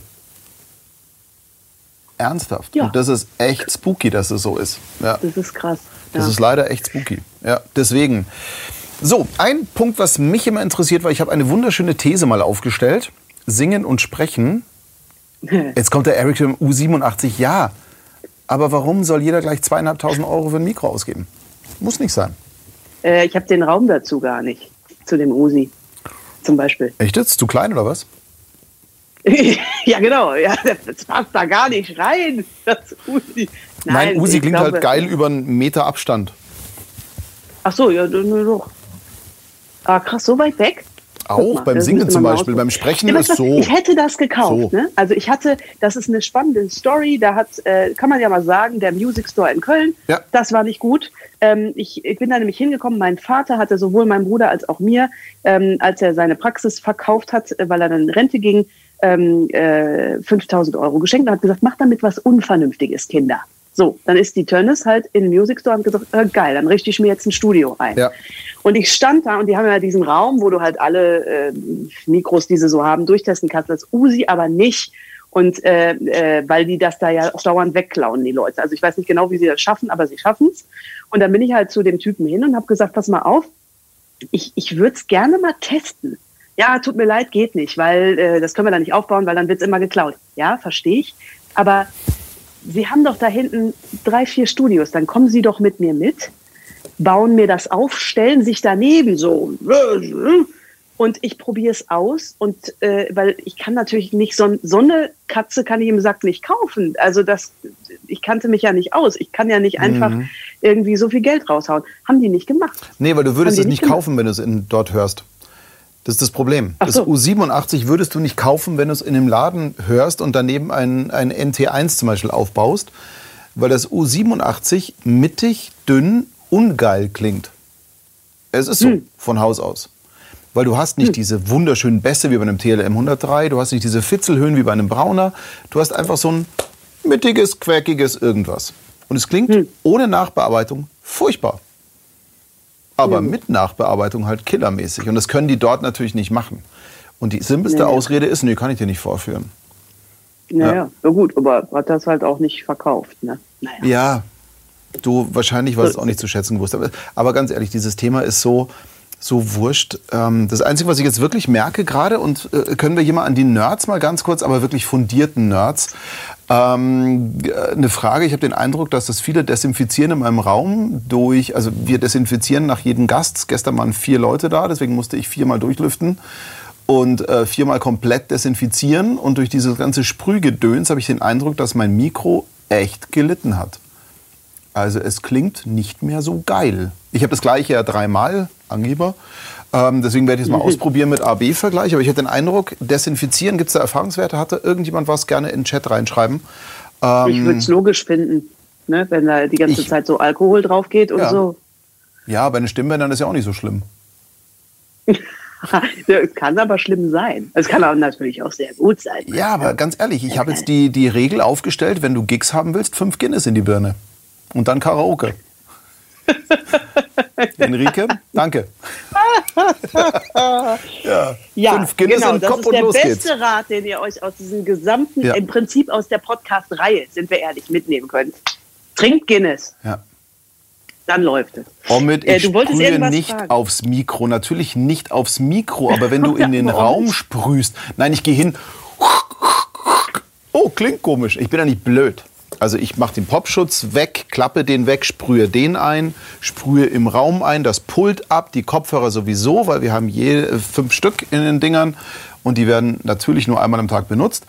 Speaker 1: Ernsthaft.
Speaker 2: Ja.
Speaker 1: Und das ist echt spooky, dass es so ist. Ja.
Speaker 2: Das ist krass.
Speaker 1: Das
Speaker 2: ja.
Speaker 1: ist leider echt spooky. Ja, deswegen. So, ein Punkt, was mich immer interessiert, weil ich habe eine wunderschöne These mal aufgestellt. Singen und Sprechen. (laughs) Jetzt kommt der Eric im U87. Ja, aber warum soll jeder gleich zweieinhalbtausend Euro für ein Mikro ausgeben? Muss nicht sein.
Speaker 2: äh, ich habe den Raum dazu gar nicht. Zu dem Usi zum Beispiel.
Speaker 1: Echt jetzt? Zu klein oder was? (laughs)
Speaker 2: ja, genau. Ja, das passt da gar nicht rein. Das Usi.
Speaker 1: Nein, Usi
Speaker 2: ich
Speaker 1: klingt
Speaker 2: glaube-
Speaker 1: halt geil über einen Meter Abstand.
Speaker 2: Ach so, ja, nur doch. Ah, krass, so weit weg?
Speaker 1: Auch
Speaker 2: mal,
Speaker 1: beim Singen zum Beispiel. Beim Sprechen
Speaker 2: Ja,
Speaker 1: ist
Speaker 2: was?
Speaker 1: so.
Speaker 2: Ich hätte das gekauft.
Speaker 1: So.
Speaker 2: Ne? Also ich hatte, das ist eine spannende Story. Da hat, äh, kann man ja mal sagen, der Music Store in Köln,
Speaker 1: Ja.
Speaker 2: das war nicht gut. Ähm, ich, ich bin da nämlich hingekommen. Mein Vater hatte sowohl meinem Bruder als auch mir, ähm, als er seine Praxis verkauft hat, äh, weil er dann in Rente ging, ähm, äh, 5000 Euro geschenkt und hat gesagt, mach damit was Unvernünftiges, Kinder. So, dann ist die Tönnes halt in den Music Store und gesagt, äh, geil, dann richte ich mir jetzt ein Studio ein.
Speaker 1: Ja.
Speaker 2: Und ich stand da und die haben ja diesen Raum, wo du halt alle äh, Mikros, die sie so haben, durchtesten kannst. Das Usi aber nicht. Und äh, äh, weil die das da ja auch dauernd wegklauen, die Leute. Also ich weiß nicht genau, wie sie das schaffen, aber sie schaffen es. Und dann bin ich halt zu dem Typen hin und habe gesagt, pass mal auf, ich, ich würde es gerne mal testen. Ja, tut mir leid, geht nicht, weil äh, das können wir da nicht aufbauen, weil dann wird's immer geklaut. Ja, verstehe ich. Aber Sie haben doch da hinten drei, vier Studios, dann kommen Sie doch mit mir mit, bauen mir das auf, stellen sich daneben so und ich probiere es aus und äh, weil ich kann natürlich nicht so, so eine Katze kann ich im Sack nicht kaufen. Also das, ich kannte mich ja nicht aus. Ich kann ja nicht einfach
Speaker 1: Mhm.
Speaker 2: irgendwie so viel Geld raushauen. Haben die nicht gemacht.
Speaker 1: Nee, weil du würdest es nicht
Speaker 2: nicht
Speaker 1: kaufen, wenn du es in, dort hörst. Das ist das Problem.
Speaker 2: Ach
Speaker 1: Das
Speaker 2: so.
Speaker 1: U87 würdest du nicht kaufen, wenn du es in einem Laden hörst und daneben ein, ein NT1 zum Beispiel aufbaust, weil das U87 mittig, dünn, ungeil klingt. Es ist so,
Speaker 2: Hm.
Speaker 1: von Haus aus. Weil du hast nicht diese wunderschönen Bässe wie bei einem TLM 103, du hast nicht diese Fitzelhöhen wie bei einem Brauner, du hast einfach so ein mittiges, quäkiges irgendwas. Und es klingt
Speaker 2: Hm.
Speaker 1: ohne Nachbearbeitung furchtbar. Aber mit Nachbearbeitung halt killermäßig. Und das können die dort natürlich nicht machen. Und die simpelste
Speaker 2: Nee.
Speaker 1: Ausrede ist, nee, kann ich dir nicht vorführen.
Speaker 2: Naja, ja. gut, aber hat das halt auch nicht verkauft. Ne? Naja.
Speaker 1: Ja, du wahrscheinlich warst es auch nicht zu schätzen gewusst. Aber, aber ganz ehrlich, dieses Thema ist so, so wurscht. Ähm, das Einzige, was ich jetzt wirklich merke gerade, und äh, können wir hier mal an die Nerds mal ganz kurz, aber wirklich fundierten Nerds, ähm, äh, eine Frage. Ich habe den Eindruck, dass das viele desinfizieren in meinem Raum durch, also wir desinfizieren nach jedem Gast. Gestern waren vier Leute da, deswegen musste ich viermal durchlüften und äh, viermal komplett desinfizieren. Und durch dieses ganze Sprühgedöns habe ich den Eindruck, dass mein Mikro echt gelitten hat. Also es klingt nicht mehr so geil. Ich habe das gleiche ja dreimal, Angeber. Ähm, deswegen werde ich es mal ausprobieren mit AB-Vergleich. Aber ich hatte den Eindruck, desinfizieren, gibt es da Erfahrungswerte? Hatte irgendjemand was gerne in den Chat reinschreiben? Ähm,
Speaker 2: Ich würde es logisch finden, ne? wenn da die ganze
Speaker 1: Ich-
Speaker 2: Zeit so Alkohol drauf geht und
Speaker 1: Ja.
Speaker 2: so.
Speaker 1: ja, bei den Stimmbändern ist ja auch nicht so schlimm. (laughs)
Speaker 2: Es kann aber schlimm sein. Es kann aber natürlich auch sehr gut sein.
Speaker 1: Ja, aber ganz ehrlich, ich habe jetzt die, die Regel aufgestellt, wenn du Gigs haben willst, fünf Guinness in die Birne. Und dann Karaoke. (laughs) Enrique, danke. (laughs) ja,
Speaker 2: Ja,
Speaker 1: fünf Guinness
Speaker 2: genau, das
Speaker 1: Kopf
Speaker 2: ist der beste
Speaker 1: geht's.
Speaker 2: Rat, den ihr euch aus diesem gesamten,
Speaker 1: Ja.
Speaker 2: im Prinzip aus der Podcast-Reihe, sind wir ehrlich, mitnehmen könnt. Trinkt Guinness,
Speaker 1: Ja.
Speaker 2: dann läuft es.
Speaker 1: Omid,
Speaker 2: Äh,
Speaker 1: ich
Speaker 2: du wolltest
Speaker 1: sprühe nicht
Speaker 2: fragen.
Speaker 1: aufs Mikro. Natürlich nicht aufs Mikro, aber wenn du (laughs) in den Raum sprühst. Nein, ich gehe hin. Oh, klingt komisch. Ich bin ja nicht blöd. Also ich mache den Popschutz weg, klappe den weg, sprühe den ein, sprühe im Raum ein, das Pult ab, die Kopfhörer sowieso, weil wir haben je äh, fünf Stück in den Dingern und die werden natürlich nur einmal am Tag benutzt.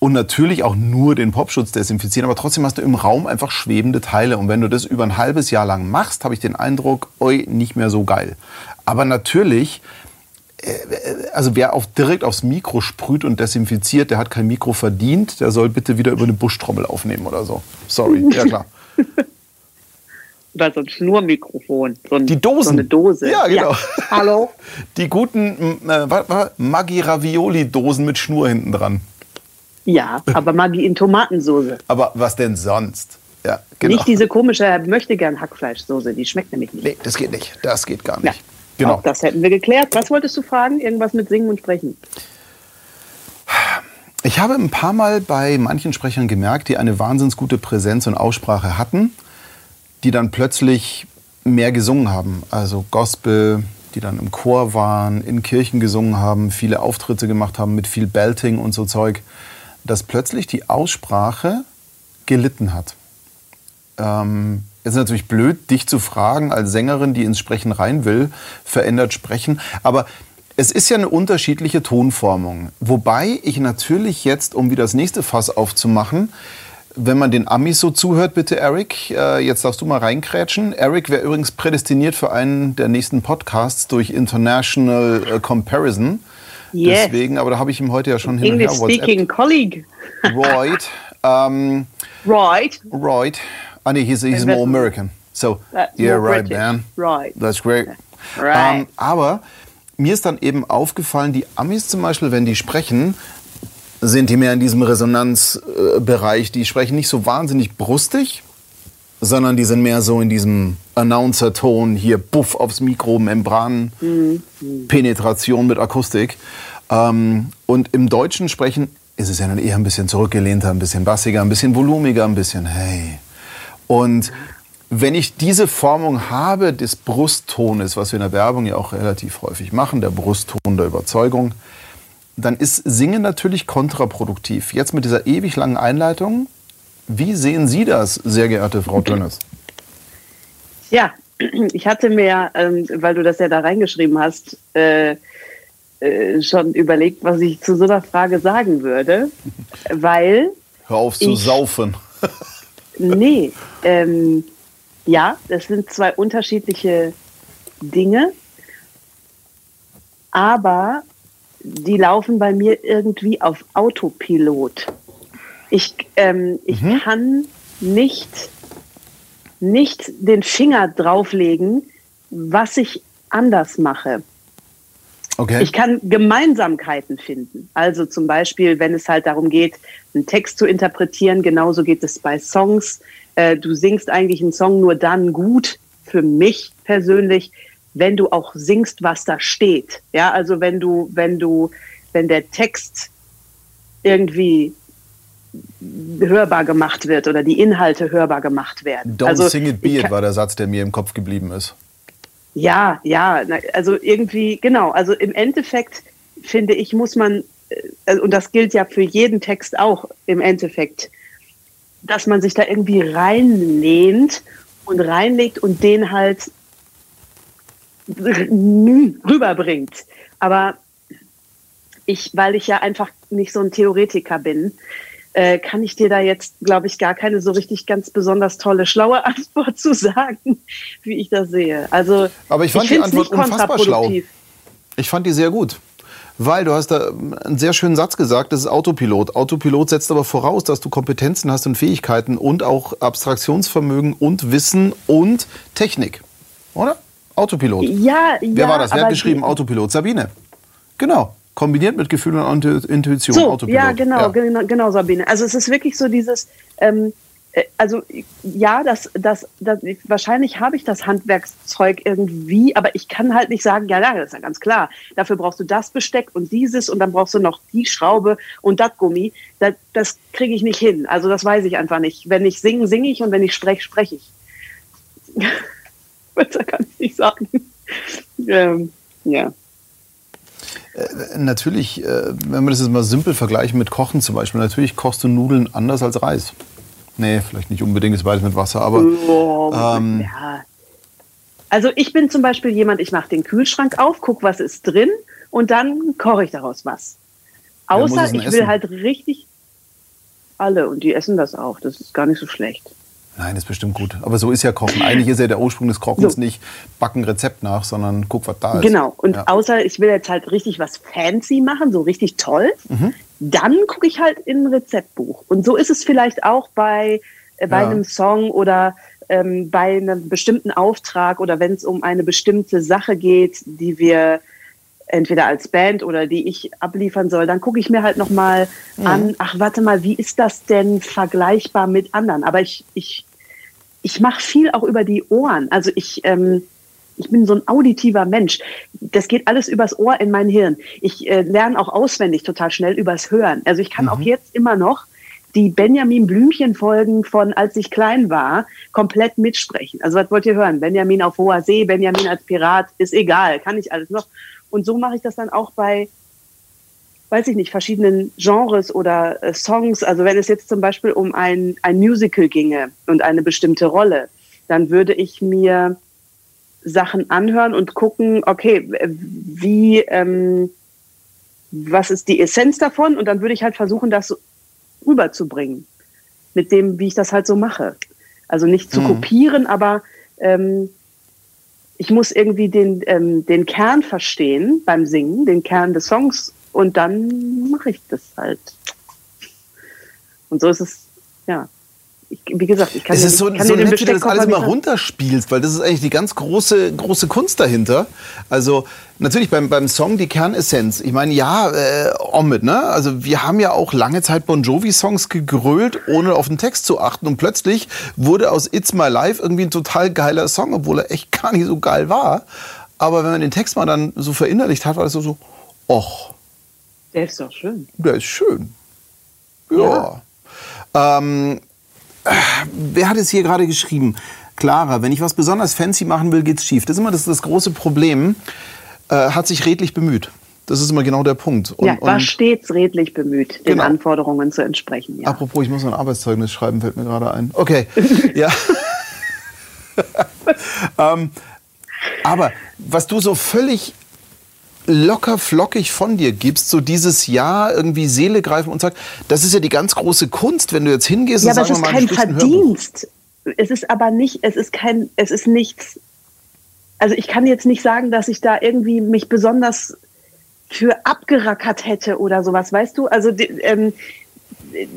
Speaker 1: Und natürlich auch nur den Popschutz desinfizieren, aber trotzdem hast du im Raum einfach schwebende Teile. Und wenn du das über ein halbes Jahr lang machst, habe ich den Eindruck, oi, nicht mehr so geil. Aber natürlich, also wer auf, direkt aufs Mikro sprüht und desinfiziert, der hat kein Mikro verdient, der soll bitte wieder über eine Buschtrommel aufnehmen oder so. Sorry, ja klar. (laughs)
Speaker 2: Oder so ein Schnurmikrofon. So ein,
Speaker 1: Die Dosen.
Speaker 2: So eine Dose.
Speaker 1: Ja, genau.
Speaker 2: Hallo? (laughs)
Speaker 1: Die guten äh, was war? Maggi Ravioli Dosen mit Schnur hinten dran.
Speaker 2: Ja, aber Maggi in Tomatensoße.
Speaker 1: Aber was denn sonst? Ja, genau.
Speaker 2: Nicht diese komische möchte gern Hackfleischsoße, die schmeckt nämlich nicht.
Speaker 1: Nee, das geht nicht. Das geht gar
Speaker 2: Ja,
Speaker 1: nicht. Genau.
Speaker 2: Auch das hätten wir geklärt. Was wolltest du fragen? Irgendwas mit Singen und Sprechen?
Speaker 1: Ich habe ein paar Mal bei manchen Sprechern gemerkt, die eine wahnsinns gute Präsenz und Aussprache hatten, die dann plötzlich mehr gesungen haben. Also Gospel, die dann im Chor waren, in Kirchen gesungen haben, viele Auftritte gemacht haben mit viel Belting und so Zeug, dass plötzlich die Aussprache gelitten hat. Ähm, jetzt ist natürlich blöd, dich zu fragen als Sängerin, die ins Sprechen rein will, verändert sprechen. Aber es ist ja eine unterschiedliche Tonformung. Wobei ich natürlich jetzt, um wieder das nächste Fass aufzumachen, wenn man den Amis so zuhört, bitte Eric, äh, jetzt darfst du mal reinkrätschen. Eric wäre übrigens prädestiniert für einen der nächsten Podcasts durch International äh, Comparison.
Speaker 2: Yes.
Speaker 1: Deswegen, aber da habe ich ihm heute ja schon hin und her
Speaker 2: English
Speaker 1: WhatsApp.
Speaker 2: speaking colleague.
Speaker 1: Right. Ähm,
Speaker 2: Right.
Speaker 1: Right. Ah, nee, he's, he's more American. So, yeah, right,
Speaker 2: British.
Speaker 1: man.
Speaker 2: Right.
Speaker 1: That's great.
Speaker 2: Right.
Speaker 1: Ähm, aber mir ist dann eben aufgefallen, die Amis zum Beispiel, wenn die sprechen, sind die mehr in diesem Resonanzbereich. Die sprechen nicht so wahnsinnig brustig, sondern die sind mehr so in diesem Announcer-Ton, hier Buff aufs Mikro, Membran, Penetration mit Akustik. Ähm, und im deutschen Sprechen ist es ja dann eher ein bisschen zurückgelehnter, ein bisschen bassiger, ein bisschen volumiger, ein bisschen hey. Und wenn ich diese Formung habe des Brusttones, was wir in der Werbung ja auch relativ häufig machen, der Brustton der Überzeugung, dann ist Singen natürlich kontraproduktiv. Jetzt mit dieser ewig langen Einleitung, wie sehen Sie das, sehr geehrte Frau Dönnes?
Speaker 2: Ja, ich hatte mir, ähm, weil du das ja da reingeschrieben hast, äh, äh, schon überlegt, was ich zu so einer Frage sagen würde, (laughs) weil
Speaker 1: Hör auf zu
Speaker 2: Ich-
Speaker 1: saufen.
Speaker 2: Nee, ähm, ja, das sind zwei unterschiedliche Dinge, aber die laufen bei mir irgendwie auf Autopilot. Ich, ähm, ich kann nicht, nicht den Finger drauflegen, was ich anders mache.
Speaker 1: Okay.
Speaker 2: Ich kann Gemeinsamkeiten finden. Also zum Beispiel, wenn es halt darum geht, einen Text zu interpretieren, genauso geht es bei Songs. Äh, du singst eigentlich einen Song nur dann gut, für mich persönlich, wenn du auch singst, was da steht. Ja, also wenn du, wenn du, wenn der Text irgendwie hörbar gemacht wird oder die Inhalte hörbar gemacht werden.
Speaker 1: Don't
Speaker 2: also,
Speaker 1: sing it, be it war der Satz, der mir im Kopf geblieben ist.
Speaker 2: Ja, ja, also irgendwie, genau, also im Endeffekt finde ich, muss man, äh, also, und das gilt ja für jeden Text auch im Endeffekt, dass man sich da irgendwie reinlehnt und reinlegt und den halt rüberbringt. Aber ich, weil ich ja einfach nicht so ein Theoretiker bin, äh, kann ich dir da jetzt, glaube ich, gar keine so richtig ganz besonders tolle, schlaue (laughs) Antwort zu sagen, wie ich das sehe. Also
Speaker 1: Aber ich fand die
Speaker 2: find's
Speaker 1: Antwort unfassbar schlau. Ich fand die sehr gut. Weil du hast da einen sehr schönen Satz gesagt, das ist Autopilot. Autopilot setzt aber voraus, dass du Kompetenzen hast und Fähigkeiten und auch Abstraktionsvermögen und Wissen und Technik. Oder? Autopilot.
Speaker 2: Ja, ja.
Speaker 1: Wer war das? Wer hat geschrieben
Speaker 2: die-
Speaker 1: Autopilot? Sabine. Genau. Kombiniert mit Gefühl und Intu- Intuition.
Speaker 2: So,
Speaker 1: Autopilot.
Speaker 2: ja, genau, genau, genau, Sabine. Also es ist wirklich so dieses, ähm, äh, also ja, das, das, das, wahrscheinlich habe ich das Handwerkszeug irgendwie, aber ich kann halt nicht sagen, ja, ja, das ist ja ganz klar. Dafür brauchst du das Besteck und dieses und dann brauchst du noch die Schraube und das Gummi. Das, das kriege ich nicht hin. Also das weiß ich einfach nicht. Wenn ich singe, singe ich und wenn ich spreche, spreche ich. (laughs) Besser kann ich nicht sagen. (laughs) ähm, ja.
Speaker 1: Natürlich, äh, wenn wir das jetzt mal simpel vergleichen mit Kochen zum Beispiel, natürlich kochst du Nudeln anders als Reis. Nee, vielleicht nicht unbedingt, ist beides mit Wasser, aber
Speaker 2: Oh,
Speaker 1: ähm,
Speaker 2: ja. Also ich bin zum Beispiel jemand, ich mache den Kühlschrank auf, guck, was ist drin und dann koche ich daraus was. Außer ich will
Speaker 1: essen?
Speaker 2: halt richtig alle und die essen das auch. Das ist gar nicht so schlecht.
Speaker 1: Nein, ist bestimmt gut. Aber so ist ja Kochen. Eigentlich ist ja der Ursprung des Kochens
Speaker 2: So.
Speaker 1: nicht backen Rezept nach, sondern guck, was da ist.
Speaker 2: Genau. Und
Speaker 1: ja.
Speaker 2: außer ich will jetzt halt richtig was fancy machen, so richtig toll,
Speaker 1: Mhm.
Speaker 2: dann gucke ich halt in ein Rezeptbuch. Und so ist es vielleicht auch bei, äh, bei
Speaker 1: Ja.
Speaker 2: einem Song oder ähm, bei einem bestimmten Auftrag oder wenn es um eine bestimmte Sache geht, die wir entweder als Band oder die ich abliefern soll, dann gucke ich mir halt nochmal
Speaker 1: Mhm.
Speaker 2: an, ach warte mal, wie ist das denn vergleichbar mit anderen? Aber ich, ich, ich mache viel auch über die Ohren. Also ich, ähm, ich bin so ein auditiver Mensch. Das geht alles übers Ohr in mein Hirn. Ich äh, lerne auch auswendig total schnell übers Hören. Also ich kann
Speaker 1: Mhm.
Speaker 2: auch jetzt immer noch die Benjamin Blümchen Folgen von als ich klein war komplett mitsprechen. Also was wollt ihr hören? Benjamin auf hoher See, Benjamin als Pirat, ist egal, kann ich alles noch. Und so mache ich das dann auch bei weiß ich nicht, verschiedenen Genres oder äh, Songs. Also wenn es jetzt zum Beispiel um ein, ein Musical ginge und eine bestimmte Rolle, dann würde ich mir Sachen anhören und gucken, okay, wie, ähm, was ist die Essenz davon? Und dann würde ich halt versuchen, das rüberzubringen. Mit dem, wie ich das halt so mache. Also nicht zu
Speaker 1: Mhm.
Speaker 2: kopieren, aber ähm, ich muss irgendwie den, ähm, den Kern verstehen beim Singen, den Kern des Songs und dann mache ich das halt. Und so ist es, ja. ich, wie gesagt, ich kann
Speaker 1: Es ist so,
Speaker 2: kann
Speaker 1: so nett, wie du das alles
Speaker 2: nicht-
Speaker 1: runterspielst, weil das ist eigentlich die ganz große, große Kunst dahinter. Also natürlich beim, beim Song die Kernessenz. Ich meine, ja, äh, Omid, ne? Also wir haben ja auch lange Zeit Bon Jovi-Songs gegrölt, ohne auf den Text zu achten. Und plötzlich wurde aus It's My Life irgendwie ein total geiler Song, obwohl er echt (laughs) gar nicht so geil war. Aber wenn man den Text mal dann so verinnerlicht hat, war das so, so och,
Speaker 2: Der ist doch schön.
Speaker 1: der ist schön. Ja. Ähm, äh, wer hat es hier gerade geschrieben? Clara, wenn ich was besonders fancy machen will, geht's schief. Das ist immer das, das große Problem. Äh, hat sich redlich bemüht. Das ist immer genau der Punkt. Und,
Speaker 2: ja, war stets redlich bemüht, den
Speaker 1: Genau.
Speaker 2: Anforderungen zu entsprechen. Ja.
Speaker 1: apropos, ich muss ein Arbeitszeugnis schreiben, fällt mir gerade ein. Okay, (laughs) ja. (laughs) ähm, aber was du so völlig locker flockig von dir gibst, so dieses Jahr irgendwie Seele greifen und sagst, das ist ja die ganz große Kunst, wenn du jetzt hingehst
Speaker 2: Ja,
Speaker 1: und
Speaker 2: aber es ist
Speaker 1: mal,
Speaker 2: kein. Verdienst. Es ist aber nicht, es ist kein, es ist nichts. Also ich kann jetzt nicht sagen, dass ich da irgendwie mich besonders für abgerackert hätte oder sowas, weißt du? Also die, ähm,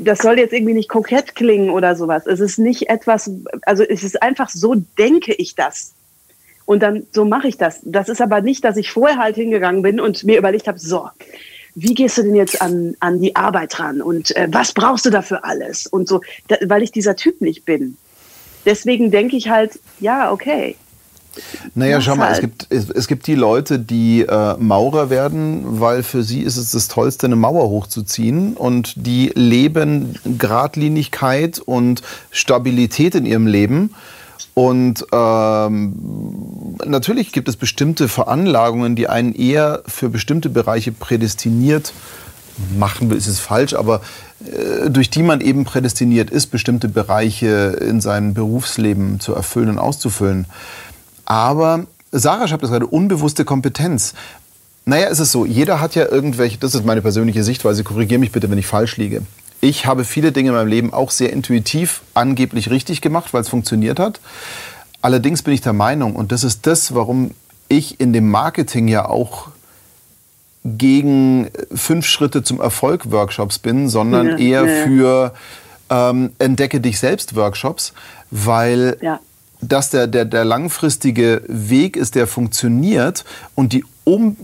Speaker 2: das soll jetzt irgendwie nicht kokett klingen oder sowas. Es ist nicht etwas, also es ist einfach so denke ich das. Und dann so mache ich das. Das ist aber nicht, dass ich vorher halt hingegangen bin und mir überlegt habe, so, wie gehst du denn jetzt an, an die Arbeit ran und äh, was brauchst du dafür alles und so, da, weil ich dieser Typ nicht bin. Deswegen denke ich halt, ja, okay.
Speaker 1: Naja, schau mal, es
Speaker 2: halt.
Speaker 1: gibt, es, es gibt die Leute, die äh, Maurer werden, weil für sie ist es das Tollste, eine Mauer hochzuziehen. Und die leben Gradlinigkeit und Stabilität in ihrem Leben. Und ähm, natürlich gibt es bestimmte Veranlagungen, die einen eher für bestimmte Bereiche prädestiniert machen will, ist es falsch, aber äh, durch die man eben prädestiniert ist, bestimmte Bereiche in seinem Berufsleben zu erfüllen und auszufüllen. Aber Sarah schreibt das gerade, unbewusste Kompetenz. Naja, es ist so, jeder hat ja irgendwelche, das ist meine persönliche Sichtweise, korrigiere mich bitte, wenn ich falsch liege. Ich habe viele Dinge in meinem Leben auch sehr intuitiv angeblich richtig gemacht, weil es funktioniert hat. Allerdings bin ich der Meinung, und das ist das, warum ich in dem Marketing ja auch gegen fünf Schritte zum Erfolg Workshops bin, sondern
Speaker 2: Ja,
Speaker 1: eher
Speaker 2: ja, ja.
Speaker 1: für ähm, Entdecke dich selbst Workshops, weil
Speaker 2: Ja.
Speaker 1: das der, der, der langfristige Weg ist, der funktioniert und die um,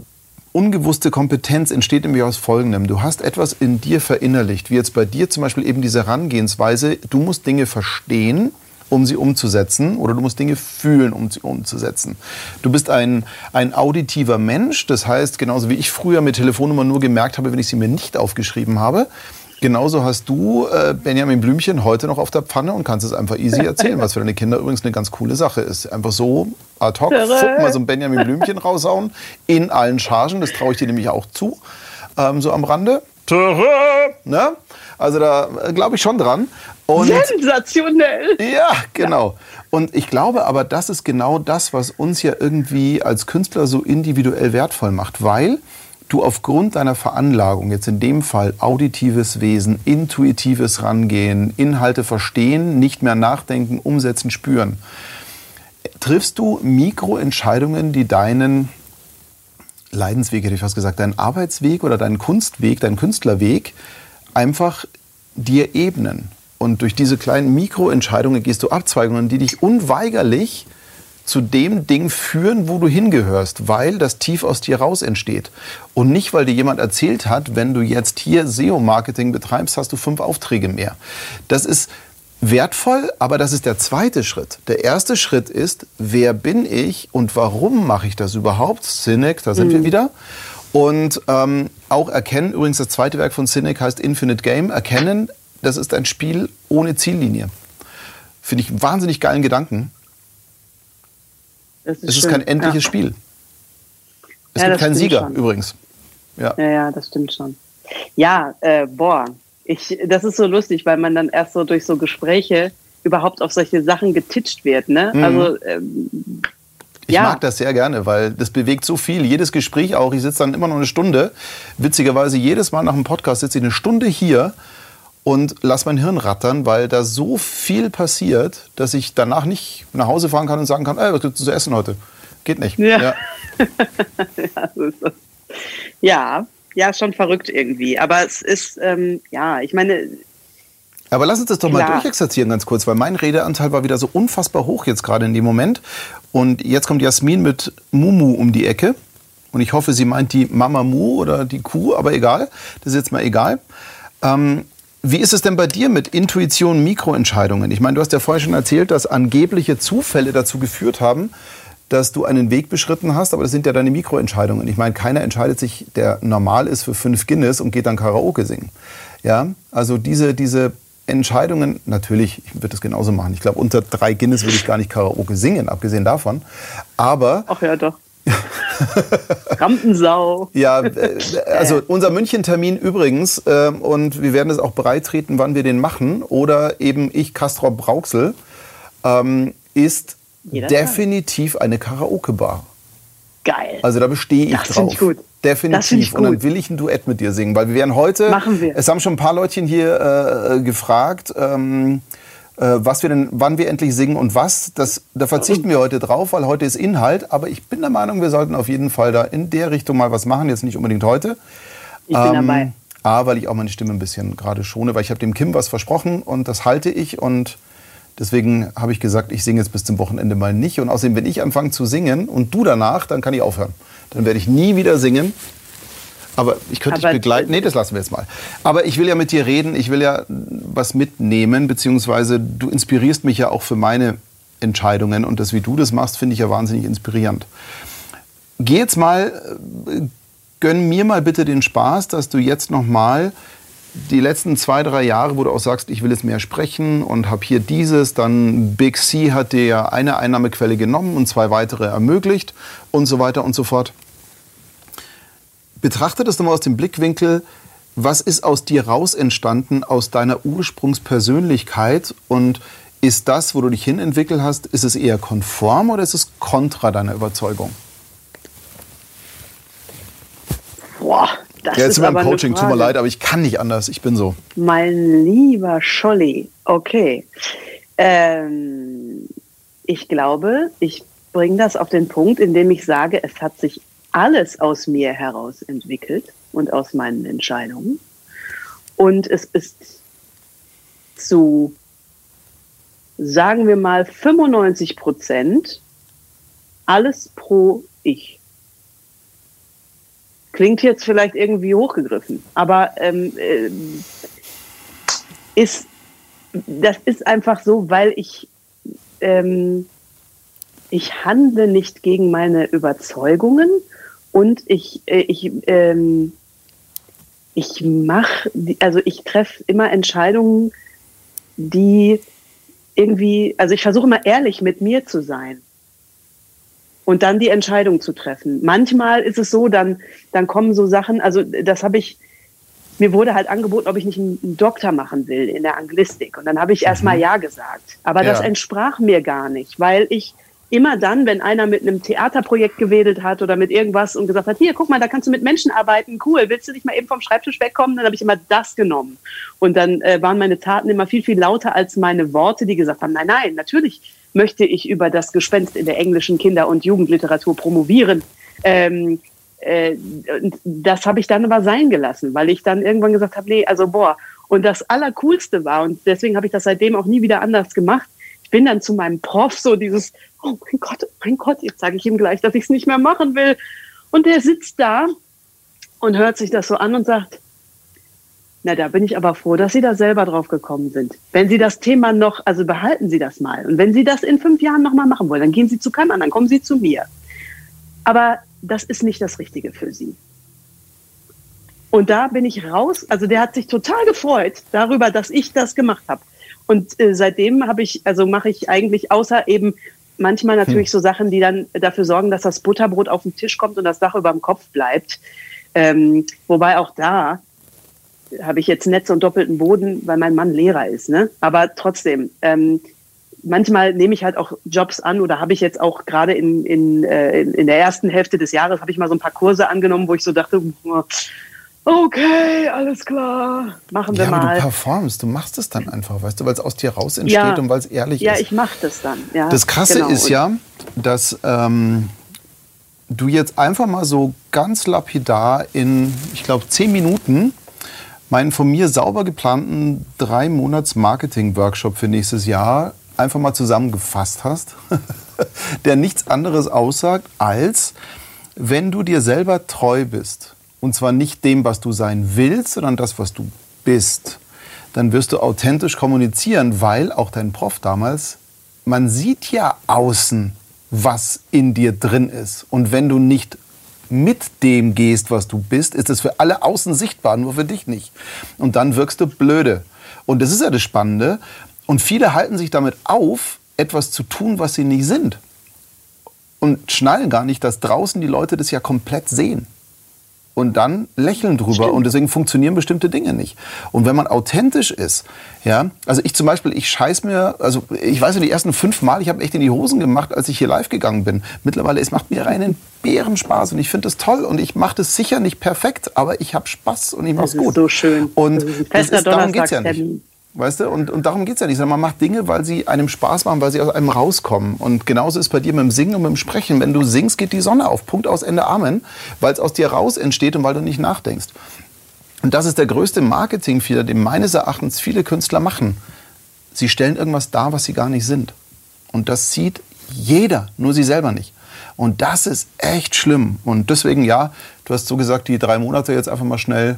Speaker 1: ungewusste Kompetenz entsteht nämlich aus Folgendem. Du hast etwas in dir verinnerlicht, wie jetzt bei dir zum Beispiel eben diese Herangehensweise, du musst Dinge verstehen, um sie umzusetzen oder du musst Dinge fühlen, um sie umzusetzen. Du bist ein, ein auditiver Mensch, das heißt, genauso wie ich früher mit Telefonnummern nur gemerkt habe, wenn ich sie mir nicht aufgeschrieben habe, genauso hast du äh, Benjamin Blümchen heute noch auf der Pfanne und kannst es einfach easy erzählen, was für deine Kinder übrigens eine ganz coole Sache ist. Einfach so ad hoc, fuck, mal so ein Benjamin Blümchen raushauen in allen Chargen, das traue ich dir nämlich auch zu, ähm, so am Rande. Ne? Also da äh, glaube ich schon dran. Und
Speaker 2: Sensationell.
Speaker 1: ja, genau. Und ich glaube aber, das ist genau das, was uns ja irgendwie als Künstler so individuell wertvoll macht, weil du aufgrund deiner Veranlagung, jetzt in dem Fall auditives Wesen, intuitives Rangehen, Inhalte verstehen, nicht mehr nachdenken, umsetzen, spüren, triffst du Mikroentscheidungen, die deinen Leidensweg, hätte ich fast gesagt, deinen Arbeitsweg oder deinen Kunstweg, deinen Künstlerweg einfach dir ebnen. Und durch diese kleinen Mikroentscheidungen gehst du Abzweigungen, die dich unweigerlich zu dem Ding führen, wo du hingehörst, weil das tief aus dir raus entsteht. Und nicht, weil dir jemand erzählt hat, wenn du jetzt hier SEO-Marketing betreibst, hast du fünf Aufträge mehr. Das ist wertvoll, aber das ist der zweite Schritt. Der erste Schritt ist, wer bin ich und warum mache ich das überhaupt? Cynic, da sind wir wieder. Und ähm, auch erkennen, übrigens das zweite Werk von Cynic heißt Infinite Game, erkennen, das ist ein Spiel ohne Ziellinie. Finde ich einen wahnsinnig geilen Gedanken.
Speaker 2: Das
Speaker 1: Es ist
Speaker 2: schön.
Speaker 1: kein endliches
Speaker 2: ja.
Speaker 1: Spiel. Es
Speaker 2: Ja,
Speaker 1: gibt keinen Sieger
Speaker 2: schon.
Speaker 1: übrigens. Ja.
Speaker 2: Ja, ja, das stimmt schon. Ja, äh, boah, ich, das ist so lustig, weil man dann erst so durch so Gespräche überhaupt auf solche Sachen getitscht wird, ne?
Speaker 1: Mhm.
Speaker 2: Also, ähm,
Speaker 1: Ich
Speaker 2: Ja.
Speaker 1: mag das sehr gerne, weil das bewegt so viel. Jedes Gespräch auch. Ich sitze dann immer noch eine Stunde. Witzigerweise jedes Mal nach dem Podcast sitze ich eine Stunde hier und lasse mein Hirn rattern, weil da so viel passiert, dass ich danach nicht nach Hause fahren kann und sagen kann, ey, was gibt's zu essen heute? Geht nicht.
Speaker 2: Ja.
Speaker 1: Ja. (laughs)
Speaker 2: ja, so ist das. ja, ja, schon verrückt irgendwie. Aber es ist, ähm, ja, ich meine,
Speaker 1: Aber lass uns das doch Klar. mal durchexerzieren ganz kurz, weil mein Redeanteil war wieder so unfassbar hoch jetzt gerade in dem Moment. Und jetzt kommt Jasmin mit Mumu um die Ecke. Und ich hoffe, sie meint die Mama Mu oder die Kuh, aber egal. Das ist jetzt mal egal. Ähm, wie ist es denn bei dir mit Intuition, Mikroentscheidungen? Ich meine, du hast ja vorher schon erzählt, dass angebliche Zufälle dazu geführt haben, dass du einen Weg beschritten hast, aber das sind ja deine Mikroentscheidungen. Ich meine, keiner entscheidet sich, der normal ist, für fünf Guinness und geht dann Karaoke singen. Ja, also diese, diese Entscheidungen, natürlich, ich würde das genauso machen. Ich glaube, unter drei Guinness würde ich gar nicht Karaoke singen, abgesehen davon. Aber.
Speaker 2: Ach ja, doch. (laughs) Rampensau.
Speaker 1: Ja, äh, also unser München-Termin übrigens, äh, und wir werden es auch breitreten, wann wir den machen, oder eben ich, Castrop Brauxel, ähm, ist Jeder definitiv Fall. eine Karaoke-Bar.
Speaker 2: Geil.
Speaker 1: Also da bestehe ich das drauf. Ich gut. Definitiv. Und dann will ich ein Duett mit dir singen, weil wir werden heute.
Speaker 2: Machen wir.
Speaker 1: Es haben schon ein paar Leutchen hier äh, gefragt. Ähm, äh, was wir denn, wann wir endlich singen und was. Das, da verzichten wir heute drauf, weil heute ist Inhalt. Aber ich bin der Meinung, wir sollten auf jeden Fall da in der Richtung mal was machen. Jetzt nicht unbedingt heute.
Speaker 2: Ich bin ähm, dabei.
Speaker 1: A, weil ich auch meine Stimme ein bisschen gerade schone, weil ich habe dem Kim was versprochen und das halte ich und deswegen habe ich gesagt, ich singe jetzt bis zum Wochenende mal nicht und außerdem, wenn ich anfange zu singen und du danach, dann kann ich aufhören. Dann werde ich nie wieder singen aber ich könnte dich begleiten. Nee, das lassen wir jetzt mal. Aber ich will ja mit dir reden, ich will ja was mitnehmen, beziehungsweise du inspirierst mich ja auch für meine Entscheidungen und das, wie du das machst, finde ich ja wahnsinnig inspirierend. Geh jetzt mal, äh, gönn mir mal bitte den Spaß, dass du jetzt noch mal die letzten zwei, drei Jahre, wo du auch sagst, ich will jetzt mehr sprechen und habe hier dieses, dann Big C hat dir ja eine Einnahmequelle genommen und zwei weitere ermöglicht und so weiter und so fort betrachte das nochmal aus dem Blickwinkel, was ist aus dir raus entstanden, aus deiner Ursprungspersönlichkeit und ist das, wo du dich hinentwickelt hast, ist es eher konform oder ist es kontra deiner Überzeugung?
Speaker 2: Boah, das
Speaker 1: ja, jetzt
Speaker 2: ist
Speaker 1: im Coaching, tut mir leid, aber ich kann nicht anders, ich bin so.
Speaker 2: Mein lieber Scholli, okay. Ähm, ich glaube, ich bringe das auf den Punkt, indem ich sage, es hat sich alles aus mir heraus entwickelt und aus meinen Entscheidungen. Und es ist zu, sagen wir mal, 95 Prozent alles pro Ich. Klingt jetzt vielleicht irgendwie hochgegriffen, aber ähm, äh, ist, das ist einfach so, weil ich ähm, ich handle nicht gegen meine Überzeugungen und ich, äh, ich, ähm, ich mache, also ich treffe immer Entscheidungen, die irgendwie, also ich versuche immer ehrlich mit mir zu sein und dann die Entscheidung zu treffen. Manchmal ist es so, dann, dann kommen so Sachen, also das habe ich, mir wurde halt angeboten, ob ich nicht einen Doktor machen will in der Anglistik. Und dann habe ich mhm. erstmal Ja gesagt. Aber ja. das entsprach mir gar nicht, weil ich immer dann, wenn einer mit einem Theaterprojekt gewedelt hat oder mit irgendwas und gesagt hat, hier, guck mal, da kannst du mit Menschen arbeiten, cool, willst du nicht mal eben vom Schreibtisch wegkommen? Dann habe ich immer das genommen. Und dann äh, waren meine Taten immer viel, viel lauter als meine Worte, die gesagt haben, nein, nein, natürlich möchte ich über das Gespenst in der englischen Kinder- und Jugendliteratur promovieren. Ähm, äh, das habe ich dann aber sein gelassen, weil ich dann irgendwann gesagt habe, nee, also boah. Und das Allercoolste war, und deswegen habe ich das seitdem auch nie wieder anders gemacht, ich bin dann zu meinem Prof so dieses, oh mein Gott, oh mein Gott, jetzt sage ich ihm gleich, dass ich es nicht mehr machen will. Und der sitzt da und hört sich das so an und sagt, na, da bin ich aber froh, dass Sie da selber drauf gekommen sind. Wenn Sie das Thema noch, also behalten Sie das mal. Und wenn Sie das in fünf Jahren nochmal machen wollen, dann gehen Sie zu keinem anderen, kommen Sie zu mir. Aber das ist nicht das Richtige für Sie. Und da bin ich raus. Also der hat sich total gefreut darüber, dass ich das gemacht habe. Und äh, seitdem habe ich, also mache ich eigentlich außer eben manchmal natürlich hm. so Sachen, die dann dafür sorgen, dass das Butterbrot auf den Tisch kommt und das Dach über dem Kopf bleibt. Ähm, wobei auch da habe ich jetzt Netze und doppelten Boden, weil mein Mann Lehrer ist. Ne? Aber trotzdem, ähm, manchmal nehme ich halt auch Jobs an oder habe ich jetzt auch gerade in, in, äh, in der ersten Hälfte des Jahres habe ich mal so ein paar Kurse angenommen, wo ich so dachte, okay, alles klar, machen wir ja, mal. Aber
Speaker 1: du performst, du machst es dann einfach, weißt du, weil es aus dir raus entsteht ja, und weil es ehrlich
Speaker 2: ja,
Speaker 1: ist.
Speaker 2: Ja, ich mache das dann. Ja,
Speaker 1: das Krasse genau. ist ja, dass ähm, du jetzt einfach mal so ganz lapidar in, ich glaube, zehn Minuten meinen von mir sauber geplanten drei Monats Marketing-Workshop für nächstes Jahr einfach mal zusammengefasst hast, (laughs) der nichts anderes aussagt als, wenn du dir selber treu bist, und zwar nicht dem, was du sein willst, sondern das, was du bist, dann wirst du authentisch kommunizieren, weil auch dein Prof damals, man sieht ja außen, was in dir drin ist. Und wenn du nicht mit dem gehst, was du bist, ist es für alle außen sichtbar, nur für dich nicht. Und dann wirkst du blöde. Und das ist ja das Spannende. Und viele halten sich damit auf, etwas zu tun, was sie nicht sind. Und schnallen gar nicht, dass draußen die Leute das ja komplett sehen und dann lächeln drüber Stimmt. und deswegen funktionieren bestimmte Dinge nicht. Und wenn man authentisch ist, ja, also ich zum Beispiel, ich scheiß mir, also ich weiß ja, die ersten fünf Mal, ich habe echt in die Hosen gemacht, als ich hier live gegangen bin. Mittlerweile, es macht mir reinen Bärenspaß und ich finde das toll und ich mache das sicher nicht perfekt, aber ich habe Spaß und ich mache es gut.
Speaker 2: so schön.
Speaker 1: Und das ist, darum geht's ja nicht. Weißt du, und, und darum geht es ja nicht. Man macht Dinge, weil sie einem Spaß machen, weil sie aus einem rauskommen. Und genauso ist bei dir mit dem Singen und mit dem Sprechen. Wenn du singst, geht die Sonne auf. Punkt aus Ende Amen. Weil es aus dir raus entsteht und weil du nicht nachdenkst. Und das ist der größte Marketingfehler, den meines Erachtens viele Künstler machen. Sie stellen irgendwas dar, was sie gar nicht sind. Und das sieht jeder, nur sie selber nicht. Und das ist echt schlimm. Und deswegen, ja, du hast so gesagt, die drei Monate jetzt einfach mal schnell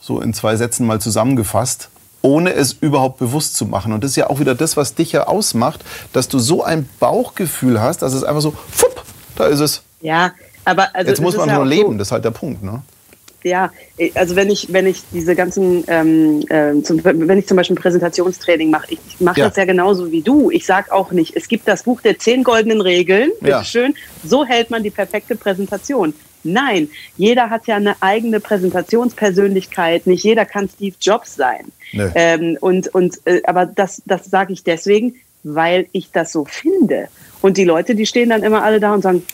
Speaker 1: so in zwei Sätzen mal zusammengefasst ohne es überhaupt bewusst zu machen. Und das ist ja auch wieder das, was dich ja ausmacht, dass du so ein Bauchgefühl hast, dass es einfach so, fupp, da ist es.
Speaker 2: Ja, aber also
Speaker 1: jetzt muss man nur leben, so. das ist halt der Punkt, ne?
Speaker 2: Ja, also wenn ich wenn ich diese ganzen ähm, äh, zum, wenn ich zum Beispiel ein Präsentationstraining mache, ich, ich mache ja. das ja genauso wie du. Ich sage auch nicht, es gibt das Buch der zehn goldenen Regeln, bitteschön, ja. so hält man die perfekte Präsentation. Nein, jeder hat ja eine eigene Präsentationspersönlichkeit. Nicht jeder kann Steve Jobs sein. Nee. Ähm, und, und, äh, aber das, das sage ich deswegen, weil ich das so finde. Und die Leute, die stehen dann immer alle da und sagen,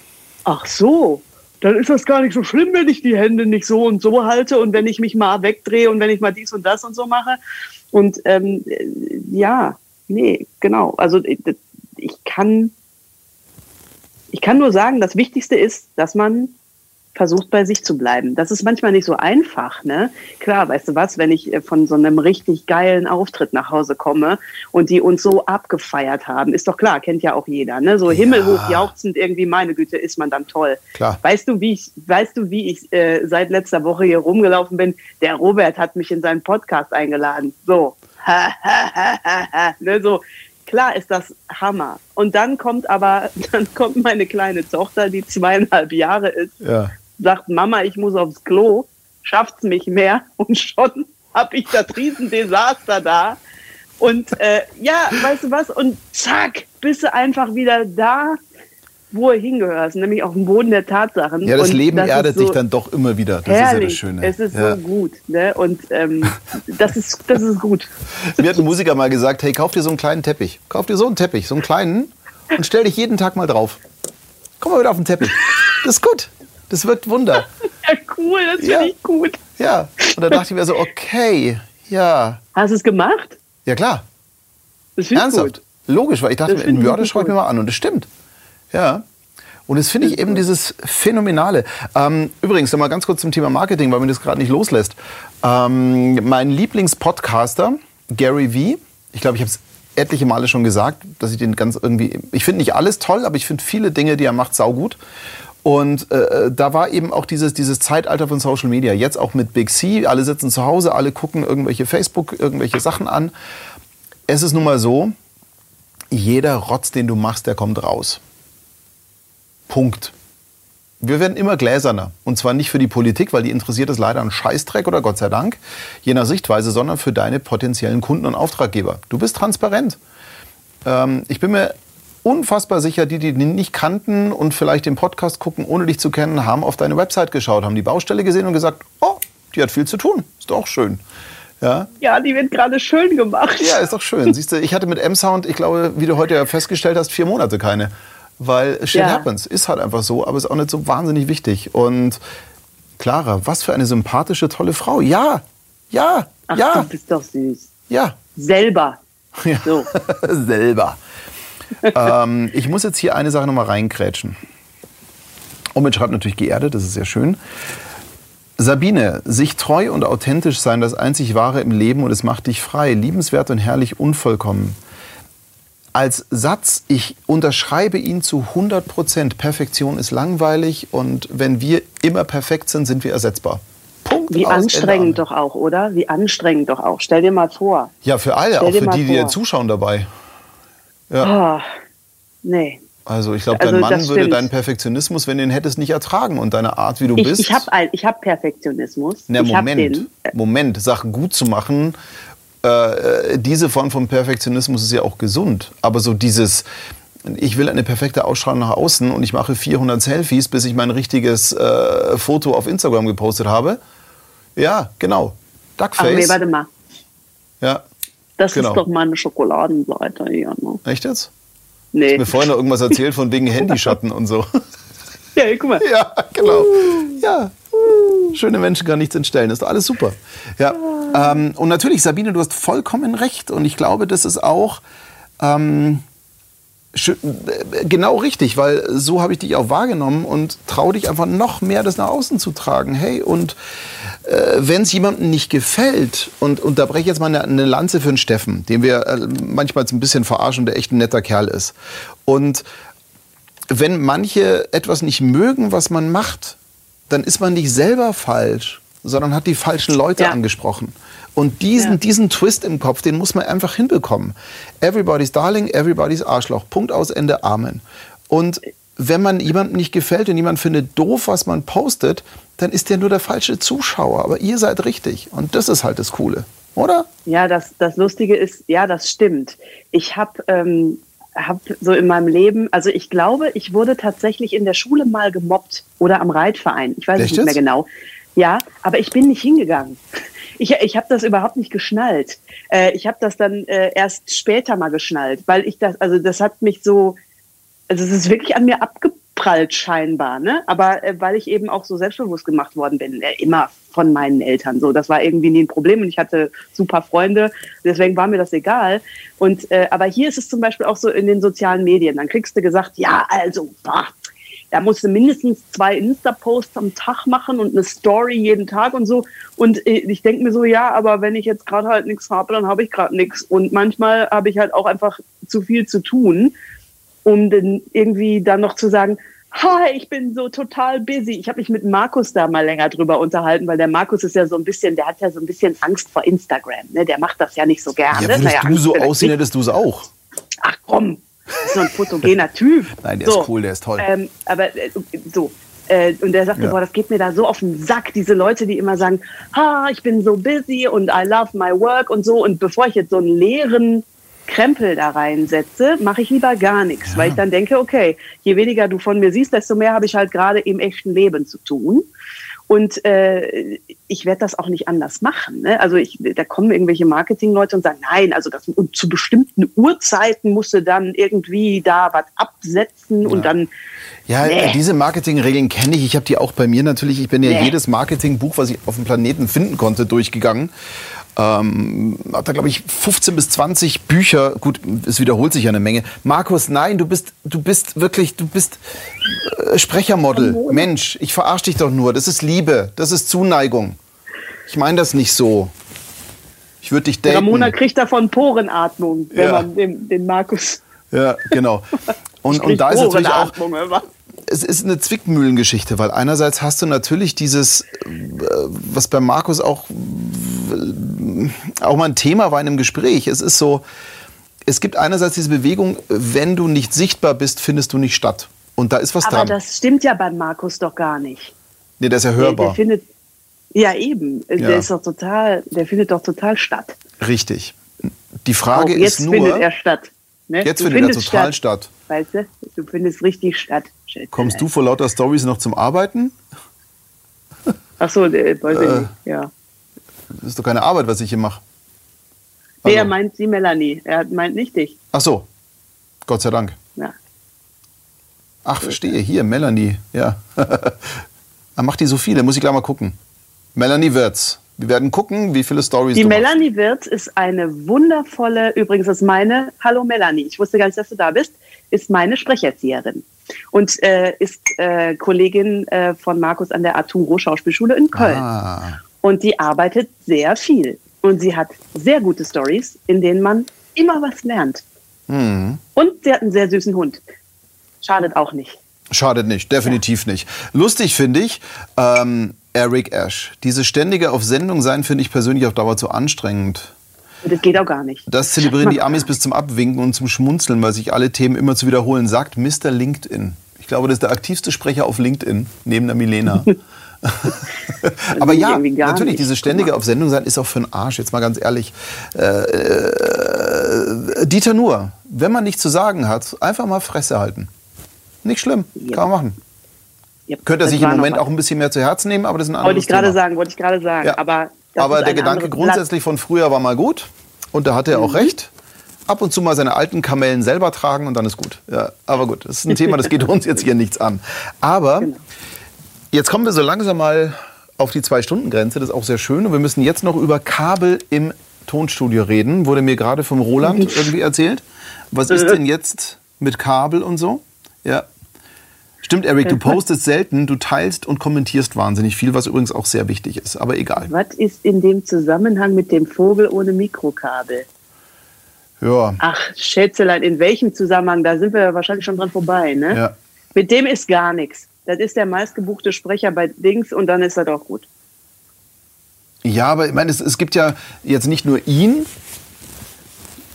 Speaker 2: ach so, dann ist das gar nicht so schlimm, wenn ich die Hände nicht so und so halte und wenn ich mich mal wegdrehe und wenn ich mal dies und das und so mache. Und ähm, ja, nee, genau. Also ich kann, ich kann nur sagen, das Wichtigste ist, dass man versucht bei sich zu bleiben. Das ist manchmal nicht so einfach, ne? Klar, weißt du was, wenn ich äh, von so einem richtig geilen Auftritt nach Hause komme und die uns so abgefeiert haben, ist doch klar, kennt ja auch jeder, ne? So ja. himmelhoch jauchzend irgendwie, meine Güte, ist man dann toll.
Speaker 1: Klar.
Speaker 2: Weißt du, wie ich, weißt du, wie ich äh, seit letzter Woche hier rumgelaufen bin? Der Robert hat mich in seinen Podcast eingeladen. So. (laughs) ne, so, klar ist das Hammer. Und dann kommt aber, (laughs) dann kommt meine kleine Tochter, die zweieinhalb Jahre ist, ja sagt Mama, ich muss aufs Klo, schafft's mich mehr (laughs) und schon habe ich das Riesendesaster da. Und äh, ja, weißt du was? Und zack, bist du einfach wieder da, wo du hingehörst, nämlich auf dem Boden der Tatsachen.
Speaker 1: Ja, das
Speaker 2: und
Speaker 1: Leben das erdet so dich dann doch immer wieder.
Speaker 2: Das herrlich. ist ja das Schöne. Es ist ja. so gut. Ne? Und ähm, (laughs) das, ist, das ist gut.
Speaker 1: Mir hat ein Musiker mal gesagt, hey, kauf dir so einen kleinen Teppich. Kauf dir so einen Teppich, so einen kleinen und stell dich jeden Tag mal drauf. Komm mal wieder auf den Teppich. Das ist gut. Das wirkt Wunder. (laughs)
Speaker 2: Ja, cool, das finde ja. ich gut.
Speaker 1: Ja, und da dachte ich mir so, okay, ja.
Speaker 2: Hast du es gemacht?
Speaker 1: Ja, klar. Das finde ich gut. Logisch, weil ich dachte, in Mörder schaue ich mir mal an und das stimmt. Ja. Und das finde ich eben dieses Phänomenale. Ähm, übrigens, nochmal ganz kurz zum Thema Marketing, weil mir das gerade nicht loslässt. Ähm, mein Lieblingspodcaster, Gary Vee, ich glaube, ich habe es etliche Male schon gesagt, dass ich den ganz irgendwie, ich finde nicht alles toll, aber ich finde viele Dinge, die er macht, saugut. Und äh, da war eben auch dieses, dieses Zeitalter von Social Media. Jetzt auch mit Big C. Alle sitzen zu Hause, alle gucken irgendwelche Facebook, irgendwelche Sachen an. Es ist nun mal so, jeder Rotz, den du machst, der kommt raus. Punkt. Wir werden immer gläserner. Und zwar nicht für die Politik, weil die interessiert es leider einen Scheißdreck oder Gott sei Dank, je nach Sichtweise, sondern für deine potenziellen Kunden und Auftraggeber. Du bist transparent. Ähm, ich bin mir unfassbar sicher, die, die den nicht kannten und vielleicht den Podcast gucken, ohne dich zu kennen, haben auf deine Website geschaut, haben die Baustelle gesehen und gesagt, oh, die hat viel zu tun. Ist doch schön. Ja,
Speaker 2: ja die wird gerade schön gemacht.
Speaker 1: Ja, ist doch schön. Siehst du, ich hatte mit M-Sound, ich glaube, wie du heute ja festgestellt hast, vier Monate keine. Weil shit ja. happens. Ist halt einfach so, aber ist auch nicht so wahnsinnig wichtig. Und Clara, was für eine sympathische, tolle Frau. Ja, ja,
Speaker 2: Ach,
Speaker 1: ja.
Speaker 2: Du bist doch süß.
Speaker 1: Ja.
Speaker 2: Selber.
Speaker 1: Ja. So. (laughs) Selber ähm, ich muss jetzt hier eine Sache nochmal reinkrätschen. Omid schreibt natürlich geerdet, das ist sehr schön. Sabine, sich treu und authentisch sein, das einzig Wahre im Leben und es macht dich frei, liebenswert und herrlich unvollkommen. Als Satz, ich unterschreibe ihn zu 100 Prozent. Perfektion ist langweilig und wenn wir immer perfekt sind, sind wir ersetzbar.
Speaker 2: Punkt. Wie anstrengend doch auch, oder? Wie anstrengend doch auch. Stell dir mal vor.
Speaker 1: Ja, für alle, Stell auch für die, die dir zuschauen dabei.
Speaker 2: Ja. Oh, nee.
Speaker 1: Also ich glaube, dein also, Mann würde deinen Perfektionismus, wenn du ihn hättest, nicht ertragen und deine Art, wie du
Speaker 2: ich,
Speaker 1: bist.
Speaker 2: Ich habe ich hab Perfektionismus.
Speaker 1: Na, Moment, Moment, Sachen gut zu machen. Äh, diese Form von Perfektionismus ist ja auch gesund. Aber so dieses, ich will eine perfekte Ausstrahlung nach außen und ich mache 400 Selfies, bis ich mein richtiges äh, Foto auf Instagram gepostet habe. Ja, genau.
Speaker 2: Duckface. Aber nee, warte mal.
Speaker 1: Ja.
Speaker 2: Das genau. ist doch meine Schokoladenseite hier. Ne?
Speaker 1: Echt jetzt? Nee. Du hast mir vorhin noch irgendwas erzählt von wegen (laughs) Handyschatten und so. (laughs)
Speaker 2: Ja, guck mal.
Speaker 1: Ja, genau. Ja. Schöne Menschen kann nichts entstellen. Ist doch alles super. Ja. Ähm, und natürlich, Sabine, du hast vollkommen recht. Und ich glaube, das ist auch ähm, genau richtig, weil so habe ich dich auch wahrgenommen und traue dich einfach noch mehr, das nach außen zu tragen. Hey, und äh, wenn es jemandem nicht gefällt, und, und da breche ich jetzt mal eine, eine Lanze für den Steffen, den wir äh, manchmal ein bisschen verarschen, der echt ein netter Kerl ist. Und wenn manche etwas nicht mögen, was man macht, dann ist man nicht selber falsch, sondern hat die falschen Leute ja. angesprochen. Und diesen, ja. diesen Twist im Kopf, den muss man einfach hinbekommen. Everybody's Darling, everybody's Arschloch. Punkt aus Ende. Amen. Und wenn man jemandem nicht gefällt und jemand findet doof, was man postet, dann ist der nur der falsche Zuschauer. Aber ihr seid richtig. Und das ist halt das Coole, oder?
Speaker 2: Ja, das, das Lustige ist, ja, das stimmt. Ich habe ähm, hab so in meinem Leben, also ich glaube, ich wurde tatsächlich in der Schule mal gemobbt oder am Reitverein. Ich weiß Echt nicht mehr genau. Ja, aber ich bin nicht hingegangen. (laughs) Ich, ich habe das überhaupt nicht geschnallt. Äh, ich habe das dann äh, erst später mal geschnallt, weil ich das, also das hat mich so, also es ist wirklich an mir abgeprallt scheinbar, ne? Aber äh, weil ich eben auch so selbstbewusst gemacht worden bin, äh, immer von meinen Eltern. So, das war irgendwie nie ein Problem und ich hatte super Freunde, deswegen war mir das egal. Und äh, aber hier ist es zum Beispiel auch so in den sozialen Medien. Dann kriegst du gesagt, ja, also, boah, da musst du mindestens zwei Insta-Posts am Tag machen und eine Story jeden Tag und so. Und äh, ich denke mir so, ja, aber wenn ich jetzt gerade halt nichts habe, dann habe ich gerade nichts. Und manchmal habe ich halt auch einfach zu viel zu tun, um dann irgendwie dann noch zu sagen, Hi, ich bin so total busy. Ich habe mich mit Markus da mal länger drüber unterhalten, weil der Markus ist ja so ein bisschen, der hat ja so ein bisschen Angst vor Instagram. Ne? Der macht das ja nicht so gerne. Ja,
Speaker 1: würdest naja, du so aussehen, hättest du es auch.
Speaker 2: Ach komm, ist so ein fotogener (laughs) Typ.
Speaker 1: Nein, der so, ist cool, der ist toll.
Speaker 2: Ähm, aber äh, so. Äh, und der sagte, ja. boah, das geht mir da so auf den Sack, diese Leute, die immer sagen, ha, ich bin so busy und I love my work und so. Und bevor ich jetzt so einen leeren Krempel da reinsetze, mache ich lieber gar nichts, ja. weil ich dann denke, okay, je weniger du von mir siehst, desto mehr habe ich halt gerade im echten Leben zu tun. Und äh, ich werde das auch nicht anders machen. Ne? Also ich, da kommen irgendwelche Marketingleute und sagen, nein, also das, und zu bestimmten Uhrzeiten musst du dann irgendwie da was absetzen ja. und dann.
Speaker 1: Ja, nee. diese Marketingregeln kenne ich. Ich habe die auch bei mir natürlich. Ich bin ja nee. jedes Marketingbuch, was ich auf dem Planeten finden konnte, durchgegangen. Ähm, hat da, glaube ich, 15 bis 20 Bücher. Gut, es wiederholt sich ja eine Menge. Markus, nein, du bist, du bist wirklich, du bist äh, Sprechermodel. Mensch, ich verarsche dich doch nur. Das ist Liebe, das ist Zuneigung. Ich meine das nicht so. Ich würde dich daten.
Speaker 2: Ramona kriegt davon Porenatmung, wenn ja. man den, den Markus.
Speaker 1: Ja, genau. (laughs) Und, und da ist natürlich auch es ist eine Zwickmühlengeschichte, weil einerseits hast du natürlich dieses, äh, was bei Markus auch, auch mal ein Thema war in einem Gespräch. Es ist so, es gibt einerseits diese Bewegung, wenn du nicht sichtbar bist, findest du nicht statt. Und da ist was
Speaker 2: Aber
Speaker 1: dran.
Speaker 2: Aber das stimmt ja bei Markus doch gar nicht.
Speaker 1: Nee, der ist ja hörbar. Der, der
Speaker 2: findet, ja, eben. Ja. Der ist doch total, der findet doch total statt.
Speaker 1: Richtig. Die Frage
Speaker 2: Auch jetzt
Speaker 1: ist nur.
Speaker 2: Findet er statt.
Speaker 1: Ne? Jetzt du findet er total statt. statt.
Speaker 2: Weißt du? Du findest richtig statt.
Speaker 1: Kommst du vor lauter Stories noch zum Arbeiten?
Speaker 2: Ach so, äh, weiß äh, ich nicht. Ja.
Speaker 1: Das ist doch keine Arbeit, was ich hier mache.
Speaker 2: Also. Nee, er also- meint sie Melanie. Er meint nicht dich.
Speaker 1: Ach so. Gott sei Dank.
Speaker 2: Ja.
Speaker 1: Ach, verstehe. Hier, Melanie. Ja. (laughs) er macht die so viele. Muss ich gleich mal gucken. Melanie Wirtz. Wir werden gucken, wie viele Stories
Speaker 2: Die Melanie Wirtz ist eine wundervolle, übrigens ist meine, hallo Melanie, ich wusste gar nicht, dass du da bist, ist meine Sprecherzieherin. Und äh, ist äh, Kollegin äh, von Markus an der Arturo Schauspielschule in Köln.
Speaker 1: Ah.
Speaker 2: Und die arbeitet sehr viel. Und sie hat sehr gute Stories, in denen man immer was lernt.
Speaker 1: Mhm.
Speaker 2: Und sie hat einen sehr süßen Hund. Schadet auch nicht.
Speaker 1: Schadet nicht, definitiv nicht. Lustig finde ich, ähm, Eric Ash. Diese ständige auf Sendung sein finde ich persönlich auf Dauer zu anstrengend.
Speaker 2: Das geht auch gar nicht.
Speaker 1: Das zelebrieren die (laughs) Amis bis zum Abwinken und zum Schmunzeln, weil sich alle Themen immer zu wiederholen, sagt Mr. LinkedIn. Ich glaube, das ist der aktivste Sprecher auf LinkedIn, neben der Milena. (laughs) (laughs) Aber ja, natürlich,
Speaker 2: nicht.
Speaker 1: diese ständige auf Sendung sein ist auch für den Arsch, jetzt mal ganz ehrlich. Äh, äh, Dieter Nuhr, wenn man nichts zu sagen hat, einfach mal Fresse halten. Nicht schlimm,
Speaker 2: Ja.
Speaker 1: kann man machen.
Speaker 2: Ja,
Speaker 1: Könnte er sich im Moment auch ein bisschen mehr zu Herzen nehmen, aber das ist ein anderes
Speaker 2: Wollte ich gerade sagen, wollte ich gerade sagen.
Speaker 1: Ja.
Speaker 2: Aber, das
Speaker 1: Aber der Gedanke grundsätzlich von früher war mal gut und da hatte er
Speaker 2: Mhm.
Speaker 1: auch recht. Ab und zu mal seine alten Kamellen selber tragen und dann ist gut. Ja, aber gut, das ist ein Thema, das geht uns jetzt hier nichts an. Aber
Speaker 2: Genau.
Speaker 1: jetzt kommen wir so langsam mal auf die Zwei-Stunden-Grenze. Das ist auch sehr schön. Und wir müssen jetzt noch über Kabel im Tonstudio reden. Wurde mir gerade vom Roland (laughs) irgendwie erzählt. Was ist (laughs) denn jetzt mit Kabel und so? Ja. Stimmt, Eric, du postest selten, du teilst und kommentierst wahnsinnig viel, was übrigens auch sehr wichtig ist. Aber egal.
Speaker 2: Was ist in dem Zusammenhang mit dem Vogel ohne Mikrokabel?
Speaker 1: Ja.
Speaker 2: Ach, Schätzelein, in welchem Zusammenhang? Da sind wir ja wahrscheinlich schon dran vorbei, ne?
Speaker 1: Ja.
Speaker 2: Mit dem ist gar nichts. Das ist der meistgebuchte Sprecher bei Dings und dann ist das auch gut.
Speaker 1: Ja, aber ich meine, es, es gibt ja jetzt nicht nur ihn,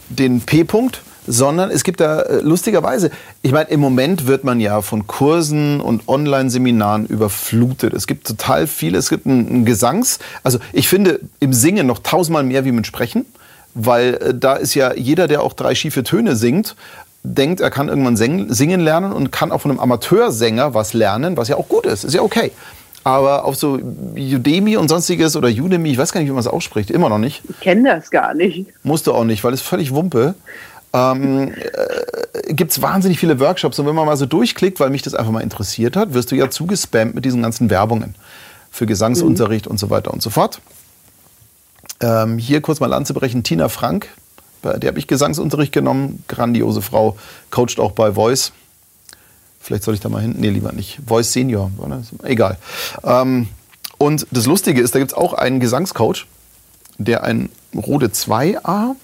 Speaker 1: den P-Punkt, sondern es gibt da äh, lustigerweise, ich meine, im Moment wird man ja von Kursen und Online-Seminaren überflutet. Es gibt total viele, es gibt ein, ein Gesangs-, also ich finde im Singen noch tausendmal mehr wie mit Sprechen, weil äh, da ist ja jeder, der auch drei schiefe Töne singt, denkt, er kann irgendwann singen, singen lernen und kann auch von einem Amateursänger was lernen, was ja auch gut ist, ist ja okay. Aber auf so Udemy und sonstiges oder Udemy, ich weiß gar nicht, wie man es ausspricht, immer noch nicht.
Speaker 2: Ich kenne das gar nicht.
Speaker 1: Musst du auch nicht, weil es völlig Wumpe. Ähm, äh, Gibt es wahnsinnig viele Workshops und wenn man mal so durchklickt, weil mich das einfach mal interessiert hat, wirst du ja zugespammt mit diesen ganzen Werbungen für Gesangsunterricht und so weiter und so fort. Ähm, hier kurz mal anzubrechen, Tina Frank, bei der habe ich Gesangsunterricht genommen, grandiose Frau, coacht auch bei Voice. Vielleicht soll ich da mal hin? Nee, lieber nicht. Voice Senior, oder? Egal. Ähm, und das Lustige ist, da gibt es auch einen Gesangscoach, der ein Rode 2a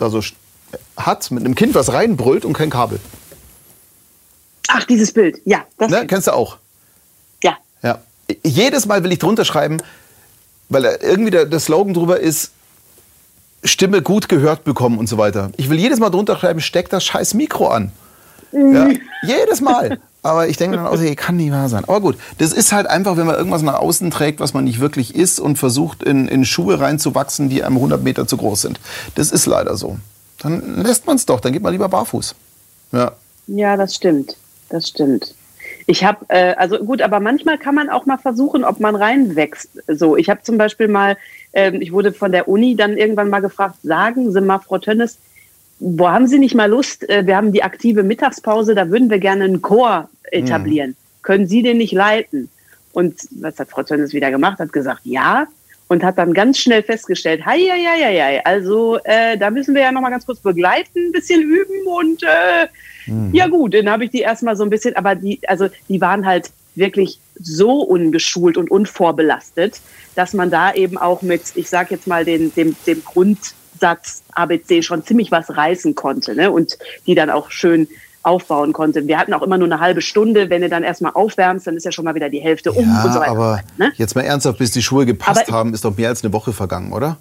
Speaker 1: da so hat, mit einem Kind, was reinbrüllt und kein Kabel.
Speaker 2: Ach, dieses Bild. Ja, das.
Speaker 1: Ne? Kennst du auch?
Speaker 2: Ja.
Speaker 1: Ja. Jedes Mal will ich drunter schreiben, weil irgendwie der, der Slogan drüber ist, Stimme gut gehört bekommen und so weiter. Ich will jedes Mal drunter schreiben, steck das scheiß Mikro an. Ja, jedes Mal. (laughs) Aber ich denke dann auch, ey, kann nicht wahr sein. Aber gut, das ist halt einfach, wenn man irgendwas nach außen trägt, was man nicht wirklich ist und versucht, in, in Schuhe reinzuwachsen, die einem 100 Meter zu groß sind. Das ist leider so. Dann lässt man es doch, dann geht man lieber barfuß. Ja.
Speaker 2: Ja, das stimmt. Das stimmt. Ich habe, äh, also gut, aber manchmal kann man auch mal versuchen, ob man reinwächst. So, ich habe zum Beispiel mal, ähm, ich wurde von der Uni dann irgendwann mal gefragt, sagen Sie mal, Frau Tönnes, wo haben Sie nicht mal Lust? Äh, wir haben die aktive Mittagspause, da würden wir gerne einen Chor etablieren. Können Sie den nicht leiten? Und was hat Frau Tönnes wieder gemacht? Hat gesagt, ja. Und hat dann ganz schnell festgestellt, hei, hei, hei, hei, also äh, da müssen wir ja noch mal ganz kurz begleiten, ein bisschen üben und äh, ja gut, dann habe ich die erstmal so ein bisschen, aber die, also die waren halt wirklich so ungeschult und unvorbelastet, dass man da eben auch mit, ich sag jetzt mal, den, dem, dem Grundsatz ABC schon ziemlich was reißen konnte ne? und die dann auch schön aufbauen konnte. Wir hatten auch immer nur eine halbe Stunde, wenn du dann erstmal aufwärmst, dann ist ja schon mal wieder die Hälfte um und so
Speaker 1: Ja,
Speaker 2: weiter.
Speaker 1: aber
Speaker 2: ne?
Speaker 1: jetzt mal ernsthaft, bis die Schuhe gepasst
Speaker 2: Aber-
Speaker 1: haben, ist doch mehr als eine Woche vergangen, oder?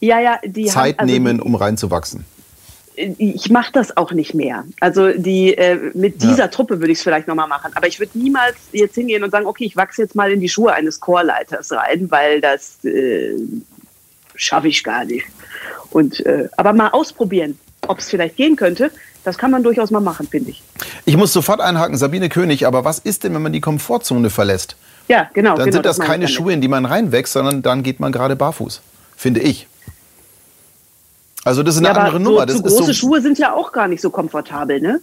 Speaker 2: Ja, ja, die
Speaker 1: Zeit
Speaker 2: haben, also
Speaker 1: nehmen, um reinzuwachsen.
Speaker 2: ich mache das auch nicht mehr. Also die äh, mit
Speaker 1: Ja.
Speaker 2: dieser Truppe würde ich es vielleicht nochmal machen. Aber ich würde niemals jetzt hingehen und sagen, okay, ich wachse jetzt mal in die Schuhe eines Chorleiters rein, weil das äh, schaffe ich gar nicht. Und äh, aber mal ausprobieren, ob es vielleicht gehen könnte, das kann man durchaus mal machen, finde ich.
Speaker 1: Ich muss sofort einhaken, Sabine König, aber was ist denn, wenn man die Komfortzone verlässt?
Speaker 2: Ja, genau.
Speaker 1: Dann
Speaker 2: genau,
Speaker 1: sind das
Speaker 2: ich
Speaker 1: keine. Schuhe, in die man reinwächst, sondern dann geht man gerade barfuß, finde ich. Also das ist eine
Speaker 2: Ja,
Speaker 1: andere
Speaker 2: so,
Speaker 1: Nummer. Das
Speaker 2: zu große
Speaker 1: so,
Speaker 2: Schuhe sind ja auch gar nicht so komfortabel, ne?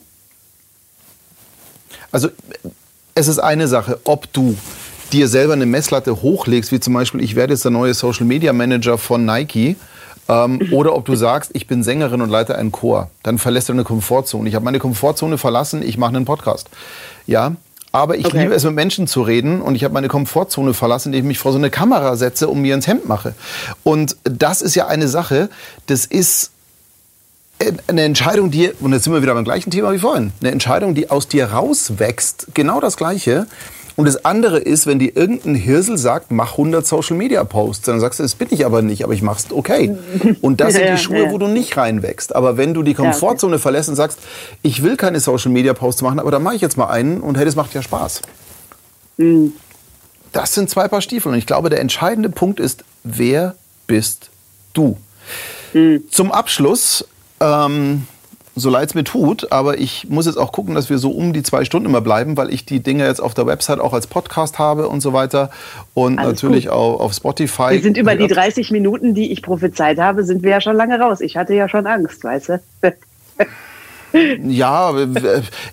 Speaker 1: Also es ist eine Sache, ob du dir selber eine Messlatte hochlegst, wie zum Beispiel, ich werde jetzt der neue Social Media Manager von Nike Ähm, (laughs) oder ob du sagst, ich bin Sängerin und leite einen Chor. Dann verlässt du eine Komfortzone. Ich habe meine Komfortzone verlassen, ich mache einen Podcast. Ja, aber ich okay. liebe es, mit Menschen zu reden und ich habe meine Komfortzone verlassen, indem ich mich vor so eine Kamera setze und mir ins Hemd mache. Und das ist ja eine Sache, das ist eine Entscheidung, die, und jetzt sind wir wieder beim gleichen Thema wie vorhin, eine Entscheidung, die aus dir rauswächst, genau das Gleiche. Und das andere ist, wenn dir irgendein Hirsel sagt, mach 100 Social Media Posts, dann sagst du, das bin ich aber nicht, aber ich mach's okay. Und das sind (laughs) die Schuhe, wo du nicht reinwächst. Aber wenn du die Komfortzone verlässt und sagst, ich will keine Social Media Posts machen, aber dann mache ich jetzt mal einen und hey, das macht ja Spaß. Mhm. Das sind zwei Paar Stiefel. Und ich glaube, der entscheidende Punkt ist, wer bist du? Mhm. Zum Abschluss ähm, so leid es mir tut, aber ich muss jetzt auch gucken, dass wir so um die zwei Stunden immer bleiben, weil ich die Dinge jetzt auf der Website auch als Podcast habe und so weiter und Alles natürlich gut. auch auf Spotify.
Speaker 2: Wir sind über die 30 Minuten, die ich prophezeit habe, sind wir ja schon lange raus. Ich hatte ja schon Angst, weißt du? (laughs)
Speaker 1: ja,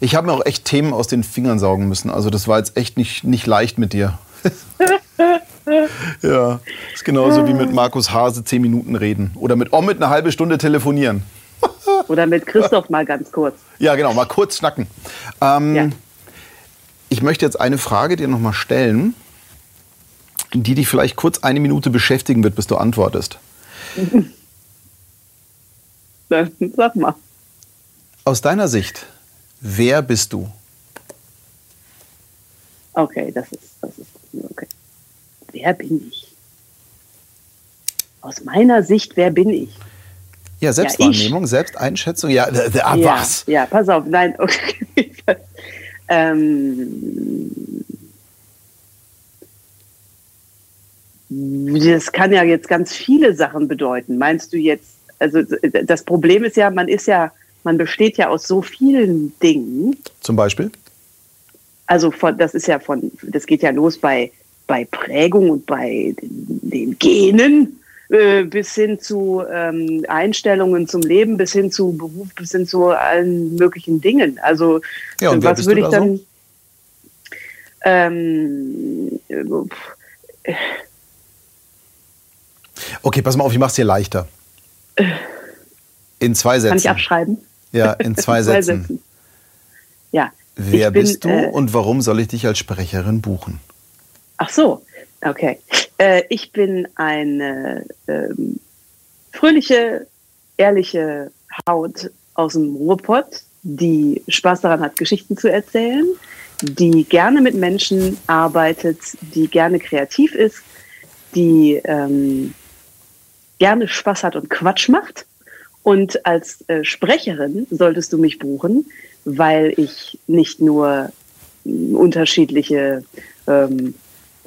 Speaker 1: ich habe mir auch echt Themen aus den Fingern saugen müssen. Also das war jetzt echt nicht, nicht leicht mit dir. (laughs) ja, ist genauso wie mit Markus Hase zehn Minuten reden oder mit Omid eine halbe Stunde telefonieren. (laughs)
Speaker 2: Oder mit Christoph mal ganz kurz.
Speaker 1: Ja, genau, mal kurz schnacken. Ähm, ja. Ich möchte jetzt eine Frage dir nochmal stellen, die dich vielleicht kurz eine Minute beschäftigen wird, bis du antwortest. (laughs)
Speaker 2: Sag mal.
Speaker 1: Aus deiner Sicht, wer bist du?
Speaker 2: Okay, das ist, das ist okay. Wer bin ich? Aus meiner Sicht, wer bin ich?
Speaker 1: Ja, Selbstwahrnehmung, ja, Selbsteinschätzung, ja,
Speaker 2: ah, ja, was? Ja, pass auf, nein, (laughs) okay. ähm, das kann ja jetzt ganz viele Sachen bedeuten. Meinst du jetzt, also das Problem ist ja, man ist ja, man besteht ja aus so vielen Dingen.
Speaker 1: Zum Beispiel?
Speaker 2: Also von, das ist ja von, das geht ja los bei, bei Prägung und bei den, den Genen äh, bis hin zu ähm, Einstellungen zum Leben, bis hin zu Beruf, bis hin zu allen möglichen Dingen. Also ja, und was würde ich da dann? So? Ähm,
Speaker 1: okay, pass mal auf, ich mach's dir leichter. In zwei Sätzen. Kann
Speaker 2: ich abschreiben?
Speaker 1: Ja, (laughs) in zwei, zwei Sätzen. Sätzen.
Speaker 2: Ja.
Speaker 1: Wer bin, bist du äh, und warum soll ich dich als Sprecherin buchen?
Speaker 2: Ach so, okay. Äh, ich bin eine ähm, fröhliche, ehrliche Haut aus dem Ruhrpott, die Spaß daran hat, Geschichten zu erzählen, die gerne mit Menschen arbeitet, die gerne kreativ ist, die ähm, gerne Spaß hat und Quatsch macht. Und als äh, Sprecherin solltest du mich buchen, weil ich nicht nur unterschiedliche ähm,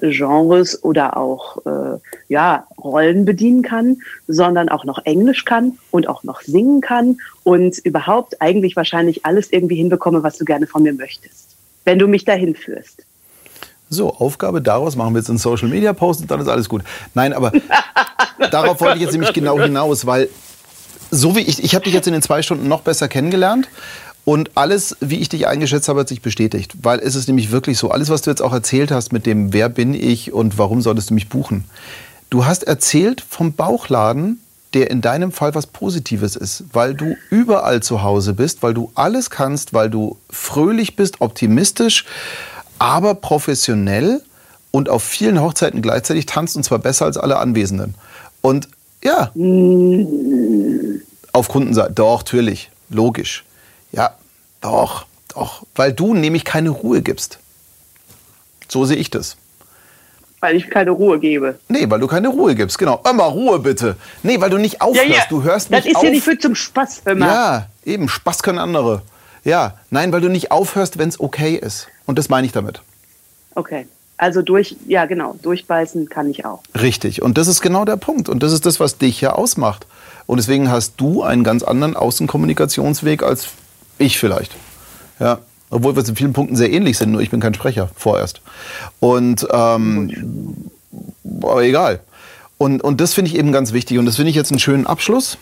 Speaker 2: Genres oder auch äh, ja, Rollen bedienen kann, sondern auch noch Englisch kann und auch noch singen kann und überhaupt eigentlich wahrscheinlich alles irgendwie hinbekomme, was du gerne von mir möchtest, wenn du mich dahin führst.
Speaker 1: So, Aufgabe daraus machen wir jetzt einen Social Media Post und dann ist alles gut. Nein, aber (laughs) darauf wollte ich jetzt nämlich genau hinaus, weil so wie ich, ich habe dich jetzt in den zwei Stunden noch besser kennengelernt und alles, wie ich dich eingeschätzt habe, hat sich bestätigt. Weil es ist nämlich wirklich so, alles, was du jetzt auch erzählt hast mit dem, wer bin ich und warum solltest du mich buchen. Du hast erzählt vom Bauchladen, der in deinem Fall was Positives ist, weil du überall zu Hause bist, weil du alles kannst, weil du fröhlich bist, optimistisch, aber professionell und auf vielen Hochzeiten gleichzeitig tanzt und zwar besser als alle Anwesenden. Und ja, auf Kundenseite, doch, natürlich, logisch. Ja, doch, doch. Weil du nämlich keine Ruhe gibst. So sehe ich das.
Speaker 2: Weil ich keine Ruhe gebe.
Speaker 1: Nee, weil du keine Ruhe gibst, genau. Immer Ruhe bitte. Nee, weil du nicht aufhörst. Ja, ja. Du hörst
Speaker 2: das
Speaker 1: nicht
Speaker 2: Das ist ja nicht für zum Spaß immer.
Speaker 1: Ja, eben. Spaß können andere. Ja, nein, weil du nicht aufhörst, wenn es okay ist. Und das meine ich damit.
Speaker 2: Okay. Also durch, ja genau, durchbeißen kann ich auch.
Speaker 1: Richtig. Und das ist genau der Punkt. Und das ist das, was dich ja ausmacht. Und deswegen hast du einen ganz anderen Außenkommunikationsweg als ich vielleicht. Ja. Obwohl wir in vielen Punkten sehr ähnlich sind, nur ich bin kein Sprecher vorerst. Und ähm, aber egal. Und, und das finde ich eben ganz wichtig. Und das finde ich jetzt einen schönen Abschluss.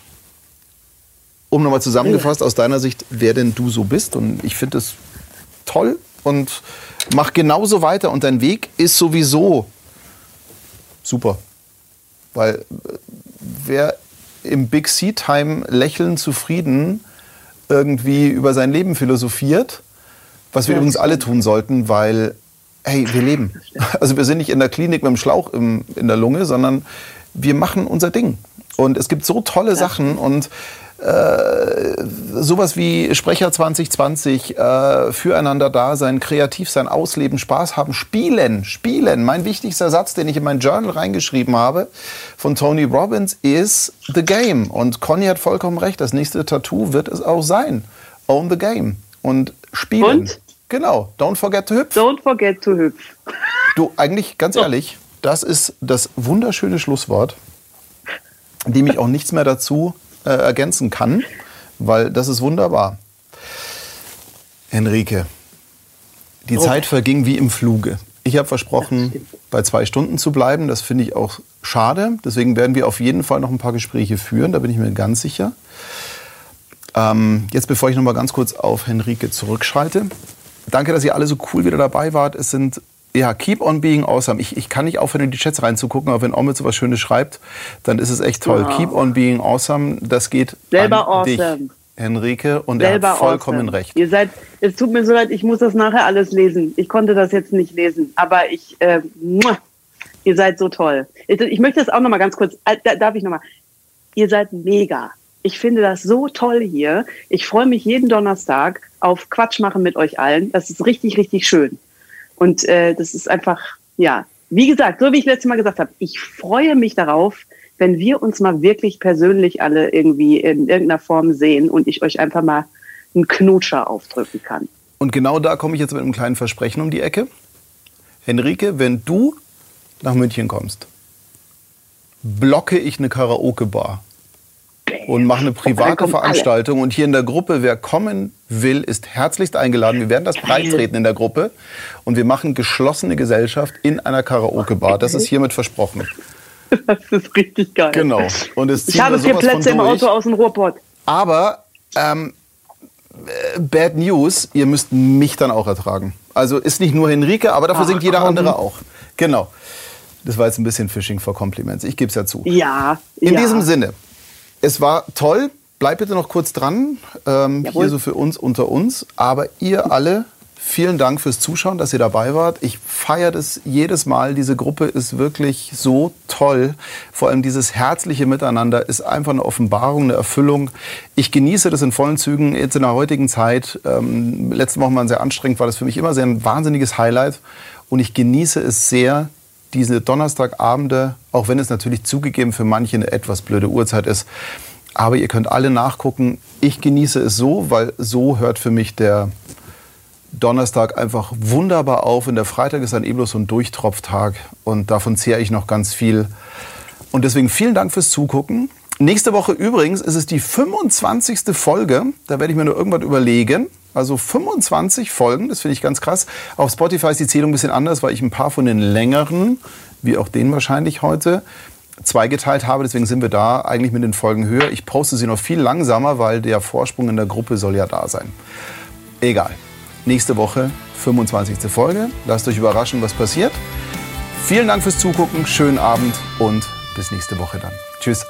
Speaker 1: Um nochmal zusammengefasst, aus deiner Sicht, wer denn du so bist. Und ich finde es toll und mach genauso weiter. Und dein Weg ist sowieso super. Weil äh, wer im Big Sea Time lächelnd zufrieden irgendwie über sein Leben philosophiert, was wir
Speaker 2: Ja,
Speaker 1: übrigens alle tun sollten, weil, hey, wir leben. Also wir sind nicht in der Klinik mit dem Schlauch im, in der Lunge, sondern wir machen unser Ding. Und es gibt so tolle Sachen und äh, sowas wie Sprecher 2020, äh, füreinander da sein, kreativ sein, ausleben, Spaß haben, spielen, spielen. Mein wichtigster Satz, den ich in mein Journal reingeschrieben habe von Tony Robbins ist The Game. Und Conny hat vollkommen recht, das nächste Tattoo wird es auch sein. Own the Game. Und spielen.
Speaker 2: Und?
Speaker 1: Genau, don't forget to hüpf.
Speaker 2: Don't forget to hüpf.
Speaker 1: Du, eigentlich, ganz ehrlich, das ist das wunderschöne Schlusswort, dem ich auch nichts mehr dazu äh, ergänzen kann, weil das ist wunderbar. Henrike, die
Speaker 2: Oh.
Speaker 1: Zeit verging wie im Fluge. Ich habe versprochen, bei zwei Stunden zu bleiben. Das finde ich auch schade. Deswegen werden wir auf jeden Fall noch ein paar Gespräche führen. Da bin ich mir ganz sicher. Ähm, jetzt, bevor ich noch mal ganz kurz auf Henrike zurückschalte. Danke, dass ihr alle so cool wieder dabei wart. Es sind, ja, keep on being awesome. Ich, ich kann nicht aufhören, in die Chats reinzugucken, aber wenn Omid so was Schönes schreibt, dann ist es echt toll.
Speaker 2: Wow.
Speaker 1: Keep on being awesome. Das geht
Speaker 2: Selber
Speaker 1: an dich,
Speaker 2: awesome.
Speaker 1: Henrike. Und
Speaker 2: Selber
Speaker 1: er hat vollkommen
Speaker 2: awesome.
Speaker 1: recht.
Speaker 2: Ihr seid, es tut mir so leid, ich muss das nachher alles lesen. Ich konnte das jetzt nicht lesen, aber ich, äh, muah, ihr seid so toll. Ich, ich möchte das auch noch mal ganz kurz, äh, da- darf ich noch mal? Ihr seid mega. Ich finde das so toll hier. Ich freue mich jeden Donnerstag auf Quatsch machen mit euch allen. Das ist richtig, richtig schön. Und äh, das ist einfach, ja, wie gesagt, so wie ich letztes Mal gesagt habe, ich freue mich darauf, wenn wir uns mal wirklich persönlich alle irgendwie in irgendeiner Form sehen und ich euch einfach mal einen Knutscher aufdrücken kann.
Speaker 1: Und genau da komme ich jetzt mit einem kleinen Versprechen um die Ecke. Henrike, wenn du nach München kommst, blocke ich eine Karaoke-Bar und mache eine private
Speaker 2: kommen alle.
Speaker 1: Veranstaltung. Und hier in der Gruppe, wer kommen will, ist herzlichst eingeladen. Wir werden das breittreten in der Gruppe. Und wir machen geschlossene Gesellschaft in einer Karaoke-Bar. Das ist hiermit versprochen. (laughs)
Speaker 2: Das ist richtig geil.
Speaker 1: Genau. Und es
Speaker 2: Ich habe vier Plätze im. Auto aus dem Ruhrpott.
Speaker 1: Aber ähm, äh, Bad News, ihr müsst mich dann auch ertragen. Also ist nicht nur Henrike, aber dafür
Speaker 2: Ach,
Speaker 1: singt jeder andere auch. Genau. Das war jetzt ein bisschen Fishing for Compliments. Ich gebe es ja zu.
Speaker 2: Ja.
Speaker 1: In
Speaker 2: ja.
Speaker 1: diesem Sinne, es war toll. Bleibt bitte noch kurz dran. Ähm, hier so für uns unter uns. Aber ihr alle, vielen Dank fürs Zuschauen, dass ihr dabei wart. Ich feiere das jedes Mal. Diese Gruppe ist wirklich so toll. Vor allem dieses herzliche Miteinander ist einfach eine Offenbarung, eine Erfüllung. Ich genieße das in vollen Zügen jetzt in der heutigen Zeit. Ähm, letzte Woche mal sehr anstrengend, war das für mich immer sehr ein wahnsinniges Highlight. Und ich genieße es sehr, diese Donnerstagabende, auch wenn es natürlich zugegeben für manche eine etwas blöde Uhrzeit ist. Aber ihr könnt alle nachgucken. Ich genieße es so, weil so hört für mich der Donnerstag einfach wunderbar auf. Und der Freitag ist dann eben bloß so ein Durchtropftag. Und davon zehre ich noch ganz viel. Und deswegen vielen Dank fürs Zugucken. Nächste Woche übrigens ist es die 25. Folge. Da werde ich mir nur irgendwas überlegen. Also 25 Folgen, das finde ich ganz krass. Auf Spotify ist die Zählung ein bisschen anders, weil ich ein paar von den längeren, wie auch den wahrscheinlich heute, zweigeteilt habe. Deswegen sind wir da eigentlich mit den Folgen höher. Ich poste sie noch viel langsamer, weil der Vorsprung in der Gruppe soll ja da sein. Egal. Nächste Woche 25. Folge. Lasst euch überraschen, was passiert. Vielen Dank fürs Zugucken, schönen Abend und bis nächste Woche dann. Tschüss.